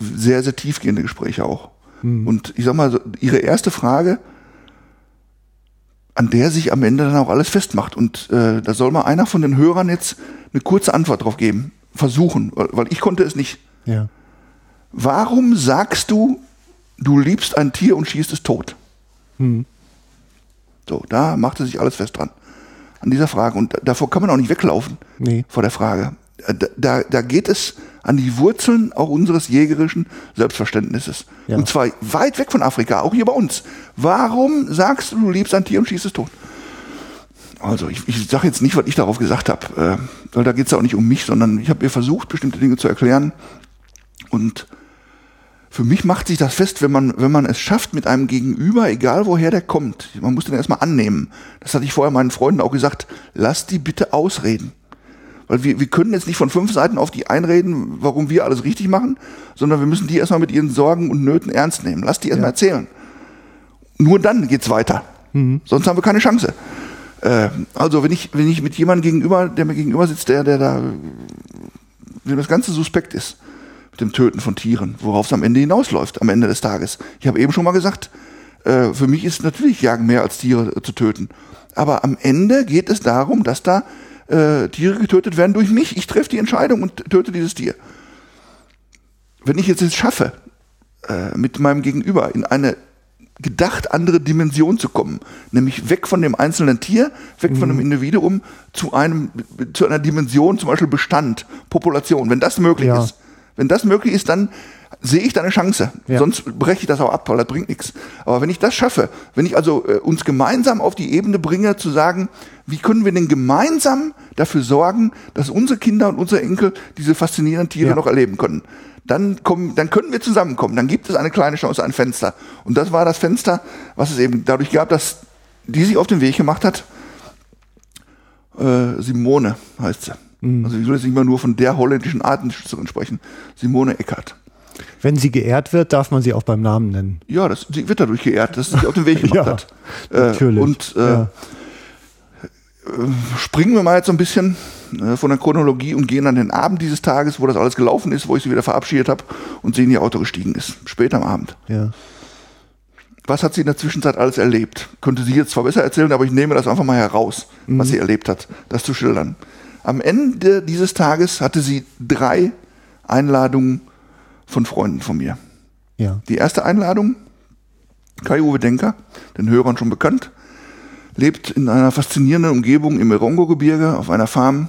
sehr, sehr tiefgehende Gespräche auch. Mhm. Und ich sag mal, ihre erste Frage, an der sich am Ende dann auch alles festmacht. Und äh, da soll mal einer von den Hörern jetzt eine kurze Antwort drauf geben. Versuchen, weil, ich konnte es nicht. Ja. Warum sagst du, du liebst ein Tier und schießt es tot? Hm. So, da machte sich alles fest dran. An dieser Frage. Und davor kann man auch nicht weglaufen. Nee. Vor der Frage. Da, da, da geht es an die Wurzeln auch unseres jägerischen Selbstverständnisses. Ja. Und zwar weit weg von Afrika, auch hier bei uns. Warum sagst du, du liebst ein Tier und schießt es tot? Also ich, ich sage jetzt nicht, was ich darauf gesagt habe, äh, weil da geht es auch nicht um mich, sondern ich habe mir versucht, bestimmte Dinge zu erklären. Und für mich macht sich das fest, wenn man, wenn man es schafft mit einem Gegenüber, egal woher der kommt. Man muss den erstmal annehmen. Das hatte ich vorher meinen Freunden auch gesagt. Lass die bitte ausreden. Weil wir, wir können jetzt nicht von fünf Seiten auf die einreden, warum wir alles richtig machen, sondern wir müssen die erstmal mit ihren Sorgen und Nöten ernst nehmen. Lass die erstmal ja. erzählen. Nur dann geht's weiter. Mhm. Sonst haben wir keine Chance. Äh, also wenn ich, wenn ich mit jemandem gegenüber, der mir gegenüber sitzt, der, der da, dem das Ganze suspekt ist, mit dem Töten von Tieren, worauf es am Ende hinausläuft, am Ende des Tages. Ich habe eben schon mal gesagt, äh, für mich ist natürlich Jagen mehr als Tiere äh, zu töten. Aber am Ende geht es darum, dass da äh, Tiere getötet werden durch mich. Ich treffe die Entscheidung und töte dieses Tier. Wenn ich jetzt es schaffe, äh, mit meinem Gegenüber in eine gedacht andere Dimension zu kommen, nämlich weg von dem einzelnen Tier, weg mhm. von dem mhm. Individuum zu einem zu einer Dimension, zum Beispiel Bestand, Population. Wenn das möglich ja. ist, wenn das möglich ist, dann sehe ich da eine Chance. Ja. Sonst breche ich das auch ab, weil das bringt nichts. Aber wenn ich das schaffe, wenn ich also äh, uns gemeinsam auf die Ebene bringe, zu sagen, wie können wir denn gemeinsam dafür sorgen, dass unsere Kinder und unsere Enkel diese faszinierenden Tiere ja. noch erleben können, dann, kommen, dann können wir zusammenkommen. Dann gibt es eine kleine Chance, ein Fenster. Und das war das Fenster, was es eben dadurch gab, dass die sich auf den Weg gemacht hat. Äh, Simone heißt sie. Mhm. Also ich soll jetzt nicht mal nur von der holländischen Artenschützerin sprechen. Simone Eckert. Wenn sie geehrt wird, darf man sie auch beim Namen nennen. Ja, das, sie wird dadurch geehrt, dass sie sich auf den Weg <laughs> gemacht ja, hat. Äh, natürlich. Und äh, ja. Äh, springen wir mal jetzt so ein bisschen äh, von der Chronologie und gehen an den Abend dieses Tages, wo das alles gelaufen ist, wo ich sie wieder verabschiedet habe und sie in ihr Auto gestiegen ist. Spät am Abend. Ja. Was hat sie in der Zwischenzeit alles erlebt? Könnte sie jetzt zwar besser erzählen, aber ich nehme das einfach mal heraus, mhm. was sie erlebt hat, das zu schildern. Am Ende dieses Tages hatte sie drei Einladungen von Freunden von mir. Ja. Die erste Einladung, Kai-Uwe Denker, den Hörern schon bekannt, lebt in einer faszinierenden Umgebung im Erongo-Gebirge auf einer Farm.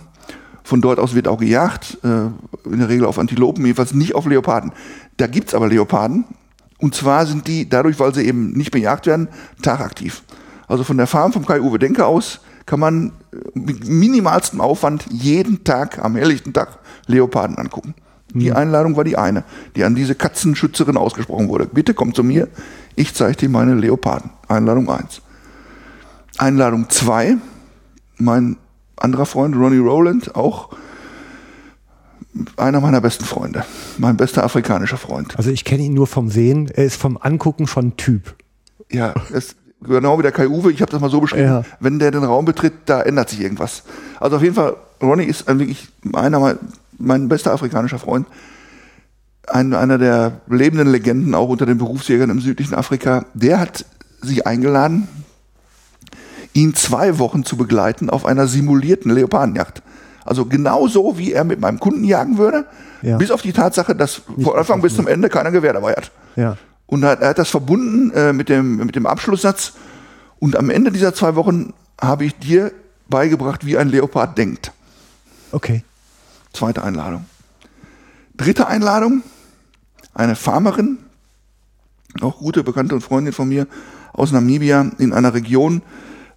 Von dort aus wird auch gejagt, äh, in der Regel auf Antilopen, jedenfalls nicht auf Leoparden. Da gibt es aber Leoparden. Und zwar sind die, dadurch, weil sie eben nicht bejagt werden, tagaktiv. Also von der Farm vom Kai-Uwe Denker aus kann man mit minimalstem Aufwand jeden Tag am helllichten Tag Leoparden angucken. Die mhm. Einladung war die eine, die an diese Katzenschützerin ausgesprochen wurde. Bitte komm zu mir, ich zeige dir meine Leoparden. Einladung eins. Einladung zwei, mein anderer Freund, Ronnie Rowland, auch einer meiner besten Freunde. Mein bester afrikanischer Freund. Also ich kenne ihn nur vom Sehen. Er ist vom Angucken schon Typ. Ja, es, genau wie der Kai Uwe, ich habe das mal so beschrieben, ja. wenn der den Raum betritt, da ändert sich irgendwas. Also auf jeden Fall, Ronnie ist wirklich einer mein, mein bester afrikanischer Freund. Ein, einer der lebenden Legenden auch unter den Berufsjägern im südlichen Afrika. Der hat sich eingeladen, ihn zwei Wochen zu begleiten auf einer simulierten Leopardenjagd. Also genauso, wie er mit meinem Kunden jagen würde, ja. bis auf die Tatsache, dass Nicht von Anfang bis zum Ende keiner Gewehr dabei hat. Ja. Und er, er hat das verbunden äh, mit, dem, mit dem Abschlusssatz. Und am Ende dieser zwei Wochen habe ich dir beigebracht, wie ein Leopard denkt. Okay. Zweite Einladung. Dritte Einladung, eine Farmerin, auch gute Bekannte und Freundin von mir aus Namibia in einer Region,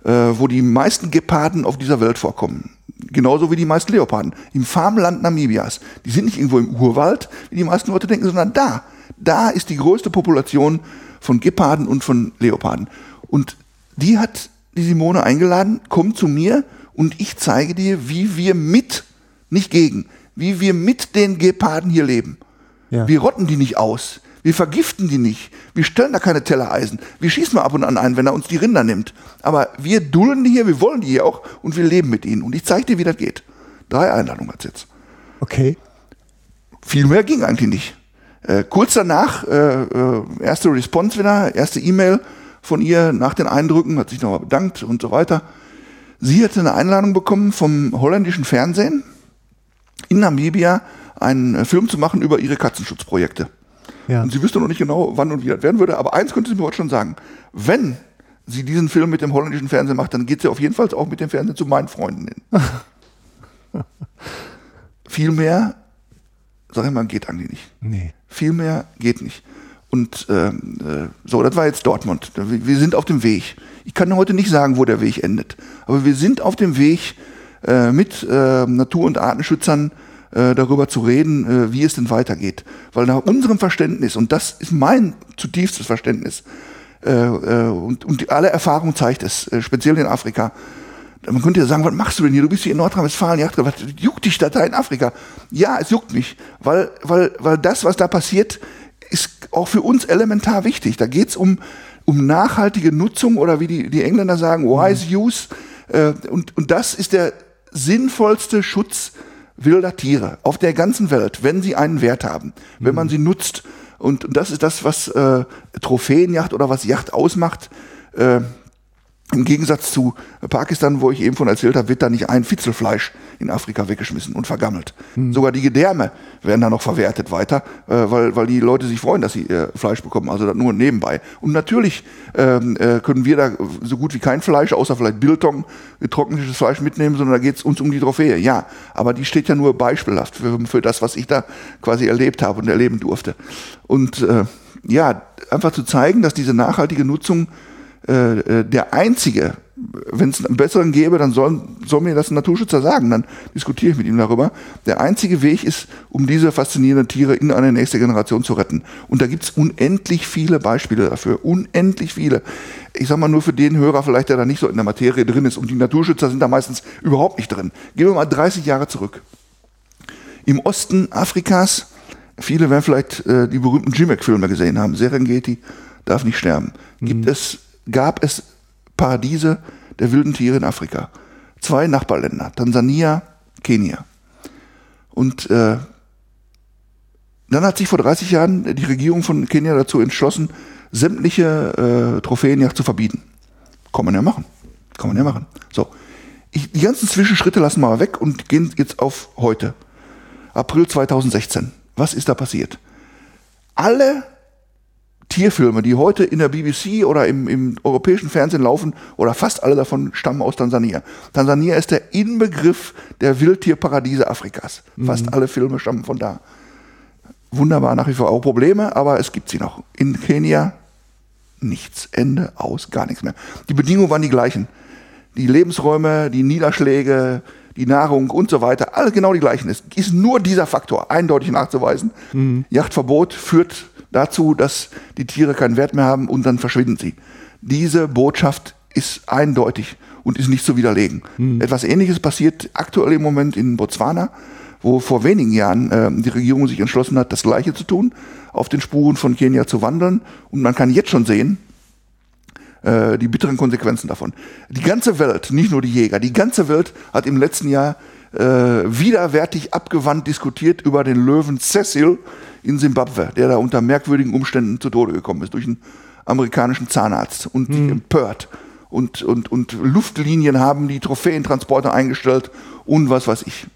äh, wo die meisten Geparden auf dieser Welt vorkommen. Genauso wie die meisten Leoparden. Im Farmland Namibias. Die sind nicht irgendwo im Urwald, wie die meisten Leute denken, sondern da. Da ist die größte Population von Geparden und von Leoparden. Und die hat die Simone eingeladen, komm zu mir und ich zeige dir, wie wir mit, nicht gegen, wie wir mit den Geparden hier leben. Ja. Wir rotten die nicht aus. Wir vergiften die nicht. Wir stellen da keine Tellereisen. Wir schießen mal ab und an ein, wenn er uns die Rinder nimmt. Aber wir dulden die hier, wir wollen die hier auch und wir leben mit ihnen. Und ich zeige dir, wie das geht. Drei Einladungen hat jetzt. Okay. Viel mehr ging eigentlich nicht. Äh, kurz danach, äh, äh, erste Response wieder, erste E-Mail von ihr nach den Eindrücken, hat sich nochmal bedankt und so weiter. Sie hatte eine Einladung bekommen vom holländischen Fernsehen in Namibia, einen äh, Film zu machen über ihre Katzenschutzprojekte. Ja. Und sie wüsste noch nicht genau, wann und wie das werden würde, aber eins könnte sie mir heute schon sagen. Wenn sie diesen Film mit dem holländischen Fernsehen macht, dann geht sie auf jeden Fall auch mit dem Fernsehen zu meinen Freunden hin. <laughs> Viel mehr, sag ich mal, geht eigentlich nicht. Nee. Viel mehr geht nicht. Und ähm, äh, so, das war jetzt Dortmund. Wir sind auf dem Weg. Ich kann heute nicht sagen, wo der Weg endet. Aber wir sind auf dem Weg äh, mit äh, Natur- und Artenschützern äh, darüber zu reden, äh, wie es denn weitergeht. Weil nach unserem Verständnis, und das ist mein zutiefstes Verständnis, äh, äh, und, und alle Erfahrung zeigt es, äh, speziell in Afrika, man könnte ja sagen, was machst du denn hier? Du bist hier in Nordrhein-Westfalen, ja, was juckt dich da, da in Afrika? Ja, es juckt mich, weil, weil, weil das, was da passiert, ist auch für uns elementar wichtig. Da geht's um, um nachhaltige Nutzung oder wie die, die Engländer sagen, wise mhm. use. Äh, und, und das ist der sinnvollste Schutz wilder Tiere auf der ganzen Welt, wenn sie einen Wert haben, wenn man mhm. sie nutzt. Und, das ist das, was äh, Trophäenjacht oder was Yacht ausmacht. Äh, im Gegensatz zu Pakistan, wo ich eben von erzählt habe, wird da nicht ein Fitzelfleisch in Afrika weggeschmissen und vergammelt. Mhm. Sogar die Gedärme werden da noch verwertet weiter, äh, weil, weil die Leute sich freuen, dass sie äh, Fleisch bekommen, also nur nebenbei. Und natürlich ähm, äh, können wir da so gut wie kein Fleisch, außer vielleicht Biltong, getrocknetes Fleisch mitnehmen, sondern da geht es uns um die Trophäe. Ja, aber die steht ja nur beispielhaft für, für das, was ich da quasi erlebt habe und erleben durfte. Und äh, ja, einfach zu zeigen, dass diese nachhaltige Nutzung äh, äh, der einzige, wenn es einen besseren gäbe, dann soll, soll mir das ein Naturschützer sagen, dann diskutiere ich mit ihm darüber. Der einzige Weg ist, um diese faszinierenden Tiere in eine nächste Generation zu retten. Und da gibt es unendlich viele Beispiele dafür, unendlich viele. Ich sag mal nur für den Hörer vielleicht, der da nicht so in der Materie drin ist und die Naturschützer sind da meistens überhaupt nicht drin. Gehen wir mal 30 Jahre zurück. Im Osten Afrikas, viele werden vielleicht äh, die berühmten Jimek-Filme gesehen haben, Serengeti darf nicht sterben, gibt mhm. es gab es Paradiese der wilden Tiere in Afrika. Zwei Nachbarländer, Tansania, Kenia. Und äh, dann hat sich vor 30 Jahren die Regierung von Kenia dazu entschlossen, sämtliche äh, Trophäenjagd zu verbieten. Kann man ja machen. Kann man ja machen. So. Ich, die ganzen Zwischenschritte lassen wir mal weg und gehen jetzt auf heute. April 2016. Was ist da passiert? Alle Tierfilme, die heute in der BBC oder im, im europäischen Fernsehen laufen, oder fast alle davon stammen aus Tansania. Tansania ist der Inbegriff der Wildtierparadiese Afrikas. Fast mhm. alle Filme stammen von da. Wunderbar, nach wie vor auch Probleme, aber es gibt sie noch. In Kenia nichts. Ende aus, gar nichts mehr. Die Bedingungen waren die gleichen. Die Lebensräume, die Niederschläge, die Nahrung und so weiter, alles genau die gleichen. Es ist nur dieser Faktor eindeutig nachzuweisen. Mhm. Yachtverbot führt dazu, dass die Tiere keinen Wert mehr haben und dann verschwinden sie. Diese Botschaft ist eindeutig und ist nicht zu widerlegen. Mhm. Etwas Ähnliches passiert aktuell im Moment in Botswana, wo vor wenigen Jahren äh, die Regierung sich entschlossen hat, das Gleiche zu tun, auf den Spuren von Kenia zu wandeln. Und man kann jetzt schon sehen, äh, die bitteren Konsequenzen davon. Die ganze Welt, nicht nur die Jäger, die ganze Welt hat im letzten Jahr äh, widerwärtig abgewandt diskutiert über den Löwen Cecil in Simbabwe, der da unter merkwürdigen Umständen zu Tode gekommen ist durch einen amerikanischen Zahnarzt und hm. empört und, und, und Luftlinien haben die Trophäentransporter eingestellt und was weiß ich.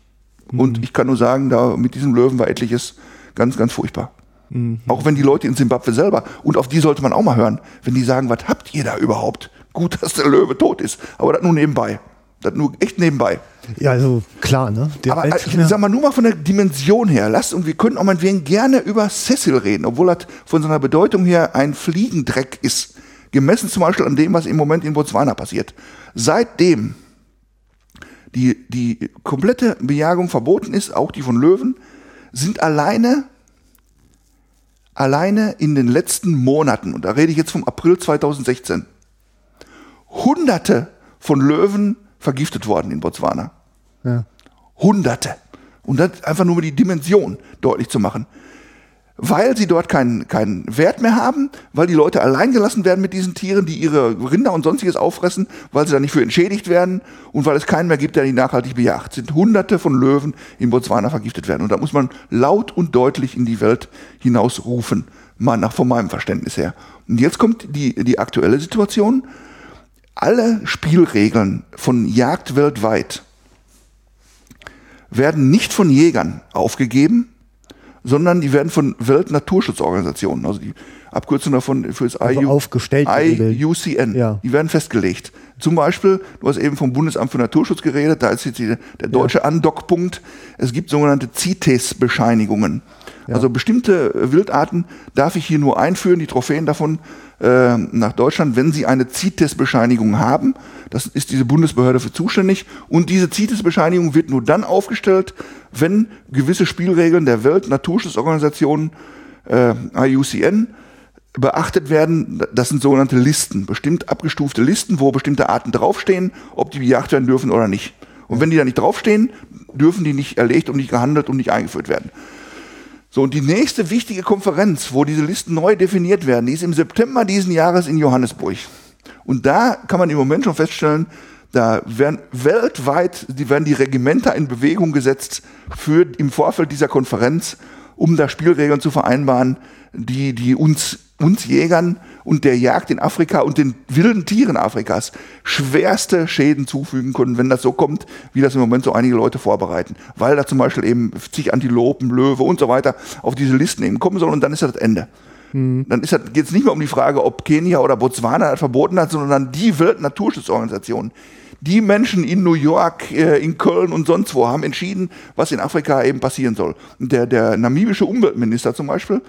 Mhm. Und ich kann nur sagen, da mit diesem Löwen war etliches ganz, ganz furchtbar. Mhm. Auch wenn die Leute in Simbabwe selber, und auf die sollte man auch mal hören, wenn die sagen, was habt ihr da überhaupt? Gut, <laughs> dass der Löwe tot ist, aber das nur nebenbei. Das nur echt nebenbei. Ja, also klar, ne? Der aber ich sag mal, nur mal von der Dimension her, lasst und wir können auch meinetwegen gerne über Cecil reden, obwohl das von seiner Bedeutung her ein Fliegendreck ist. Gemessen zum Beispiel an dem, was im Moment in Botswana passiert. Seitdem die, die komplette Bejagung verboten ist, auch die von Löwen, sind alleine alleine in den letzten Monaten, und da rede ich jetzt vom April 2016, Hunderte von Löwen vergiftet worden in Botswana. Ja. Hunderte. Und das einfach nur um die Dimension deutlich zu machen weil sie dort keinen, keinen Wert mehr haben, weil die Leute allein gelassen werden mit diesen Tieren, die ihre Rinder und sonstiges auffressen, weil sie da nicht für entschädigt werden und weil es keinen mehr gibt, der die nachhaltig bejagt. Sind hunderte von Löwen in Botswana vergiftet werden. Und da muss man laut und deutlich in die Welt hinaus rufen, mal nach von meinem Verständnis her. Und jetzt kommt die, die aktuelle Situation. Alle Spielregeln von Jagd weltweit werden nicht von Jägern aufgegeben, sondern die werden von Weltnaturschutzorganisationen, also die Abkürzung davon für das also IU, aufgestellt, IUCN, ja. die werden festgelegt. Zum Beispiel, du hast eben vom Bundesamt für Naturschutz geredet, da ist jetzt die, der deutsche ja. Andockpunkt. Es gibt sogenannte CITES-Bescheinigungen. Ja. Also bestimmte Wildarten darf ich hier nur einführen, die Trophäen davon äh, nach Deutschland, wenn sie eine CITES-Bescheinigung haben. Das ist diese Bundesbehörde für zuständig. Und diese CITES-Bescheinigung wird nur dann aufgestellt, wenn gewisse Spielregeln der Welt-Naturschutzorganisation äh, IUCN beachtet werden, das sind sogenannte Listen, bestimmt abgestufte Listen, wo bestimmte Arten draufstehen, ob die bejagt werden dürfen oder nicht. Und wenn die da nicht draufstehen, dürfen die nicht erlegt und nicht gehandelt und nicht eingeführt werden. So, und die nächste wichtige Konferenz, wo diese Listen neu definiert werden, die ist im September diesen Jahres in Johannesburg. Und da kann man im Moment schon feststellen, da werden weltweit, die werden die Regimenter in Bewegung gesetzt für im Vorfeld dieser Konferenz, um da Spielregeln zu vereinbaren, die, die uns, uns Jägern und der Jagd in Afrika und den wilden Tieren Afrikas schwerste Schäden zufügen können, wenn das so kommt, wie das im Moment so einige Leute vorbereiten. Weil da zum Beispiel eben zig Antilopen, Löwe und so weiter auf diese Listen eben kommen sollen und dann ist das, das Ende. Mhm. Dann geht es nicht mehr um die Frage, ob Kenia oder Botswana das verboten hat, sondern die Weltnaturschutzorganisationen. Die Menschen in New York, äh, in Köln und sonst wo haben entschieden, was in Afrika eben passieren soll. Der, der namibische Umweltminister zum Beispiel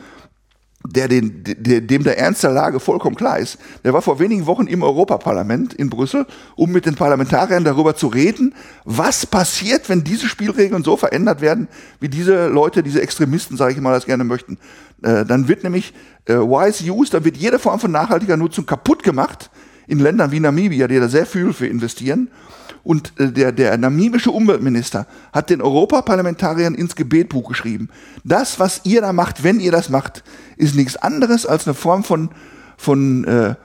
der, den, der, dem der Ernst der Lage vollkommen klar ist. Der war vor wenigen Wochen im Europaparlament in Brüssel, um mit den Parlamentariern darüber zu reden, was passiert, wenn diese Spielregeln so verändert werden, wie diese Leute, diese Extremisten, sage ich mal, das gerne möchten. Äh, dann wird nämlich äh, wise use, dann wird jede Form von nachhaltiger Nutzung kaputt gemacht in Ländern wie Namibia, die da sehr viel für investieren. Und äh, der, der namibische Umweltminister hat den Europaparlamentariern ins Gebetbuch geschrieben. Das, was ihr da macht, wenn ihr das macht, ist nichts anderes als eine Form von, von äh,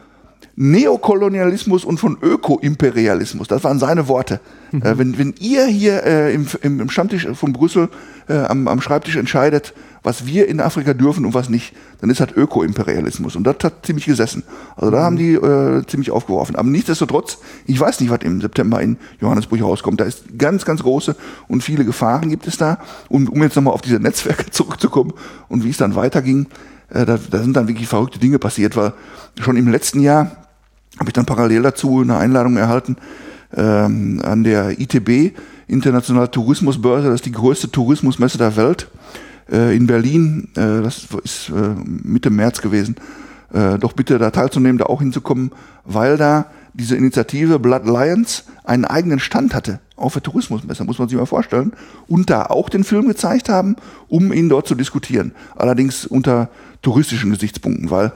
Neokolonialismus und von Ökoimperialismus. Das waren seine Worte. Mhm. Äh, wenn, wenn ihr hier äh, im, im Stammtisch von Brüssel äh, am, am Schreibtisch entscheidet, was wir in Afrika dürfen und was nicht, dann ist das Ökoimperialismus. Und das hat ziemlich gesessen. Also da haben die äh, ziemlich aufgeworfen. Aber nichtsdestotrotz, ich weiß nicht, was im September in Johannesburg rauskommt. Da ist ganz, ganz große und viele Gefahren gibt es da. Und um jetzt nochmal auf diese Netzwerke <laughs> zurückzukommen und wie es dann weiterging, äh, da, da sind dann wirklich verrückte Dinge passiert, weil schon im letzten Jahr habe ich dann parallel dazu eine Einladung erhalten ähm, an der ITB, Internationale Tourismusbörse, das ist die größte Tourismusmesse der Welt äh, in Berlin, äh, das ist äh, Mitte März gewesen, äh, doch bitte da teilzunehmen, da auch hinzukommen, weil da diese Initiative Blood Lions einen eigenen Stand hatte auf der Tourismusmesse, muss man sich mal vorstellen, und da auch den Film gezeigt haben, um ihn dort zu diskutieren. Allerdings unter touristischen Gesichtspunkten, weil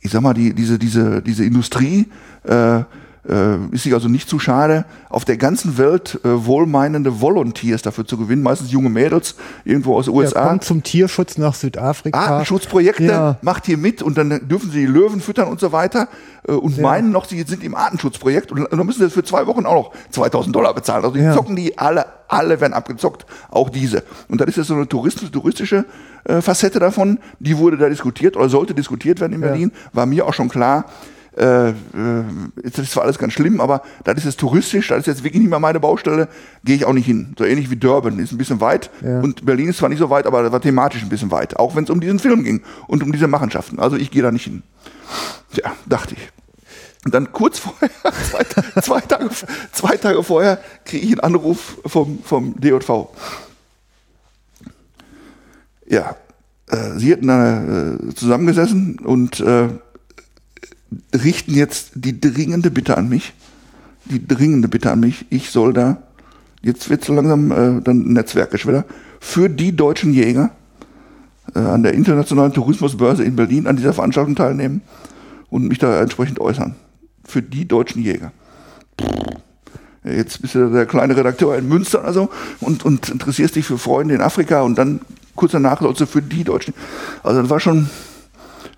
ich sag mal, die, diese, diese, diese Industrie äh, äh, ist sich also nicht zu schade, auf der ganzen Welt äh, wohlmeinende Volunteers dafür zu gewinnen, meistens junge Mädels irgendwo aus den USA. Der kommt zum Tierschutz nach Südafrika. Artenschutzprojekte, ja. macht hier mit und dann dürfen sie die Löwen füttern und so weiter äh, und ja. meinen noch, sie sind im Artenschutzprojekt und dann müssen sie das für zwei Wochen auch noch 2000 Dollar bezahlen. Also die ja. zocken die alle, alle werden abgezockt, auch diese. Und dann ist das so eine touristische, touristische äh, Facette davon, die wurde da diskutiert oder sollte diskutiert werden in Berlin, war mir auch schon klar, äh, äh, das ist zwar alles ganz schlimm, aber das ist jetzt touristisch, das ist jetzt wirklich nicht mehr meine Baustelle, gehe ich auch nicht hin. So ähnlich wie Durban, ist ein bisschen weit ja. und Berlin ist zwar nicht so weit, aber das war thematisch ein bisschen weit, auch wenn es um diesen Film ging und um diese Machenschaften. Also ich gehe da nicht hin. Ja, dachte ich. Und dann kurz <laughs> vorher, zwei, zwei, Tage, zwei Tage vorher, kriege ich einen Anruf vom, vom DJV. Ja, äh, sie hatten da äh, zusammengesessen und äh, richten jetzt die dringende Bitte an mich, die dringende Bitte an mich, ich soll da, jetzt wird so langsam äh, dann netzwerkisch wieder, für die deutschen Jäger äh, an der internationalen Tourismusbörse in Berlin an dieser Veranstaltung teilnehmen und mich da entsprechend äußern. Für die deutschen Jäger. Jetzt bist du der kleine Redakteur in Münster also und, und interessierst dich für Freunde in Afrika und dann kurz danach sollst du für die Deutschen. Also das war schon,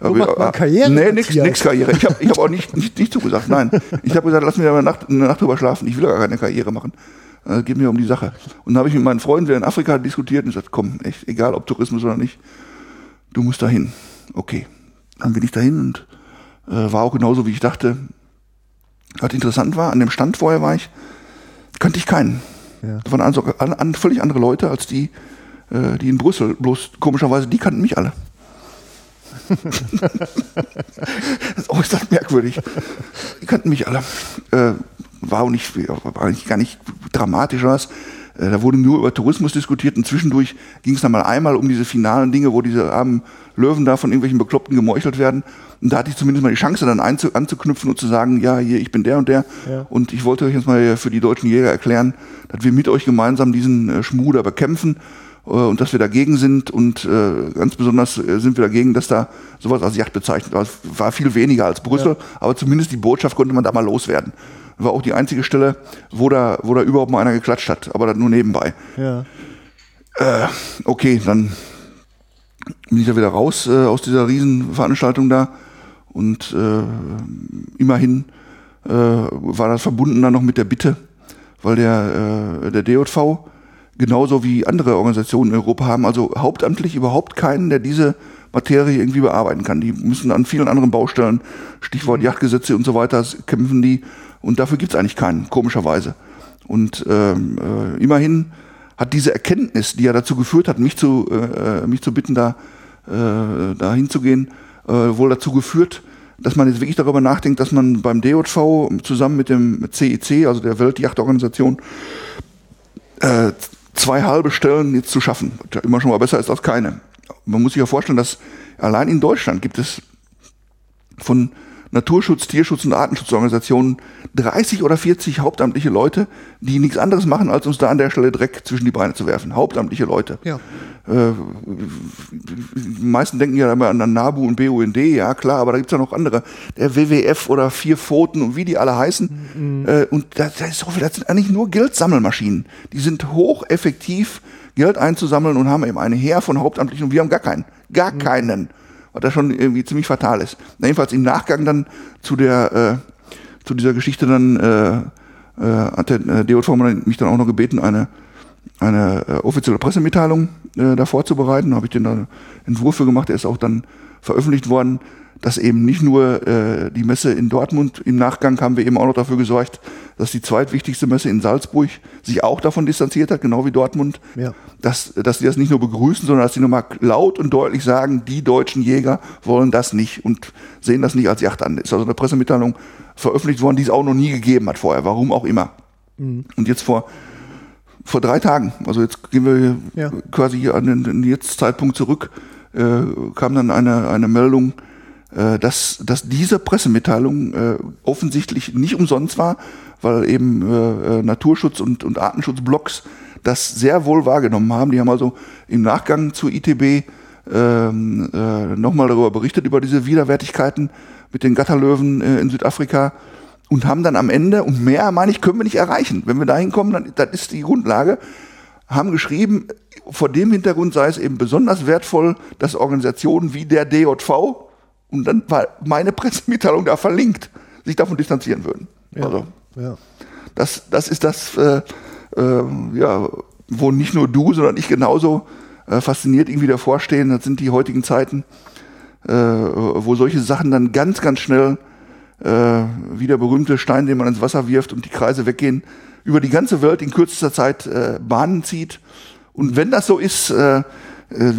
wo macht man Karriere? Nee, nix, nix Karriere. Ich habe ich hab auch nicht, nicht, nicht zugesagt. Nein. Ich habe gesagt, lass mich eine Nacht, eine Nacht drüber schlafen. Ich will gar keine Karriere machen. Es geht mir um die Sache. Und dann habe ich mit meinen Freunden in Afrika diskutiert und gesagt, komm, echt, egal ob Tourismus oder nicht, du musst dahin. Okay. Dann bin ich dahin und äh, war auch genauso, wie ich dachte. Was interessant war, an dem Stand vorher war ich, kannte ich keinen. Ja. Das waren also an, an, völlig andere Leute als die, äh, die in Brüssel. Bloß komischerweise, die kannten mich alle. <laughs> das ist äußerst merkwürdig. Die kannten mich alle. Äh, war auch nicht, war eigentlich gar nicht dramatisch was. Äh, da wurde nur über Tourismus diskutiert und zwischendurch ging es dann mal einmal um diese finalen Dinge, wo diese armen Löwen da von irgendwelchen Bekloppten gemeuchelt werden. Und da hatte ich zumindest mal die Chance, dann anzuknüpfen und zu sagen, ja, hier, ich bin der und der. Ja. Und ich wollte euch jetzt mal für die deutschen Jäger erklären, dass wir mit euch gemeinsam diesen äh, Schmuder bekämpfen und dass wir dagegen sind und äh, ganz besonders äh, sind wir dagegen, dass da sowas als Yacht bezeichnet war. War viel weniger als Brüssel, ja. aber zumindest die Botschaft konnte man da mal loswerden. War auch die einzige Stelle, wo da, wo da überhaupt mal einer geklatscht hat, aber dann nur nebenbei. Ja. Äh, okay, dann bin ich da wieder raus äh, aus dieser Riesenveranstaltung da und äh, immerhin äh, war das verbunden dann noch mit der Bitte, weil der, äh, der DJV genauso wie andere Organisationen in Europa haben also hauptamtlich überhaupt keinen, der diese Materie irgendwie bearbeiten kann. Die müssen an vielen anderen Baustellen, Stichwort Yachtgesetze und so weiter, kämpfen die. Und dafür gibt es eigentlich keinen, komischerweise. Und ähm, äh, immerhin hat diese Erkenntnis, die ja dazu geführt hat, mich zu, äh, äh mich zu bitten, da, äh, da hinzugehen, äh, wohl dazu geführt, dass man jetzt wirklich darüber nachdenkt, dass man beim DJV zusammen mit dem CIC, also der Weltjachtorganisation, äh, zwei halbe Stellen jetzt zu schaffen. Immer schon mal besser ist als keine. Man muss sich ja vorstellen, dass allein in Deutschland gibt es von Naturschutz, Tierschutz und Artenschutzorganisationen 30 oder 40 hauptamtliche Leute, die nichts anderes machen, als uns da an der Stelle Dreck zwischen die Beine zu werfen. Hauptamtliche Leute. Ja. Äh, die meisten denken ja immer an NABU und BUND, ja klar, aber da gibt's ja noch andere. Der WWF oder Vier Pfoten und wie die alle heißen. Mhm. Äh, und das, das, ist so viel, das sind eigentlich nur Geldsammelmaschinen. Die sind hocheffektiv, Geld einzusammeln und haben eben eine Heer von Hauptamtlichen und wir haben gar keinen. Gar mhm. keinen was das schon irgendwie ziemlich fatal ist. Na, jedenfalls im Nachgang dann zu der, äh, zu dieser Geschichte dann äh, äh, hat der äh, DJV mich dann auch noch gebeten, eine, eine äh, offizielle Pressemitteilung äh, da vorzubereiten. Da habe ich den da Entwurf für gemacht, der ist auch dann veröffentlicht worden dass eben nicht nur äh, die Messe in Dortmund, im Nachgang haben wir eben auch noch dafür gesorgt, dass die zweitwichtigste Messe in Salzburg sich auch davon distanziert hat, genau wie Dortmund, ja. dass, dass die das nicht nur begrüßen, sondern dass sie nochmal laut und deutlich sagen, die deutschen Jäger wollen das nicht und sehen das nicht als Yacht an. Ist also eine Pressemitteilung veröffentlicht worden, die es auch noch nie gegeben hat vorher, warum auch immer. Mhm. Und jetzt vor vor drei Tagen, also jetzt gehen wir ja. quasi an den, den jetzt Zeitpunkt zurück, äh, kam dann eine, eine Meldung, dass, dass diese Pressemitteilung äh, offensichtlich nicht umsonst war, weil eben äh, äh, Naturschutz und, und Artenschutzblocks das sehr wohl wahrgenommen haben. Die haben also im Nachgang zur ITB ähm, äh, nochmal darüber berichtet, über diese Widerwärtigkeiten mit den Gatterlöwen äh, in Südafrika und haben dann am Ende, und mehr meine ich, können wir nicht erreichen. Wenn wir dahin kommen, dann das ist die Grundlage, haben geschrieben, vor dem Hintergrund sei es eben besonders wertvoll, dass Organisationen wie der DJV, und dann war meine Pressemitteilung da verlinkt, sich davon distanzieren würden. Ja, Also ja. das, das ist das, äh, äh, ja, wo nicht nur du, sondern ich genauso äh, fasziniert irgendwie davor stehen. Das sind die heutigen Zeiten, äh, wo solche Sachen dann ganz, ganz schnell äh, wie der berühmte Stein, den man ins Wasser wirft und die Kreise weggehen, über die ganze Welt in kürzester Zeit äh, Bahnen zieht. Und wenn das so ist, äh,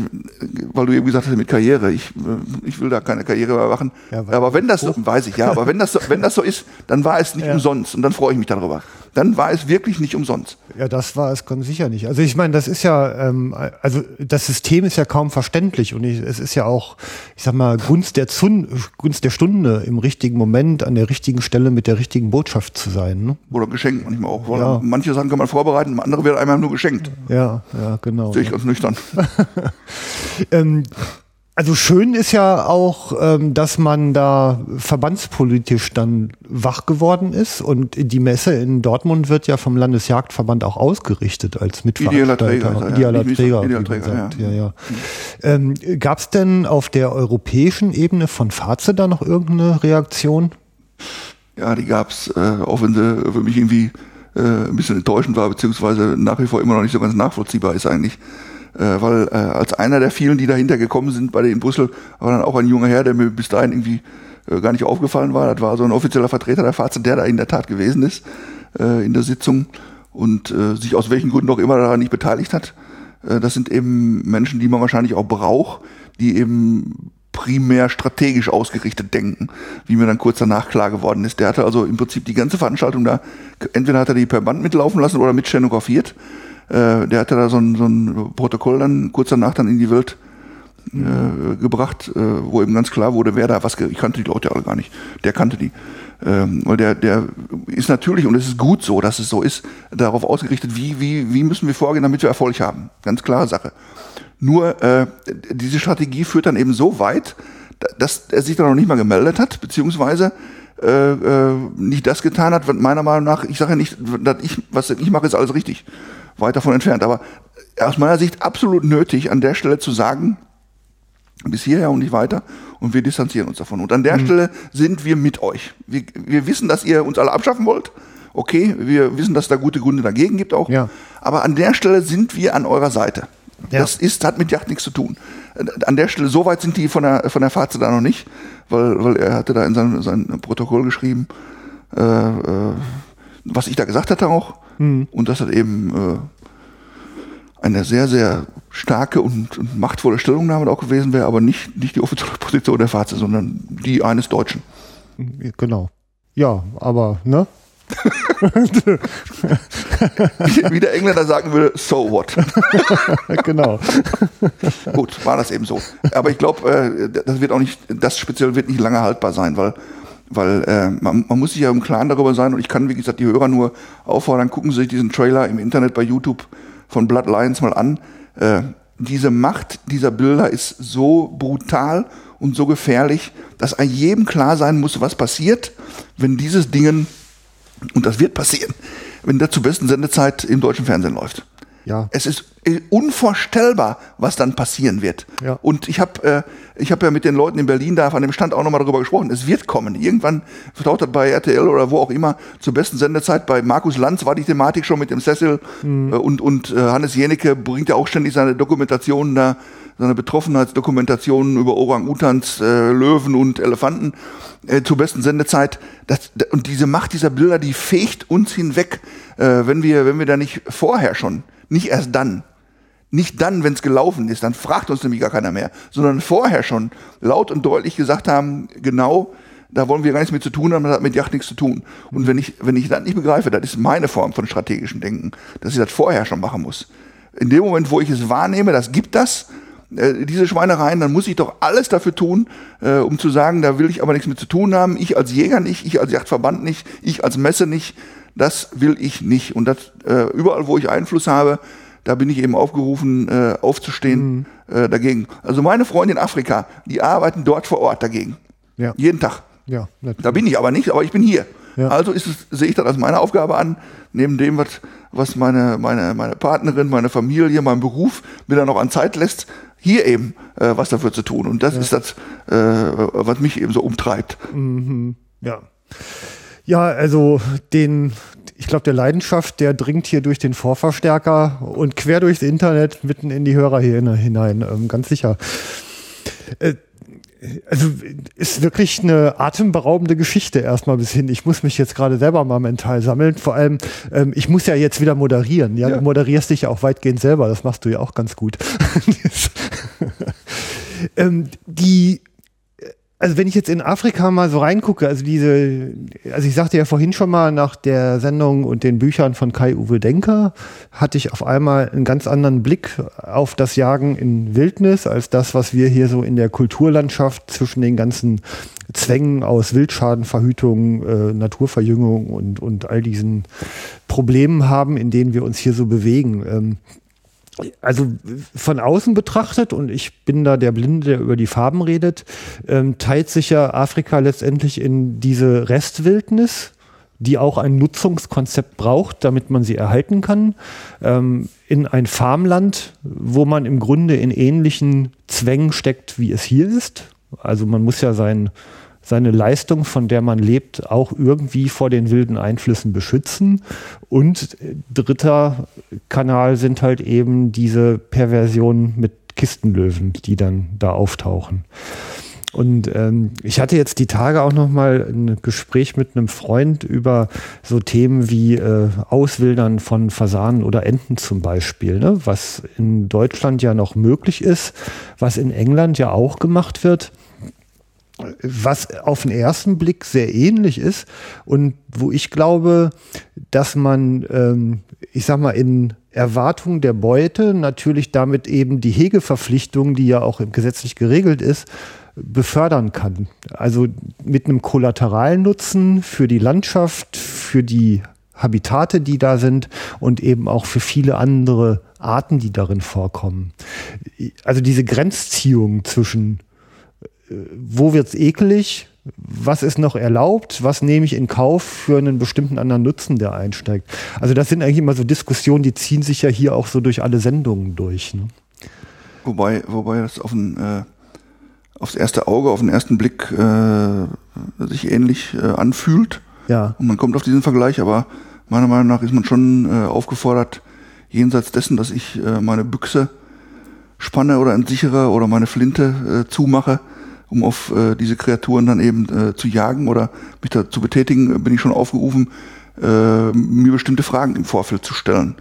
weil du eben gesagt hast mit Karriere, ich, äh, ich will da keine Karriere mehr machen. Ja, aber wenn das so, weiß ich, ja, aber wenn das so, wenn das so ist, dann war es nicht Ja. umsonst und dann freue ich mich darüber. Dann war es wirklich nicht umsonst. Ja, das war es ganz sicher nicht. Also ich meine, das ist ja, ähm, also das System ist ja kaum verständlich und ich, es ist ja auch, ich sag mal, Gunst der, Zun Gunst der Stunde im richtigen Moment an der richtigen Stelle mit der richtigen Botschaft zu sein. Ne? Oder geschenkt manchmal auch. Ja. Manche Sachen kann man vorbereiten, andere werden einem nur geschenkt. Ja, ja, genau. Sehe ich ganz nüchtern. <laughs> Ähm, also schön ist ja auch, ähm, dass man da verbandspolitisch dann wach geworden ist und die Messe in Dortmund wird ja vom Landesjagdverband auch ausgerichtet als Idealer Mitveranstalter. Träger ist er, ja. Idealer Nicht Träger. idealer Träger, ja. ja, ja. Ähm, Gab es denn auf der europäischen Ebene von Faze da noch irgendeine Reaktion? Ja, die gab's, äh, auch wenn sie für mich irgendwie äh, ein bisschen enttäuschend war, beziehungsweise nach wie vor immer noch nicht so ganz nachvollziehbar ist eigentlich. Äh, weil äh, als einer der vielen, die dahinter gekommen sind bei der in Brüssel, war dann auch ein junger Herr, der mir bis dahin irgendwie äh, gar nicht aufgefallen war. Das war so ein offizieller Vertreter der Fazit, der da in der Tat gewesen ist äh, in der Sitzung und äh, sich aus welchen Gründen auch immer daran nicht beteiligt hat. Äh, das sind eben Menschen, die man wahrscheinlich auch braucht, die eben primär strategisch ausgerichtet denken, wie mir dann kurz danach klar geworden ist. Der hatte also im Prinzip die ganze Veranstaltung da, entweder hat er die per Band mitlaufen lassen oder mit stenografiert. Äh, der hatte da so ein, so ein Protokoll dann kurz danach dann in die Welt äh, gebracht, äh, wo eben ganz klar wurde, wer da was, ich kannte die Leute alle gar nicht, der kannte die. Ähm, weil der, der ist natürlich, und es ist gut so, dass es so ist, darauf ausgerichtet, wie, wie, wie müssen wir vorgehen, damit wir Erfolg haben. Ganz klare Sache. Nur äh, diese Strategie führt dann eben so weit, da- dass er sich dann noch nicht mal gemeldet hat, beziehungsweise äh, äh, nicht das getan hat, was meiner Meinung nach, ich sage ja nicht, dass ich, was ich mache, ist alles richtig, weit davon entfernt, aber aus meiner Sicht absolut nötig, an der Stelle zu sagen, bis hierher und nicht weiter und wir distanzieren uns davon. Und an der Stelle sind wir mit euch. Wir, wir wissen, dass ihr uns alle abschaffen wollt. Okay, wir wissen, dass es da gute Gründe dagegen gibt auch. Ja. Aber an der Stelle sind wir an eurer Seite. Ja. Das ist, hat mit Yacht nichts zu tun. An der Stelle, so weit sind die von der, von der Fazit da noch nicht, weil, weil er hatte da in sein, sein Protokoll geschrieben, äh, äh, was ich da gesagt hatte auch. Und das hat eben äh, eine sehr, sehr starke und, und machtvolle Stellungnahme auch gewesen wäre, aber nicht, nicht die offizielle <laughs> Position der Fazit, sondern die eines Deutschen. Genau. Ja, aber, ne? Wie, <laughs> wie der Engländer sagen würde, so what. <laughs> genau. Gut, war das eben so. Aber ich glaube, äh, das wird auch nicht, das speziell wird nicht lange haltbar sein, weil, weil äh, man, man muss sich ja im Klaren darüber sein und ich kann, wie gesagt, die Hörer nur auffordern, gucken Sie sich diesen Trailer im Internet bei YouTube von Blood Lions mal an. Äh, diese Macht dieser Bilder ist so brutal und so gefährlich, dass jedem klar sein muss, was passiert, wenn dieses Dingen, und das wird passieren, wenn das zur besten Sendezeit im deutschen Fernsehen läuft. Ja. Es ist äh, unvorstellbar, was dann passieren wird. Ja. Und ich habe äh, ich hab ja mit den Leuten in Berlin da an dem Stand auch nochmal darüber gesprochen. Es wird kommen. Irgendwann das bei RTL oder wo auch immer zur besten Sendezeit. Bei Markus Lanz war die Thematik schon mit dem Sessel äh, und, und äh, Hannes Jenecke bringt ja auch ständig seine Dokumentationen da, seine Betroffenheitsdokumentationen über Orang-Utans, äh, Löwen und Elefanten äh, zur besten Sendezeit. Das, da- und diese Macht dieser Bilder, die fegt uns hinweg, äh, wenn wir, wenn wir da nicht vorher schon, nicht erst dann, nicht dann, wenn es gelaufen ist, dann fragt uns nämlich gar keiner mehr, sondern vorher schon laut und deutlich gesagt haben, genau, da wollen wir gar nichts mit zu tun haben, das hat mit Yacht nichts zu tun. Und wenn ich, wenn ich das nicht begreife, das ist meine Form von strategischem Denken, dass ich das vorher schon machen muss. In dem Moment, wo ich es wahrnehme, das gibt das, äh, diese Schweinereien, dann muss ich doch alles dafür tun, äh, um zu sagen, da will ich aber nichts mit zu tun haben. Ich als Jäger nicht, ich als Yachtverband nicht, ich als Messe nicht. Das will ich nicht. Und das äh, überall, wo ich Einfluss habe, da bin ich eben aufgerufen, äh, aufzustehen äh, dagegen. Also meine Freunde in Afrika, die arbeiten dort vor Ort dagegen. Ja. Jeden Tag. Ja, natürlich. Da bin ich aber nicht, aber ich bin hier. Ja. Also ist es, sehe ich das als meine Aufgabe an, neben dem, was, was meine, meine, meine Partnerin, meine Familie, mein Beruf mir dann noch an Zeit lässt, hier eben äh, was dafür zu tun. Und das ja. ist das, äh, was mich eben so umtreibt. Mhm. Ja. Ja, also den, ich glaube, der Leidenschaft, der dringt hier durch den Vorverstärker und quer durchs Internet mitten in die Hörer hier hinein, ähm, ganz sicher. Äh, also ist wirklich eine atemberaubende Geschichte erstmal bis hin. Ich muss mich jetzt gerade selber mal mental sammeln. Vor allem, ähm, ich muss ja jetzt wieder moderieren. Ja? ja? Du moderierst dich ja auch weitgehend selber. Das machst du ja auch ganz gut. <laughs> ähm, die also wenn ich jetzt in Afrika mal so reingucke, also diese, also ich sagte ja vorhin schon mal nach der Sendung und den Büchern von Kai-Uwe Denker, hatte ich auf einmal einen ganz anderen Blick auf das Jagen in Wildnis als das, was wir hier so in der Kulturlandschaft zwischen den ganzen Zwängen aus Wildschadenverhütung, äh, Naturverjüngung und, und all diesen Problemen haben, in denen wir uns hier so bewegen. Ähm, also von außen betrachtet, und ich bin da der Blinde, der über die Farben redet, ähm, teilt sich ja Afrika letztendlich in diese Restwildnis, die auch ein Nutzungskonzept braucht, damit man sie erhalten kann, ähm, in ein Farmland, wo man im Grunde in ähnlichen Zwängen steckt, wie es hier ist. Also man muss ja sein seine Leistung, von der man lebt, auch irgendwie vor den wilden Einflüssen beschützen. Und dritter Kanal sind halt eben diese Perversionen mit Kistenlöwen, die dann da auftauchen. Und ähm, ich hatte jetzt die Tage auch noch mal ein Gespräch mit einem Freund über so Themen wie äh, Auswildern von Fasanen oder Enten zum Beispiel, ne? was in Deutschland ja noch möglich ist, was in England ja auch gemacht wird was auf den ersten Blick sehr ähnlich ist und wo ich glaube, dass man, ähm, ich sag mal, in Erwartung der Beute natürlich damit eben die Hegeverpflichtung, die ja auch gesetzlich geregelt ist, befördern kann. Also mit einem Kollateralnutzen für die Landschaft, für die Habitate, die da sind und eben auch für viele andere Arten, die darin vorkommen. Also diese Grenzziehung zwischen wo wird's ekelig, was ist noch erlaubt, was nehme ich in Kauf für einen bestimmten anderen Nutzen, der einsteigt. Also das sind eigentlich immer so Diskussionen, die ziehen sich ja hier auch so durch alle Sendungen durch. Ne? Wobei, wobei das auf ein, äh, aufs erste Auge, auf den ersten Blick äh, sich ähnlich äh, anfühlt. Ja. Und man kommt auf diesen Vergleich, aber meiner Meinung nach ist man schon äh, aufgefordert, jenseits dessen, dass ich äh, meine Büchse spanne oder entsichere oder meine Flinte äh, zumache, um auf äh, diese Kreaturen dann eben äh, zu jagen oder mich da zu betätigen, bin ich schon aufgerufen, äh, mir bestimmte Fragen im Vorfeld zu stellen.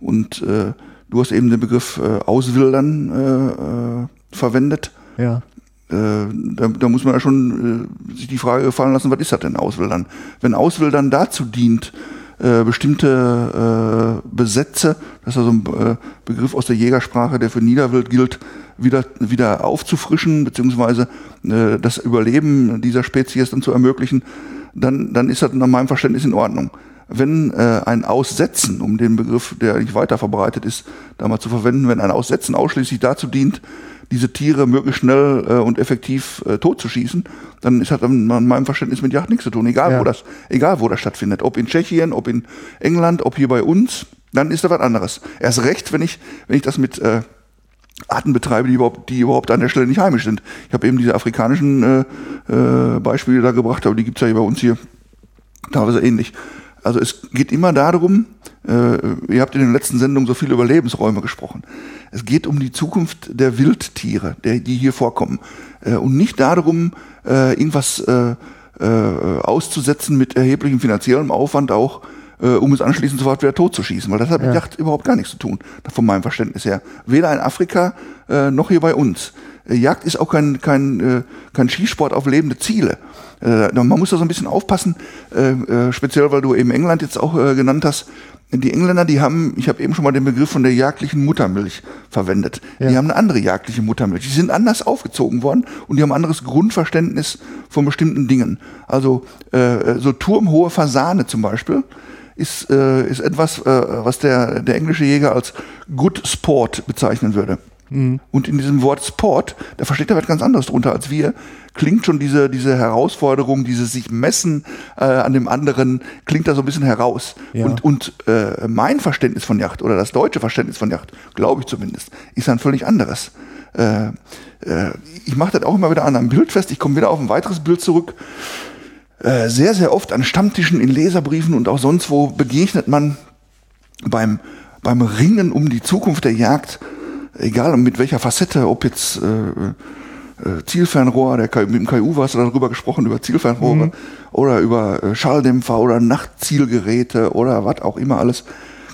Und äh, du hast eben den Begriff äh, Auswildern äh, äh, verwendet. Ja. Äh, da, da muss man ja schon äh, sich die Frage gefallen lassen, was ist das denn Auswildern? Wenn Auswildern dazu dient, äh, bestimmte äh, Besätze, das ist also ein äh, Begriff aus der Jägersprache, der für Niederwild gilt, wieder, wieder aufzufrischen, beziehungsweise äh, das Überleben dieser Spezies dann zu ermöglichen, dann, dann ist das nach meinem Verständnis in Ordnung. Wenn ein Aussetzen, um den Begriff, der nicht weiter verbreitet ist, da mal zu verwenden, wenn ein Aussetzen ausschließlich dazu dient, diese Tiere möglichst schnell äh, und effektiv äh, totzuschießen, dann ist das in meinem Verständnis mit Jagd nichts zu tun, egal ja. wo das, egal wo das stattfindet, ob in Tschechien, ob in England, ob hier bei uns, dann ist da was anderes. Erst recht, wenn ich, wenn ich das mit äh, Arten betreibe, die überhaupt, die überhaupt an der Stelle nicht heimisch sind. Ich habe eben diese afrikanischen äh, äh, Beispiele da gebracht, aber die gibt's ja hier bei uns hier teilweise ähnlich. Also es geht immer darum, äh, ihr habt in den letzten Sendungen so viel über Lebensräume gesprochen. Es geht um die Zukunft der Wildtiere, der, die hier vorkommen. Äh, und nicht darum, äh, irgendwas äh, äh, auszusetzen mit erheblichem finanziellem Aufwand auch, äh, um es anschließend sofort wieder totzuschießen, weil das hat mit ja. Jagd überhaupt gar nichts zu tun, von meinem Verständnis her. Weder in Afrika noch hier bei uns. Jagd ist auch kein, kein, kein Skisport auf lebende Ziele. Äh, man muss da so ein bisschen aufpassen, äh, äh, speziell weil du eben England jetzt auch äh, genannt hast. Die Engländer, die haben, ich habe eben schon mal den Begriff von der jagdlichen Muttermilch verwendet. Ja. Die haben eine andere jagdliche Muttermilch. Die sind anders aufgezogen worden und die haben ein anderes Grundverständnis von bestimmten Dingen. Also äh, so turmhohe Fasane zum Beispiel ist, äh, ist etwas, äh, was der, der englische Jäger als Good Sport bezeichnen würde. Mhm. Und in diesem Wort Sport, da versteht er was ganz anderes drunter als wir, klingt schon diese, diese Herausforderung, dieses sich messen äh, an dem anderen, klingt da so ein bisschen heraus. Ja. Und, und äh, mein Verständnis von Yacht oder das deutsche Verständnis von Yacht, glaube ich zumindest, ist ein völlig anderes. Äh, äh, ich mache das auch immer wieder an einem Bild fest. Ich komme wieder auf ein weiteres Bild zurück. Äh, sehr, sehr oft an Stammtischen, in Leserbriefen und auch sonst wo begegnet man beim, beim Ringen um die Zukunft der Jagd, egal mit welcher Facette, ob jetzt äh, äh, Zielfernrohr, der mit dem KU warst du darüber gesprochen, über Zielfernrohre mhm. oder über äh, Schalldämpfer oder Nachtzielgeräte oder was auch immer alles,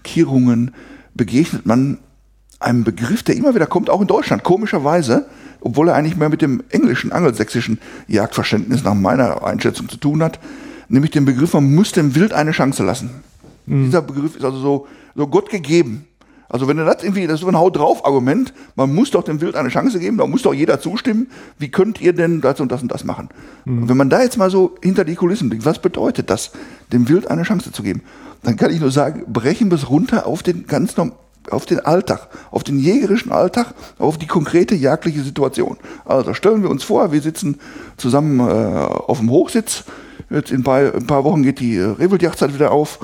Kierungen, begegnet man einem Begriff, der immer wieder kommt, auch in Deutschland, komischerweise, obwohl er eigentlich mehr mit dem englischen, angelsächsischen Jagdverständnis nach meiner Einschätzung zu tun hat, nämlich den Begriff, man muss dem Wild eine Chance lassen. Mhm. Dieser Begriff ist also so, so Gott gegeben. Also wenn du das irgendwie, das ist so ein Haut drauf Argument, man muss doch dem Wild eine Chance geben, da muss doch jeder zustimmen, wie könnt ihr denn das und das und das machen? Mhm. Und wenn man da jetzt mal so hinter die Kulissen blickt, was bedeutet das, dem Wild eine Chance zu geben? Dann kann ich nur sagen, brechen wir es runter auf den ganz auf den Alltag, auf den jägerischen Alltag, auf die konkrete jagdliche Situation. Also stellen wir uns vor, wir sitzen zusammen äh, auf dem Hochsitz. Jetzt in ein paar, ein paar Wochen geht die äh, Rehwildjagdzeit wieder auf.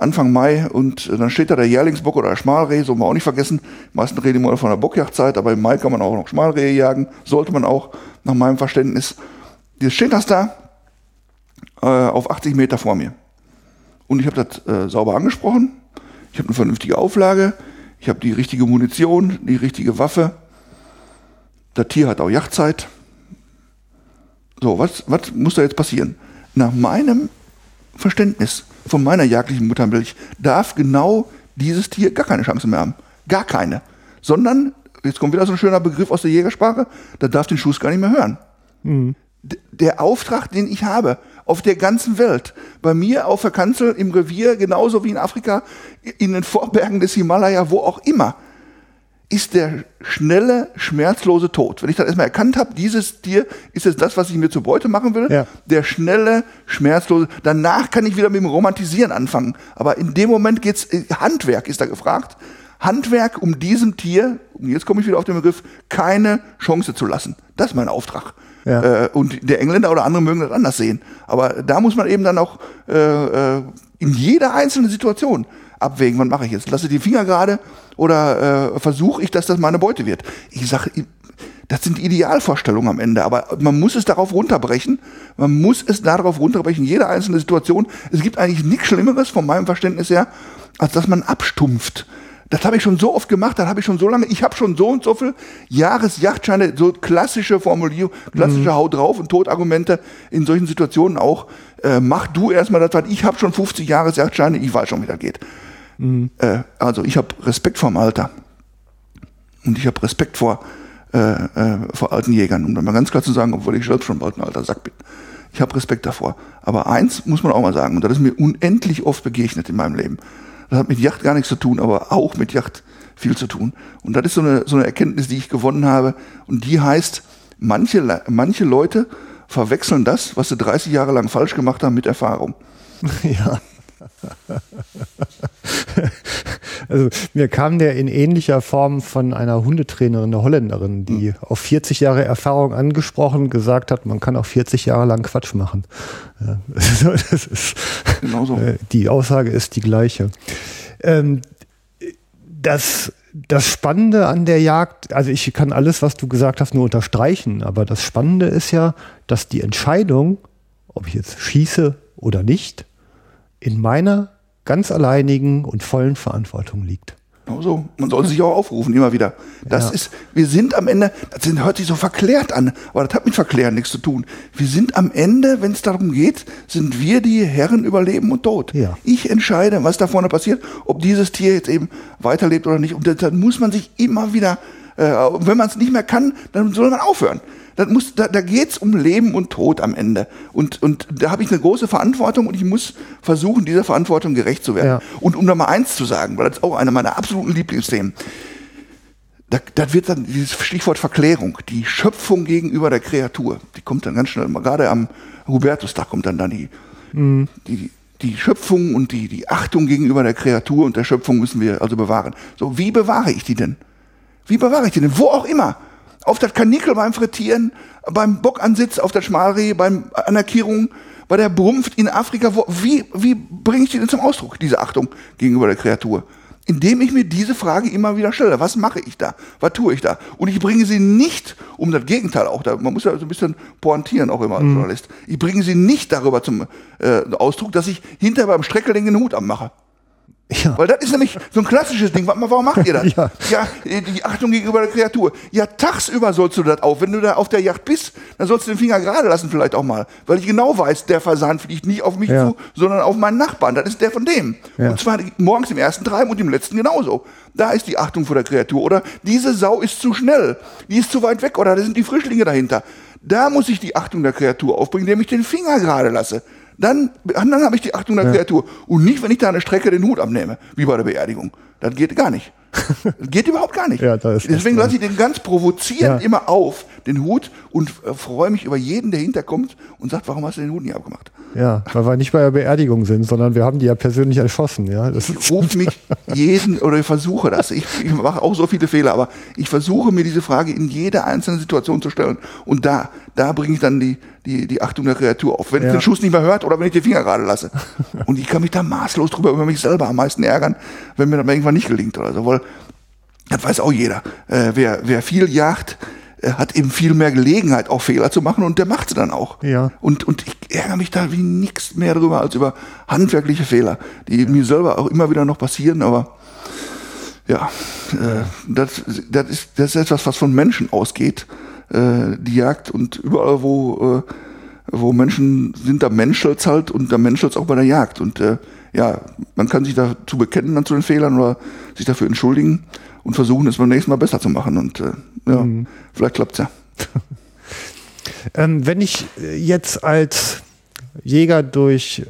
Anfang Mai und äh, dann steht da der Jährlingsbock oder der Schmalreh, soll man auch nicht vergessen. Die meisten reden immer von der Bockjagdzeit, aber im Mai kann man auch noch Schmalrehe jagen, sollte man auch, nach meinem Verständnis. Jetzt steht das da äh, auf 80 Meter vor mir. Und ich habe das äh, sauber angesprochen. Ich habe eine vernünftige Auflage. Ich habe die richtige Munition, die richtige Waffe. Das Tier hat auch Jagdzeit. So, was, was muss da jetzt passieren? Nach meinem Verständnis von meiner jagdlichen Muttermilch darf genau dieses Tier gar keine Chance mehr haben. Gar keine. Sondern, jetzt kommt wieder so ein schöner Begriff aus der Jägersprache, da darf den Schuss gar nicht mehr hören. Mhm. Der Auftrag, den ich habe, auf der ganzen Welt. Bei mir auf der Kanzel im Revier, genauso wie in Afrika, in den Vorbergen des Himalaya, wo auch immer, ist der schnelle, schmerzlose Tod. Wenn ich das erstmal erkannt habe, dieses Tier ist jetzt das, was ich mir zur Beute machen will, ja. der schnelle, schmerzlose, danach kann ich wieder mit dem Romantisieren anfangen. Aber in dem Moment geht's, äh, Handwerk ist da gefragt. Handwerk, um diesem Tier, und jetzt komme ich wieder auf den Begriff, keine Chance zu lassen. Das ist mein Auftrag. Ja. Äh, und der Engländer oder andere mögen das anders sehen. Aber da muss man eben dann auch äh, äh, in jeder einzelnen Situation abwägen, was mache ich jetzt? Lasse die Finger gerade oder äh, versuche ich, dass das meine Beute wird? Ich sage, das sind Idealvorstellungen am Ende, aber man muss es darauf runterbrechen. Man muss es darauf runterbrechen, jede einzelne Situation. Es gibt eigentlich nichts Schlimmeres von meinem Verständnis her, als dass man abstumpft. Das habe ich schon so oft gemacht, das habe ich schon so lange, ich habe schon so und so viel Jahresjachtscheine, so klassische Formulierung, klassische mhm. Hau drauf und Totargumente in solchen Situationen auch. Äh, mach du erstmal das, was ich habe schon 50 Jahresjachtscheine, ich weiß schon, wie das geht. Mhm. Äh, also ich habe Respekt vor dem Alter. Und ich habe Respekt vor, äh, äh, vor alten Jägern, um dann mal ganz klar zu sagen, obwohl ich selbst schon im alten Alter Sack bin. Ich habe Respekt davor. Aber eins muss man auch mal sagen, und das ist mir unendlich oft begegnet in meinem Leben. Das hat mit Yacht gar nichts zu tun, aber auch mit Yacht viel zu tun. Und das ist so eine, so eine Erkenntnis, die ich gewonnen habe. Und die heißt, manche, manche Leute verwechseln das, was sie 30 Jahre lang falsch gemacht haben, mit Erfahrung. <laughs> Ja. <laughs> also mir kam der in ähnlicher Form von einer Hundetrainerin, eine Holländerin, die mhm. auf 40 Jahre Erfahrung angesprochen gesagt hat, man kann auch 40 Jahre lang Quatsch machen. Ja, <laughs> das ist, genau so. Äh, die Aussage ist die gleiche. Ähm, das, das Spannende an der Jagd, also ich kann alles, was du gesagt hast, nur unterstreichen, aber das Spannende ist ja, dass die Entscheidung, ob ich jetzt schieße oder nicht, in meiner ganz alleinigen und vollen Verantwortung liegt. Genau so. Man soll sich auch aufrufen, immer wieder. Das ja. ist, wir sind am Ende, das hört sich so verklärt an, aber das hat mit Verklären nichts zu tun. Wir sind am Ende, wenn es darum geht, sind wir die Herren über Leben und Tod. Ja. Ich entscheide, was da vorne passiert, ob dieses Tier jetzt eben weiterlebt oder nicht. Und dann muss man sich immer wieder, äh, wenn man es nicht mehr kann, dann soll man aufhören. Das muss, da, da geht es um Leben und Tod am Ende. Und, und da habe ich eine große Verantwortung und ich muss versuchen, dieser Verantwortung gerecht zu werden. Ja. Und um da mal eins zu sagen, weil das ist auch einer meiner absoluten Lieblingsthemen. Da, da wird dann dieses Stichwort Verklärung, die Schöpfung gegenüber der Kreatur, die kommt dann ganz schnell, gerade am Hubertustag kommt dann da die, mhm. die, die Schöpfung und die, die Achtung gegenüber der Kreatur und der Schöpfung müssen wir also bewahren. So, wie bewahre ich die denn? Wie bewahre ich die denn? Wo auch immer. Auf das Kanikel beim Frittieren, beim Bockansitz, auf der Schmalreh, beim an der bei der Brumpft in Afrika. Wo, wie, wie bringe ich die denn zum Ausdruck, diese Achtung gegenüber der Kreatur? Indem ich mir diese Frage immer wieder stelle. Was mache ich da? Was tue ich da? Und ich bringe sie nicht, um das Gegenteil auch, da, man muss ja so ein bisschen pointieren auch immer als Mhm. Journalist. Ich bringe sie nicht darüber zum äh, Ausdruck, dass ich hinterher beim Streckeling den Hut abmache. Ja. Weil das ist nämlich so ein klassisches Ding. Warum macht ihr das? <laughs> Ja. ja, die Achtung gegenüber der Kreatur. Ja, tagsüber sollst du das auch. Wenn du da auf der Yacht bist, dann sollst du den Finger gerade lassen vielleicht auch mal. Weil ich genau weiß, der Fasan fliegt nicht auf mich Ja. zu, sondern auf meinen Nachbarn. Das ist der von dem. Ja. Und zwar morgens im ersten Treiben und im letzten genauso. Da ist die Achtung vor der Kreatur. Oder diese Sau ist zu schnell. Die ist zu weit weg. Oder da sind die Frischlinge dahinter. Da muss ich die Achtung der Kreatur aufbringen, indem ich den Finger gerade lasse. Dann, dann habe ich die Achtung der Kreatur. Und nicht, wenn ich da eine Strecke den Hut abnehme, wie bei der Beerdigung. Das geht gar nicht. Das geht überhaupt gar nicht. <laughs> Ja, Deswegen lasse ich den ganz provozierend Ja. immer auf, den Hut, und äh, freue mich über jeden, der hinterkommt und sagt, warum hast du den Hut nicht abgemacht? Ja, weil wir nicht bei der Beerdigung sind, sondern wir haben die ja persönlich erschossen. Ja, das Ich rufe <laughs> mich jeden oder ich versuche das. Ich, ich mache auch so viele Fehler, aber ich versuche mir diese Frage in jeder einzelnen Situation zu stellen. Und da, da bringe ich dann die, die, die Achtung der Kreatur auf. Wenn Ja. ich den Schuss nicht mehr hört oder wenn ich den Finger gerade lasse. Und ich kann mich da maßlos drüber über mich selber am meisten ärgern, wenn mir das irgendwann nicht gelingt oder so. Weil das weiß auch jeder. Äh, wer, wer viel jagt, hat eben viel mehr Gelegenheit, auch Fehler zu machen und der macht sie dann auch. Ja. Und, und ich ärgere mich da wie nichts mehr drüber als über handwerkliche Fehler, die mir selber auch immer wieder noch passieren, aber ja, äh, das, das, ist, das ist etwas, was von Menschen ausgeht, äh, die Jagd und überall, wo, äh, wo Menschen sind, da menschelt's halt und da menschelt's auch bei der Jagd. Und äh, ja, man kann sich dazu bekennen dann zu den Fehlern oder sich dafür entschuldigen und versuchen, es beim nächsten Mal besser zu machen. Und äh, ja, vielleicht klappt's ja. <laughs> ähm, wenn ich äh, jetzt als Jäger durch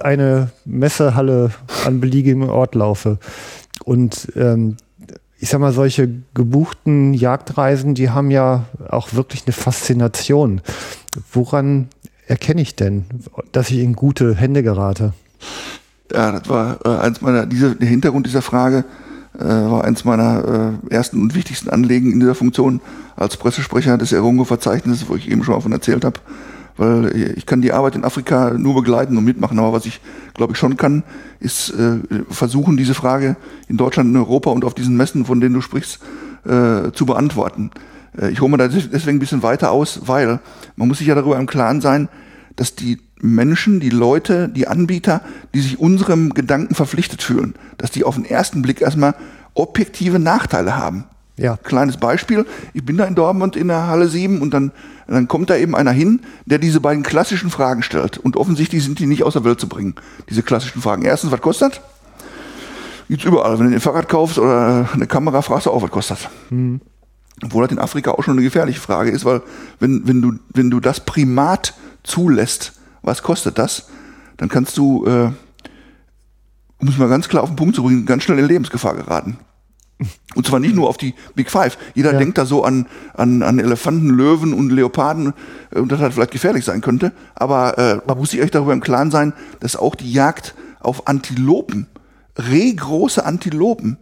eine Messehalle an beliebigem Ort laufe und ähm, ich sag mal, solche gebuchten Jagdreisen, die haben ja auch wirklich eine Faszination. Woran erkenne ich denn, dass ich in gute Hände gerate? Ja, das war äh, eins meiner, diese, der Hintergrund dieser Frage äh, war eins meiner äh, ersten und wichtigsten Anliegen in dieser Funktion als Pressesprecher des Erongo-Verzeichnisses, wo ich eben schon davon erzählt habe. Weil ich kann die Arbeit in Afrika nur begleiten und mitmachen, aber was ich, glaube ich, schon kann, ist äh, versuchen, diese Frage in Deutschland, in Europa und auf diesen Messen, von denen du sprichst, äh, zu beantworten. Äh, ich hole mir da deswegen ein bisschen weiter aus, weil man muss sich ja darüber im Klaren sein, dass die Menschen, die Leute, die Anbieter, die sich unserem Gedanken verpflichtet fühlen, dass die auf den ersten Blick erstmal objektive Nachteile haben. Ja. Kleines Beispiel, ich bin da in Dortmund in der Halle 7 und dann, dann kommt da eben einer hin, der diese beiden klassischen Fragen stellt. Und offensichtlich sind die nicht aus der Welt zu bringen, diese klassischen Fragen. Erstens, was kostet? Gibt's überall. Wenn du ein Fahrrad kaufst oder eine Kamera, fragst du auch, was kostet. Obwohl das in Afrika auch schon eine gefährliche Frage ist, weil wenn, wenn, du, wenn du das Primat zulässt, was kostet das, dann kannst du, äh, um es mal ganz klar auf den Punkt zu bringen, ganz schnell in Lebensgefahr geraten. Und zwar nicht nur auf die Big Five. Jeder Ja. denkt da so an, an, an Elefanten, Löwen und Leoparden äh, und das halt vielleicht gefährlich sein könnte. Aber äh, man muss sich euch darüber im Klaren sein, dass auch die Jagd auf Antilopen, rehgroße Antilopen,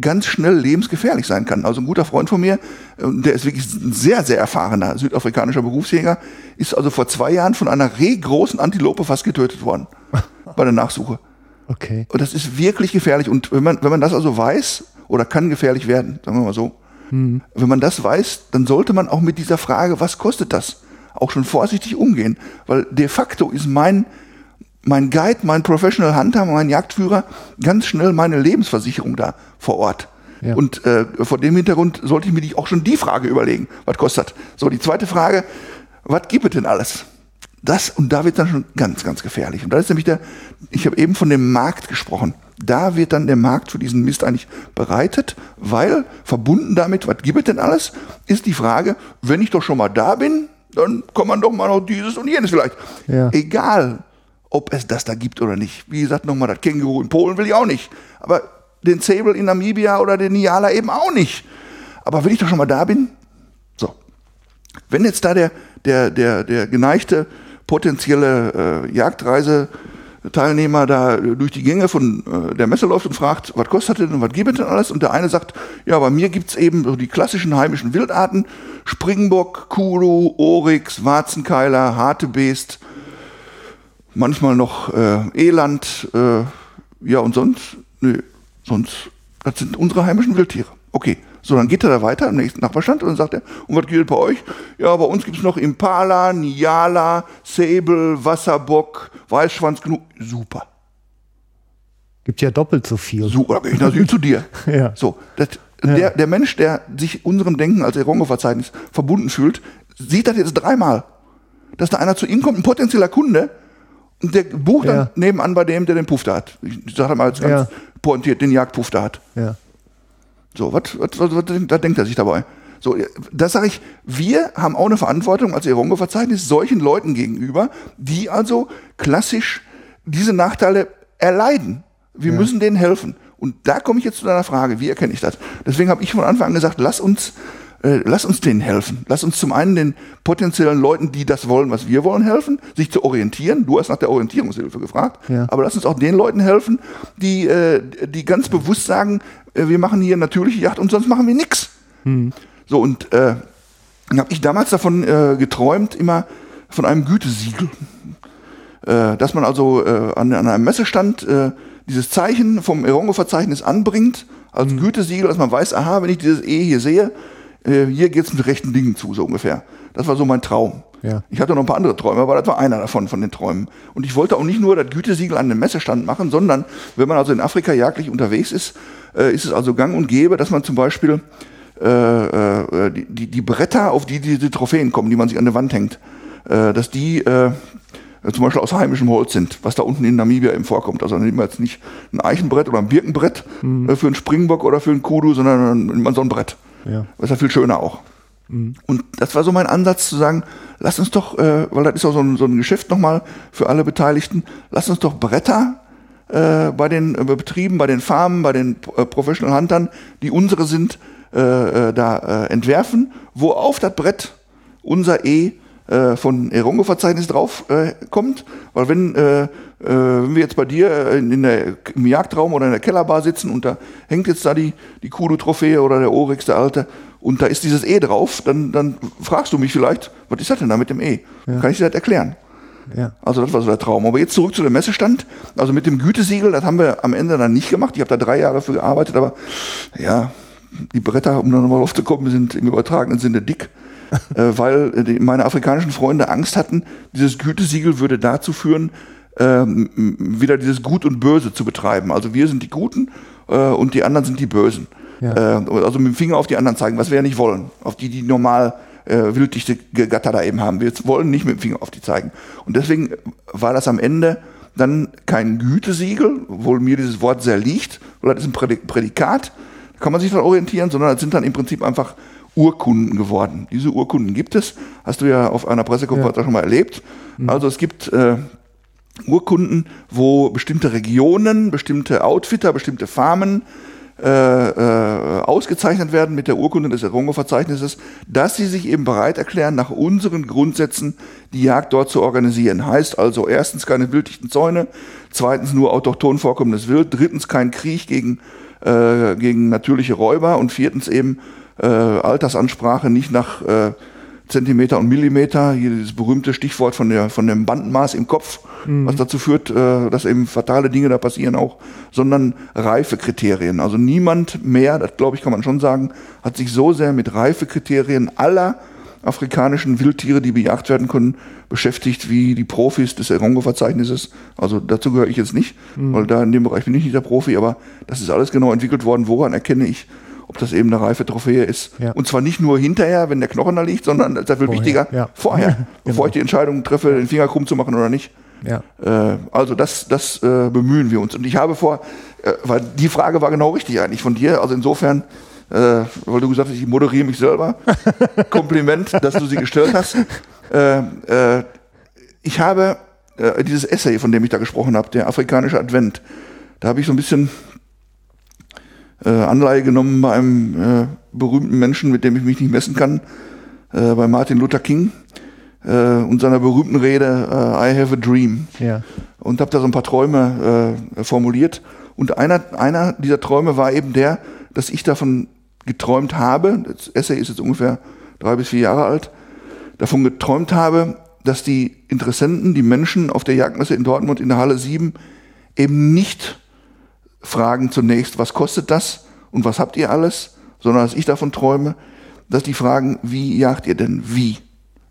ganz schnell lebensgefährlich sein kann. Also ein guter Freund von mir, äh, der ist wirklich ein sehr, sehr erfahrener südafrikanischer Berufsjäger, ist also vor zwei Jahren von einer rehgroßen Antilope fast getötet worden <laughs> bei der Nachsuche. Okay. Und das ist wirklich gefährlich. Und wenn man, wenn man das also weiß, oder kann gefährlich werden, sagen wir mal so, wenn man das weiß, dann sollte man auch mit dieser Frage, was kostet das, auch schon vorsichtig umgehen. Weil de facto ist mein, mein Guide, mein Professional Hunter, mein Jagdführer ganz schnell meine Lebensversicherung da vor Ort. Ja. Und äh, vor dem Hintergrund sollte ich mir die, auch schon die Frage überlegen, was kostet. So, die zweite Frage, was gibt es denn alles? Das, und da wird dann schon ganz, ganz gefährlich. Und da ist nämlich der, ich habe eben von dem Markt gesprochen. Da wird dann der Markt für diesen Mist eigentlich bereitet, weil verbunden damit, was gibt es denn alles, ist die Frage, wenn ich doch schon mal da bin, dann kann man doch mal noch dieses und jenes vielleicht. Ja. Egal, ob es das da gibt oder nicht. Wie gesagt, nochmal, das Känguru in Polen will ich auch nicht. Aber den Sable in Namibia oder den Niala eben auch nicht. Aber wenn ich doch schon mal da bin, so. Wenn jetzt da der, der, der, der geneigte potenzielle äh, Teilnehmer da durch die Gänge von äh, der Messe läuft und fragt, was kostet denn und was gibt es denn alles? Und der eine sagt, ja, bei mir gibt's eben so die klassischen heimischen Wildarten, Springbock, Kulu, Oryx, Warzenkeiler, Hartebeest, manchmal noch äh, Eland, äh, ja und sonst, nö, sonst, das sind unsere heimischen Wildtiere. Okay, so, dann geht er da weiter im nächsten Nachbarstand und dann sagt er, und was gilt bei euch? Ja, bei uns gibt's noch Impala, Niala, Säbel, Wasserbock, Weißschwanz, genug. Super. Gibt ja doppelt so viel. Super, gehe ich natürlich zu dir. <laughs> Ja. So, das, der, der Mensch, der sich unserem Denken als Erongo-Verzeichnis verbunden fühlt, sieht das jetzt dreimal. Dass da einer zu ihm kommt, ein potenzieller Kunde, der bucht Ja. dann nebenan bei dem, der den Puff da hat. Ich sage mal jetzt ganz Ja. pointiert, den Jagdpuff da hat. Ja. So, was, was, was, was da denkt er sich dabei? So, das sage ich, wir haben auch eine Verantwortung als Erongo-Verzeichnis solchen Leuten gegenüber, die also klassisch diese Nachteile erleiden. Wir Ja. müssen denen helfen. Und da komme ich jetzt zu deiner Frage, wie erkenne ich das? Deswegen habe ich von Anfang an gesagt, lass uns, äh, lass uns denen helfen. Lass uns zum einen den potenziellen Leuten, die das wollen, was wir wollen, helfen, sich zu orientieren. Du hast nach der Orientierungshilfe gefragt. Ja. Aber lass uns auch den Leuten helfen, die, äh, die ganz bewusst sagen, äh, wir machen hier natürliche Jagd und sonst machen wir nichts. So, und äh, dann habe ich damals davon äh, geträumt, immer von einem Gütesiegel. Äh, dass man also äh, an, an einem Messestand äh, dieses Zeichen vom Erongo-Verzeichnis anbringt, als Gütesiegel, dass man weiß, aha, wenn ich dieses E hier sehe, äh, hier geht's mit rechten Dingen zu, so ungefähr. Das war so mein Traum. Ja. Ich hatte noch ein paar andere Träume, aber das war einer davon, von den Träumen. Und ich wollte auch nicht nur das Gütesiegel an den Messestand machen, sondern wenn man also in Afrika jagdlich unterwegs ist, äh, ist es also gang und gäbe, dass man zum Beispiel äh, äh, die, die, die Bretter, auf die diese Trophäen kommen, die man sich an der Wand hängt, äh, dass die zum Beispiel aus heimischem Holz sind, was da unten in Namibia eben vorkommt. Also dann nimmt man jetzt nicht ein Eichenbrett oder ein Birkenbrett äh, für einen Springbock oder für einen Kudu, sondern dann nimmt man so ein Brett. Ja. Das ist ja viel schöner auch. Und das war so mein Ansatz zu sagen, lass uns doch, äh, weil das ist auch so ein, so ein Geschäft nochmal für alle Beteiligten, lass uns doch Bretter äh, bei den äh, Betrieben, bei den Farmen, bei den äh, Professional Huntern, die unsere sind, äh, äh, da äh, entwerfen, wo auf das Brett unser E von Erongo-Verzeichnis drauf kommt. Weil wenn, äh, wenn wir jetzt bei dir äh, in, der, im Jagdraum oder in der Kellerbar sitzen und da hängt jetzt da die, die Kudu-Trophäe oder der Oryx, der alte, und da ist dieses E drauf, dann, dann fragst du mich vielleicht, was ist das denn da mit dem E? Kann ich dir das erklären? Ja. Also das war so der Traum. Aber jetzt zurück zu dem Messestand. Also mit dem Gütesiegel, das haben wir am Ende dann nicht gemacht. Ich habe da drei Jahre für gearbeitet, aber ja, die Bretter, um da nochmal aufzukommen, sind im übertragenen Sinne dick. <laughs> äh, weil meine afrikanischen Freunde Angst hatten, dieses Gütesiegel würde dazu führen, ähm, wieder dieses Gut und Böse zu betreiben. Also wir sind die Guten äh, und die anderen sind die Bösen. Ja. Äh, also mit dem Finger auf die anderen zeigen, was wir ja nicht wollen. Auf die, die normal äh, wilddichte Gatter da eben haben. Wir wollen nicht mit dem Finger auf die zeigen. Und deswegen war das am Ende dann kein Gütesiegel, obwohl mir dieses Wort sehr liegt, weil das ist ein Prädik- Prädikat, da kann man sich dann orientieren, sondern das sind dann im Prinzip einfach Urkunden geworden. Diese Urkunden gibt es, hast du ja auf einer Pressekonferenz auch schon mal erlebt. Also es gibt äh, Urkunden, wo bestimmte Regionen, bestimmte Outfitter, bestimmte Farmen äh, äh, ausgezeichnet werden mit der Urkunde des Erongo-Verzeichnisses, dass sie sich eben bereit erklären, nach unseren Grundsätzen die Jagd dort zu organisieren. Heißt also erstens keine wilddichten Zäune, zweitens nur autochthon vorkommendes Wild, drittens kein Krieg gegen, äh, gegen natürliche Räuber und viertens eben äh, Altersansprache nicht nach äh, Zentimeter und Millimeter, hier dieses berühmte Stichwort von, der, von dem Bandenmaß im Kopf, was dazu führt, äh, dass eben fatale Dinge da passieren auch, sondern Reifekriterien. Also niemand mehr, das glaube ich kann man schon sagen, hat sich so sehr mit Reifekriterien aller afrikanischen Wildtiere, die bejagt werden können, beschäftigt wie die Profis des Erongo-Verzeichnisses. Also dazu gehöre ich jetzt nicht, weil da in dem Bereich bin ich nicht der Profi, aber das ist alles genau entwickelt worden. Woran erkenne ich, ob das eben eine reife Trophäe ist? Ja. Und zwar nicht nur hinterher, wenn der Knochen da liegt, sondern das ist viel wichtiger, ja. vorher, <laughs> bevor ich die Entscheidung treffe, den Finger krumm zu machen oder nicht. Ja. Äh, also das, das äh, bemühen wir uns. Und ich habe vor, äh, weil die Frage war genau richtig eigentlich von dir. Also insofern, äh, weil du gesagt hast, ich moderiere mich selber. <laughs> Kompliment, dass du sie gestellt hast. Äh, äh, ich habe dieses Essay, von dem ich da gesprochen habe, der afrikanische Advent, da habe ich so ein bisschen äh, Anleihe genommen bei einem äh, berühmten Menschen, mit dem ich mich nicht messen kann, äh, bei Martin Luther King äh, und seiner berühmten Rede äh, I have a dream. Ja. und habe da so ein paar Träume äh, formuliert. Und einer, einer dieser Träume war eben der, dass ich davon geträumt habe, das Essay ist jetzt ungefähr drei bis vier Jahre alt, davon geträumt habe, dass die Interessenten, die Menschen auf der Jagdmesse in Dortmund in der Halle 7 eben nicht fragen zunächst, was kostet das und was habt ihr alles, sondern dass ich davon träume, dass die fragen, wie jagt ihr denn? Wie?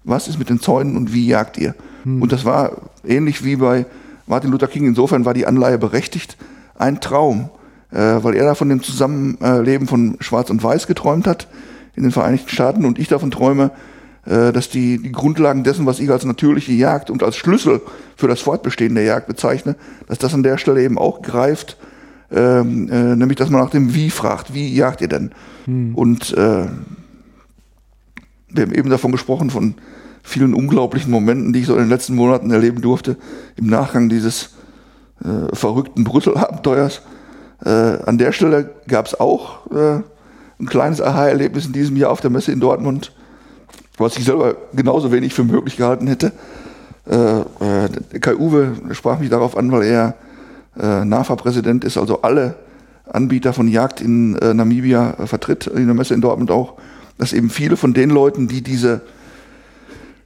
Was ist mit den Zäunen und wie jagt ihr? Hm. Und das war ähnlich wie bei Martin Luther King. Insofern war die Anleihe berechtigt. Ein Traum, äh, weil er da von dem Zusammenleben von Schwarz und Weiß geträumt hat in den Vereinigten Staaten und ich davon träume, äh, dass die, die Grundlagen dessen, was ich als natürliche Jagd und als Schlüssel für das Fortbestehen der Jagd bezeichne, dass das an der Stelle eben auch greift, ähm, äh, nämlich dass man nach dem Wie fragt, wie jagt ihr denn? Hm. Und äh, wir haben eben davon gesprochen, von vielen unglaublichen Momenten, die ich so in den letzten Monaten erleben durfte, im Nachgang dieses äh, verrückten Brüssel-Abenteuers. Äh, an der Stelle gab es auch äh, ein kleines Aha-Erlebnis in diesem Jahr auf der Messe in Dortmund, was ich selber genauso wenig für möglich gehalten hätte. Äh, Kai Uwe sprach mich darauf an, weil er äh, NAFA-Präsident ist, also alle Anbieter von Jagd in äh, Namibia äh, vertritt, in der Messe in Dortmund auch, dass eben viele von den Leuten, die diese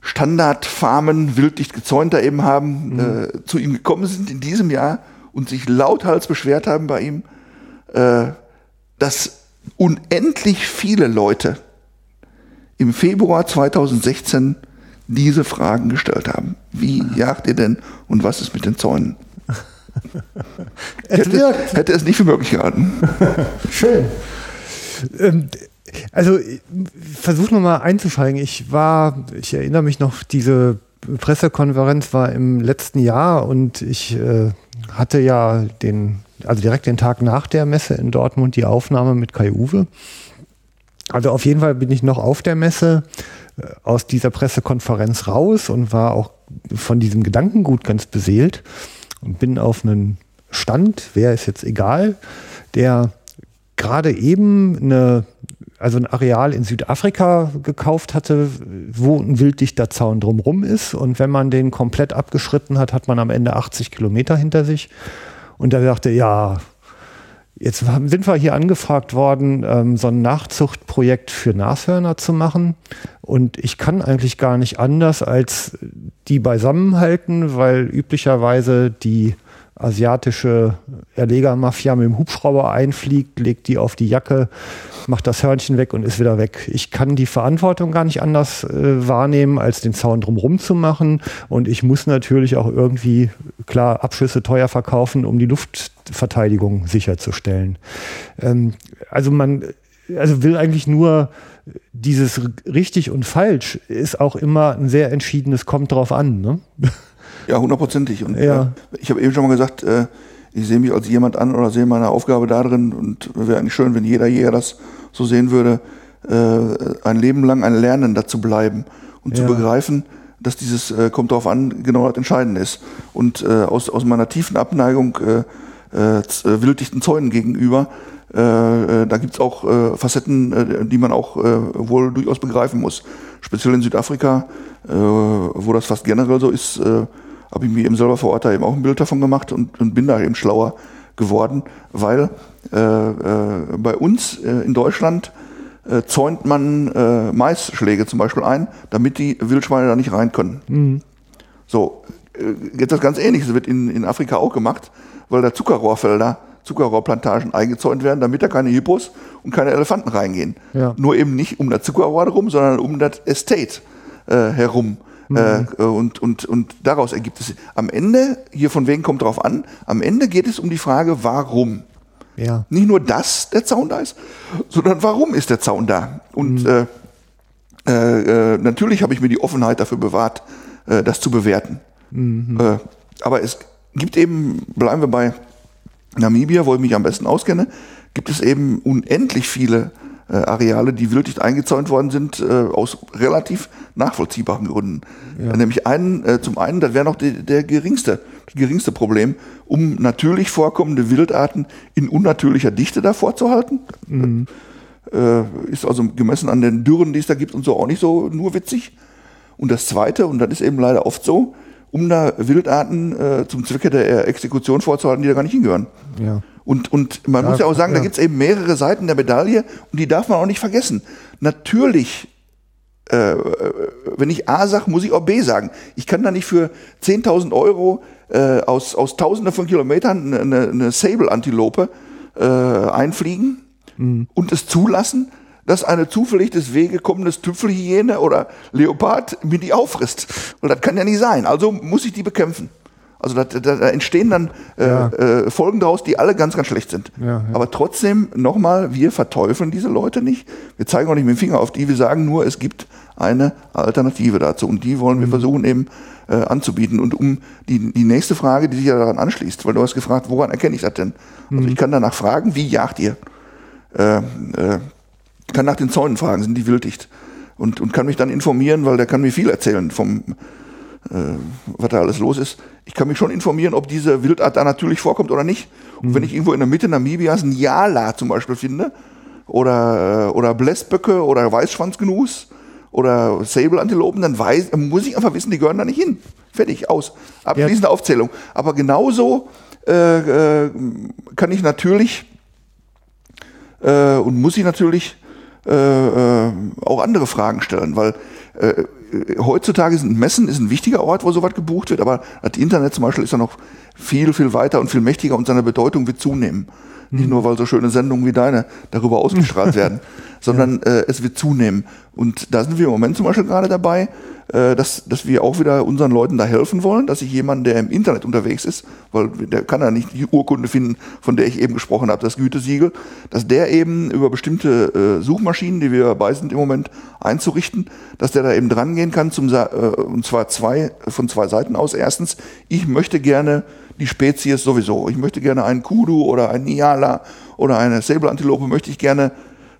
Standardfarmen wilddicht gezäunter eben haben, mhm. äh, zu ihm gekommen sind in diesem Jahr und sich lauthals beschwert haben bei ihm, äh, dass unendlich viele Leute im Februar 2016 diese Fragen gestellt haben. Wie jagt ihr denn und was ist mit den Zäunen? <laughs> hätte, hätte es nicht für möglich gehalten. <laughs> Schön. Ähm, also versuch nochmal einzusteigen. Ich war, ich erinnere mich noch, diese Pressekonferenz war im letzten Jahr und ich äh, hatte ja den, also direkt den Tag nach der Messe in Dortmund die Aufnahme mit Kai Uwe. Also auf jeden Fall bin ich noch auf der Messe äh, aus dieser Pressekonferenz raus und war auch von diesem Gedankengut ganz beseelt und bin auf einen Stand, wer ist jetzt egal, der gerade eben eine, also ein Areal in Südafrika gekauft hatte, wo ein wilddichter Zaun drumrum ist. Und wenn man den komplett abgeschritten hat, hat man am Ende 80 Kilometer hinter sich. Und er sagte, ja, jetzt sind wir hier angefragt worden, ähm, so ein Nachzuchtprojekt für Nashörner zu machen. Und ich kann eigentlich gar nicht anders als die beisammenhalten, weil üblicherweise die asiatische Erlegermafia mit dem Hubschrauber einfliegt, legt die auf die Jacke, macht das Hörnchen weg und ist wieder weg. Ich kann die Verantwortung gar nicht anders äh, wahrnehmen, als den Zaun drumherum zu machen. Und ich muss natürlich auch irgendwie, klar, Abschüsse teuer verkaufen, um die Luftverteidigung sicherzustellen. Ähm, also man also will eigentlich nur dieses richtig und falsch ist auch immer ein sehr entschiedenes, kommt drauf an. Ne? <laughs> Ja, hundertprozentig. Und ja. Äh, ich habe eben schon mal gesagt, äh, ich sehe mich als jemand an oder sehe meine Aufgabe darin und wäre eigentlich schön, wenn jeder Jäger das so sehen würde, äh, ein Leben lang ein Lernender zu bleiben und ja. zu begreifen, dass dieses äh, kommt darauf an, genau das Entscheidende ist. Und äh, aus, aus meiner tiefen Abneigung äh, wilddichten Zäunen gegenüber, äh, äh, da gibt's auch äh, Facetten, äh, die man auch äh, wohl durchaus begreifen muss. Speziell in Südafrika, wo das fast generell so ist, habe ich mir eben selber vor Ort da eben auch ein Bild davon gemacht und, und bin da eben schlauer geworden, weil bei uns in Deutschland zäunt man Maisschläge zum Beispiel ein, damit die Wildschweine da nicht rein können. Mhm. So, jetzt das ganz ähnliches wird in, in Afrika auch gemacht, weil da Zuckerrohrfelder, Zuckerrohrplantagen eingezäunt werden, damit da keine Hippos und keine Elefanten reingehen. Ja. Nur eben nicht um das Zuckerrohr herum, sondern um das Estate äh, herum. Mhm. Äh, und, und, und daraus ergibt es am Ende, hier von wegen kommt drauf an, am Ende geht es um die Frage, warum. Ja. Nicht nur, dass der Zaun da ist, sondern warum ist der Zaun da? Und mhm. äh, äh, natürlich habe ich mir die Offenheit dafür bewahrt, äh, das zu bewerten. Mhm. Äh, aber es gibt eben, bleiben wir bei Namibia, wo ich mich am besten auskenne, gibt es eben unendlich viele äh, Areale, die wilddicht eingezäunt worden sind, äh, aus relativ nachvollziehbaren Gründen. Ja. Nämlich einen, äh, zum einen, das wäre noch die, der geringste, das geringste Problem, um natürlich vorkommende Wildarten in unnatürlicher Dichte davor zu halten. Mhm. Äh, ist also gemessen an den Dürren, die es da gibt und so auch nicht so nur witzig. Und das zweite, und das ist eben leider oft so, um da Wildarten äh, zum Zwecke der Exekution vorzuhalten, die da gar nicht hingehören. Ja. Und, und man Ja, muss ja auch sagen, da ja. gibt's eben mehrere Seiten der Medaille und die darf man auch nicht vergessen. Natürlich, äh, äh, wenn ich A sage, muss ich auch B sagen. Ich kann da nicht für 10.000 Euro äh, aus, aus tausenden von Kilometern eine, eine Sable-Antilope äh, einfliegen und es zulassen, dass eine zufällig des Wege kommendes Tüpfelhyäne oder Leopard mir die auffrisst. Und das kann ja nicht sein. Also muss ich die bekämpfen. Also da, da, da entstehen dann äh, Ja. äh, Folgen daraus, die alle ganz, ganz schlecht sind. Ja, ja. Aber trotzdem, nochmal, wir verteufeln diese Leute nicht. Wir zeigen auch nicht mit dem Finger auf die. Wir sagen nur, es gibt eine Alternative dazu. Und die wollen wir versuchen eben äh, anzubieten. Und um die, die nächste Frage, die sich ja daran anschließt, weil du hast gefragt, woran erkenne ich das denn? Also ich kann danach fragen, wie jagt ihr? Äh, äh, kann nach den Zäunen fragen, sind die wilddicht? Und, und kann mich dann informieren, weil der kann mir viel erzählen vom, äh, was da alles los ist. Ich kann mich schon informieren, ob diese Wildart da natürlich vorkommt oder nicht. Und wenn ich irgendwo in der Mitte Namibias ein Yala zum Beispiel finde, oder, äh, oder Blässböcke oder Weißschwanzgnus oder Sable-Antilopen, dann weiß, muss ich einfach wissen, die gehören da nicht hin. Fertig, aus. Abschließende Aufzählung. Aber genauso äh, äh, kann ich natürlich äh, und muss ich natürlich äh, äh, auch andere Fragen stellen, weil äh, heutzutage sind Messen ist ein wichtiger Ort, wo sowas gebucht wird, aber das Internet zum Beispiel ist ja noch viel, viel weiter und viel mächtiger und seine Bedeutung wird zunehmen. Nicht nur, weil so schöne Sendungen wie deine darüber ausgestrahlt <laughs> werden, sondern äh, es wird zunehmen. Und da sind wir im Moment zum Beispiel gerade dabei, äh, dass, dass wir auch wieder unseren Leuten da helfen wollen, dass sich jemand, der im Internet unterwegs ist, weil der kann ja nicht die Urkunde finden, von der ich eben gesprochen habe, das Gütesiegel, dass der eben über bestimmte äh, Suchmaschinen, die wir dabei sind im Moment einzurichten, dass der da eben dran gehen kann, zum, äh, und zwar zwei, von zwei Seiten aus. Erstens, ich möchte gerne die Spezies sowieso. Ich möchte gerne einen Kudu oder einen Niala oder eine Sable-Antilope möchte ich gerne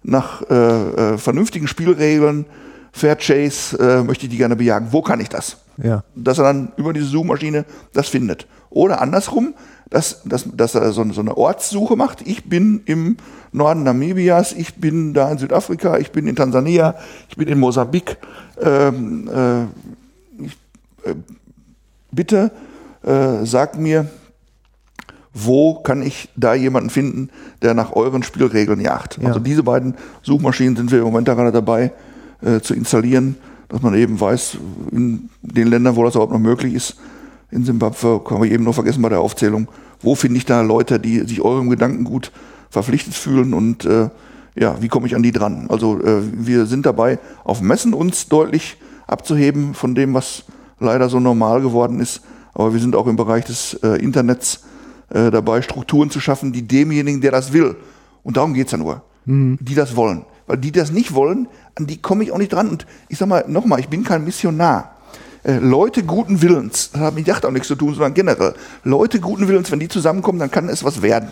nach äh, äh, vernünftigen Spielregeln, Fair Chase, äh, möchte ich die gerne bejagen. Wo kann ich das? Ja. Dass er dann über diese Suchmaschine das findet. Oder andersrum, dass, dass, dass er so, eine- so eine Ortssuche macht. Ich bin im Norden Namibias, ich bin da in Südafrika, ich bin in Tansania, ich bin in Mosambik. Ähm, äh, ich, äh, bitte äh, sagt mir, wo kann ich da jemanden finden, der nach euren Spielregeln jagt. Ja. Also diese beiden Suchmaschinen sind wir im Moment gerade dabei äh, zu installieren, dass man eben weiß, in den Ländern, wo das überhaupt noch möglich ist, in Simbabwe, kann man eben noch vergessen bei der Aufzählung, wo finde ich da Leute, die sich eurem Gedankengut verpflichtet fühlen und äh, ja, wie komme ich an die dran? Also äh, wir sind dabei, auf Messen uns deutlich abzuheben von dem, was leider so normal geworden ist. Aber wir sind auch im Bereich des äh, Internets äh, dabei, Strukturen zu schaffen, die demjenigen, der das will, und darum geht's ja nur, die das wollen. Weil die das nicht wollen, an die komme ich auch nicht dran. Und ich sag mal, nochmal, ich bin kein Missionar. Äh, Leute guten Willens, das hat mit Yacht auch nichts zu tun, sondern generell. Leute guten Willens, wenn die zusammenkommen, dann kann es was werden.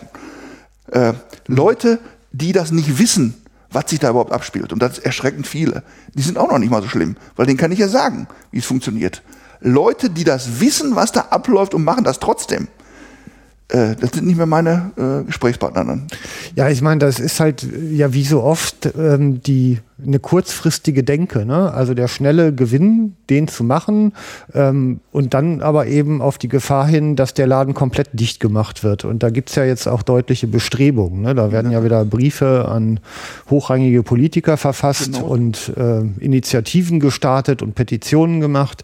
Äh, Leute, die das nicht wissen, was sich da überhaupt abspielt, und das ist erschreckend viele, die sind auch noch nicht mal so schlimm, weil denen kann ich ja sagen, wie es funktioniert. Leute, die das wissen, was da abläuft und machen das trotzdem, äh, das sind nicht mehr meine äh, Gesprächspartner dann. Ja, ich meine, das ist halt äh, ja wie so oft ähm, die eine kurzfristige Denke, ne? Also der schnelle Gewinn, den zu machen ähm, und dann aber eben auf die Gefahr hin, dass der Laden komplett dicht gemacht wird. Und da gibt's ja jetzt auch deutliche Bestrebungen. Ne? Da werden ja wieder Briefe an hochrangige Politiker verfasst Genau. und äh, Initiativen gestartet und Petitionen gemacht.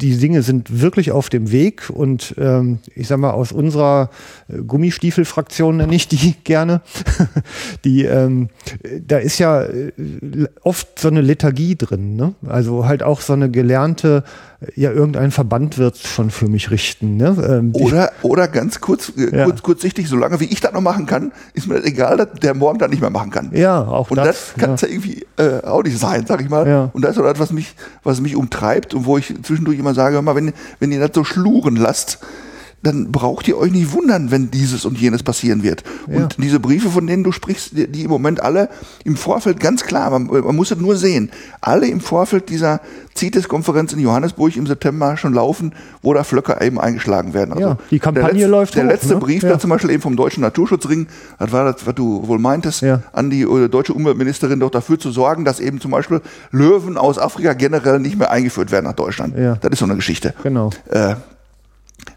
Die Dinge sind wirklich auf dem Weg und ähm, ich sag mal, aus unserer äh, Gummistiefelfraktion nenne ich die <laughs> gerne, die, ähm, da ist ja äh, oft so eine Lethargie drin, ne? Also halt auch so eine gelernte, ja, irgendein Verband wird schon für mich richten, ne? Ähm, Oder, oder ganz kurz, äh, Ja. kurz, kurzsichtig, solange wie ich das noch machen kann, ist mir das egal, dass der morgen das nicht mehr machen kann. ja, auch Und das, kann es ja. irgendwie äh, auch nicht sein, sag ich mal. Ja. Und das ist auch das, was mich, was mich umtreibt und wo ich zwischendurch immer sage, hör mal, wenn, wenn ihr das so schluren lasst, dann braucht ihr euch nicht wundern, wenn dieses und jenes passieren wird. Ja. Und diese Briefe, von denen du sprichst, die, die im Moment alle im Vorfeld ganz klar, man, man muss es nur sehen, alle im Vorfeld dieser CITES-Konferenz in Johannesburg im September schon laufen, wo da Flöcke eben eingeschlagen werden. Also Ja, die Kampagne der letzte, läuft Der hoch, letzte ne? Brief, Ja. da zum Beispiel eben vom Deutschen Naturschutzring, das war das, was du wohl meintest, Ja. an die äh, deutsche Umweltministerin doch dafür zu sorgen, dass eben zum Beispiel Löwen aus Afrika generell nicht mehr eingeführt werden nach Deutschland. Ja. Das ist so eine Geschichte. Genau. Äh,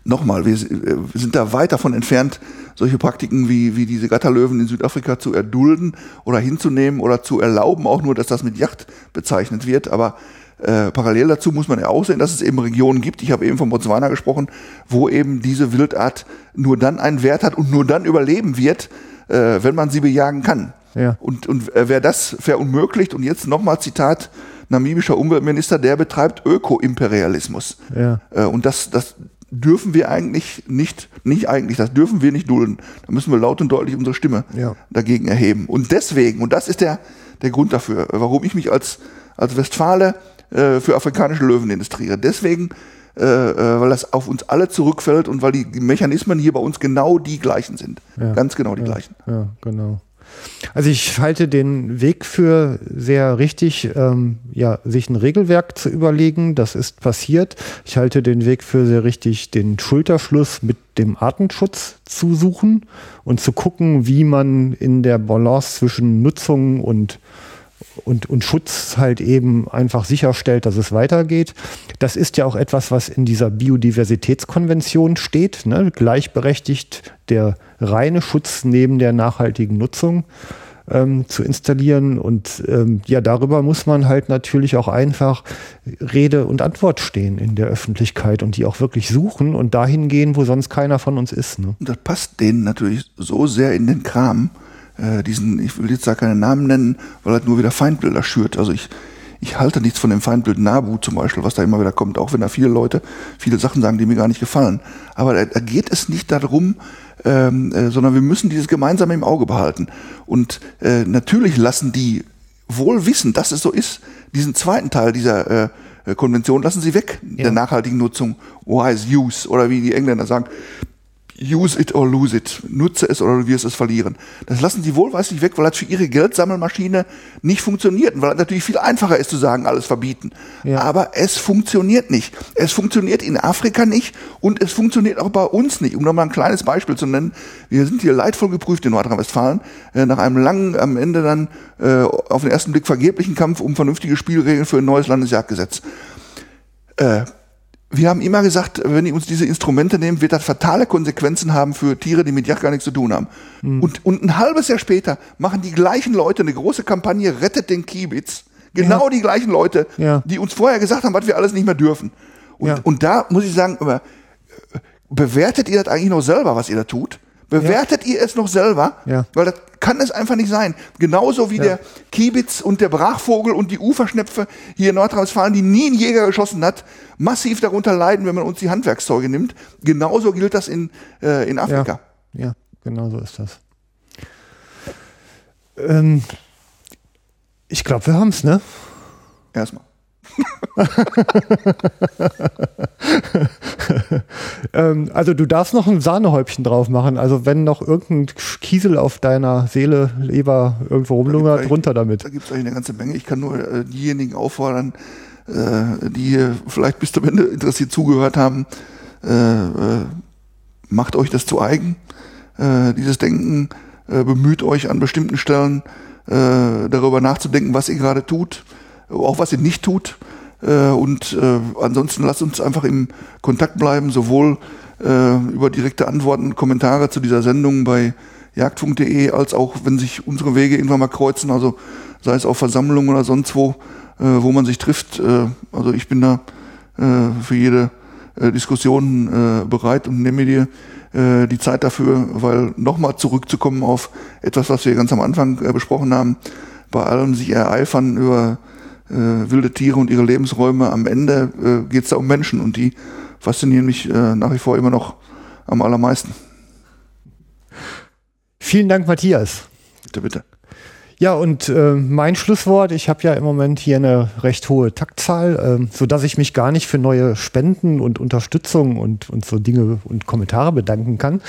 nochmal, wir, wir sind da weit davon entfernt, solche Praktiken wie, wie diese Gatterlöwen in Südafrika zu erdulden oder hinzunehmen oder zu erlauben, auch nur, dass das mit Yacht bezeichnet wird. Aber äh, parallel dazu muss man ja auch sehen, dass es eben Regionen gibt, ich habe eben von Botswana gesprochen, wo eben diese Wildart nur dann einen Wert hat und nur dann überleben wird, äh, wenn man sie bejagen kann. Ja. Und, und äh, wer das verunmöglicht, und jetzt nochmal Zitat namibischer Umweltminister, der betreibt Öko-Imperialismus. Ja. Äh, und das, das dürfen wir eigentlich nicht, nicht eigentlich, das dürfen wir nicht dulden. Da müssen wir laut und deutlich unsere Stimme ja. dagegen erheben. Und deswegen, und das ist der, der Grund dafür, warum ich mich als, als Westfale äh, für afrikanische Löwen illustriere. Deswegen, äh, äh, weil das auf uns alle zurückfällt und weil die, die Mechanismen hier bei uns genau die gleichen sind. Ja. Ganz genau die ja. gleichen. Ja, genau. Also ich halte den Weg für sehr richtig, ähm, ja, sich ein Regelwerk zu überlegen. Das ist passiert. Ich halte den Weg für sehr richtig, den Schulterschluss mit dem Artenschutz zu suchen und zu gucken, wie man in der Balance zwischen Nutzung und und, und Schutz halt eben einfach sicherstellt, dass es weitergeht. Das ist ja auch etwas, was in dieser Biodiversitätskonvention steht, ne? gleichberechtigt der reine Schutz neben der nachhaltigen Nutzung ähm, zu installieren. Und ähm, ja, darüber muss man halt natürlich auch einfach Rede und Antwort stehen in der Öffentlichkeit und die auch wirklich suchen und dahin gehen, wo sonst keiner von uns ist. Ne? Das passt denen natürlich so sehr in den Kram äh, diesen, ich will jetzt da keine Namen nennen, weil er nur wieder Feindbilder schürt. Also ich, ich halte nichts von dem Feindbild Nabu zum Beispiel, was da immer wieder kommt, auch wenn da viele Leute viele Sachen sagen, die mir gar nicht gefallen. Aber da, da geht es nicht darum, ähm, äh, sondern wir müssen dieses Gemeinsame im Auge behalten. Und äh, natürlich lassen die wohl wissen, dass es so ist, diesen zweiten Teil dieser äh, Konvention lassen sie weg, ja. der nachhaltigen Nutzung, wise use, oder wie die Engländer sagen, use it or lose it. Nutze es oder du wirst es verlieren. Das lassen sie wohlweislich weg, weil das für ihre Geldsammelmaschine nicht funktioniert. Und weil es natürlich viel einfacher ist zu sagen, alles verbieten. Ja. Aber es funktioniert nicht. Es funktioniert in Afrika nicht und es funktioniert auch bei uns nicht. Um nochmal ein kleines Beispiel zu nennen. Wir sind hier leidvoll geprüft in Nordrhein-Westfalen. Äh, nach einem langen, am Ende dann äh, auf den ersten Blick vergeblichen Kampf um vernünftige Spielregeln für ein neues Landesjagdgesetz. Äh, wir haben immer gesagt, wenn die uns diese Instrumente nehmen, wird das fatale Konsequenzen haben für Tiere, die mit Jagd gar nichts zu tun haben. Mhm. Und, und ein halbes Jahr später machen die gleichen Leute eine große Kampagne, rettet den Kiebitz. Genau ja. die gleichen Leute, ja. die uns vorher gesagt haben, was wir alles nicht mehr dürfen. Und, ja. und da muss ich sagen, bewertet ihr das eigentlich noch selber, was ihr da tut? Bewertet ihr es noch selber? Weil das kann es einfach nicht sein. Genauso wie der Kiebitz und der Brachvogel und die Uferschnepfe hier in Nordrhein-Westfalen, die nie ein Jäger geschossen hat, massiv darunter leiden, wenn man uns die Handwerkszeuge nimmt. Genauso gilt das in, äh, in Afrika. Ja, ja, genau so ist das. Ähm, ich glaube, wir haben es, ne? Erstmal. <laughs> <laughs> <laughs> ähm, also du darfst noch ein Sahnehäubchen drauf machen. Also wenn noch irgendein Kiesel auf deiner Seele, Leber irgendwo rumlungert, runter damit. Da gibt es eigentlich eine ganze Menge. Ich kann nur äh, diejenigen auffordern, äh, die vielleicht bis zum Ende interessiert zugehört haben, äh, äh, macht euch das zu eigen, äh, dieses Denken, äh, bemüht euch an bestimmten Stellen darüber nachzudenken, was ihr gerade tut, auch was ihr nicht tut. Und ansonsten lasst uns einfach im Kontakt bleiben, sowohl über direkte Antworten, Kommentare zu dieser Sendung bei jagdfunk.de, als auch wenn sich unsere Wege irgendwann mal kreuzen, also sei es auf Versammlungen oder sonst wo, äh, wo man sich trifft. Äh, also ich bin da äh, für jede äh, Diskussion äh, bereit und nehme dir äh, die Zeit dafür, weil nochmal zurückzukommen auf etwas, was wir ganz am Anfang äh, besprochen haben, bei allem sich ereifern über äh, wilde Tiere und ihre Lebensräume, am Ende äh, geht es da um Menschen und die faszinieren mich äh, nach wie vor immer noch am allermeisten. Vielen Dank, Matthias. Bitte, bitte. Ja, und äh, mein Schlusswort, ich habe ja im Moment hier eine recht hohe Taktzahl, äh, so dass ich mich gar nicht für neue Spenden und Unterstützung und, und so Dinge und Kommentare bedanken kann.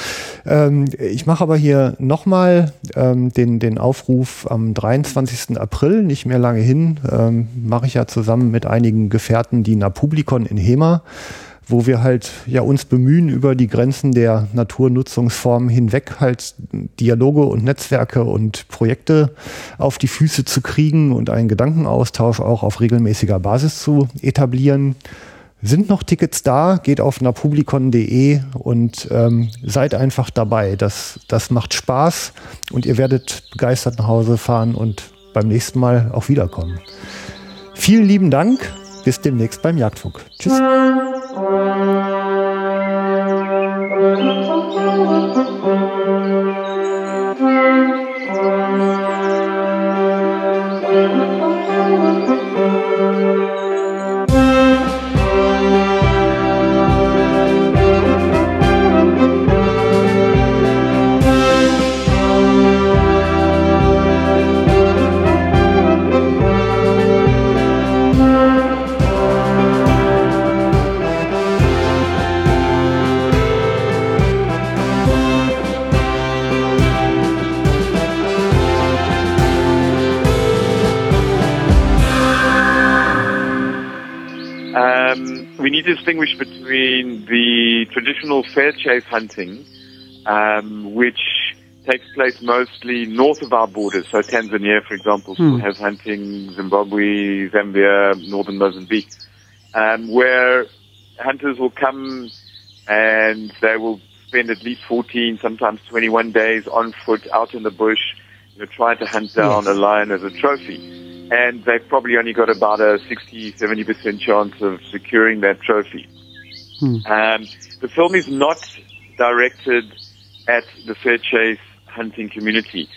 Ähm, ich mache aber hier nochmal ähm, den, den Aufruf am 23. April, nicht mehr lange hin, ähm, mache ich ja zusammen mit einigen Gefährten die Napublikon in Hema wo wir halt ja uns bemühen, über die Grenzen der Naturnutzungsformen hinweg halt Dialoge und Netzwerke und Projekte auf die Füße zu kriegen und einen Gedankenaustausch auch auf regelmäßiger Basis zu etablieren. sind noch Tickets da, geht auf napublicon.de und ähm, seid einfach dabei. Das, das macht Spaß und ihr werdet begeistert nach Hause fahren und beim nächsten Mal auch wiederkommen. Vielen lieben Dank. Bis demnächst beim Jagdfunk. Tschüss. Música distinguish between the traditional fair chase hunting, um, which takes place mostly north of our borders. So Tanzania, for example, hmm. has hunting, Zimbabwe, Zambia, northern Mozambique, um, where hunters will come and they will spend at least 14, sometimes 21 days on foot out in the bush, you know, trying to hunt down yes. a lion as a trophy and they've probably only got about a 60, 70% chance of securing that trophy. Hmm. Um, the film is not directed at the fair chase hunting community.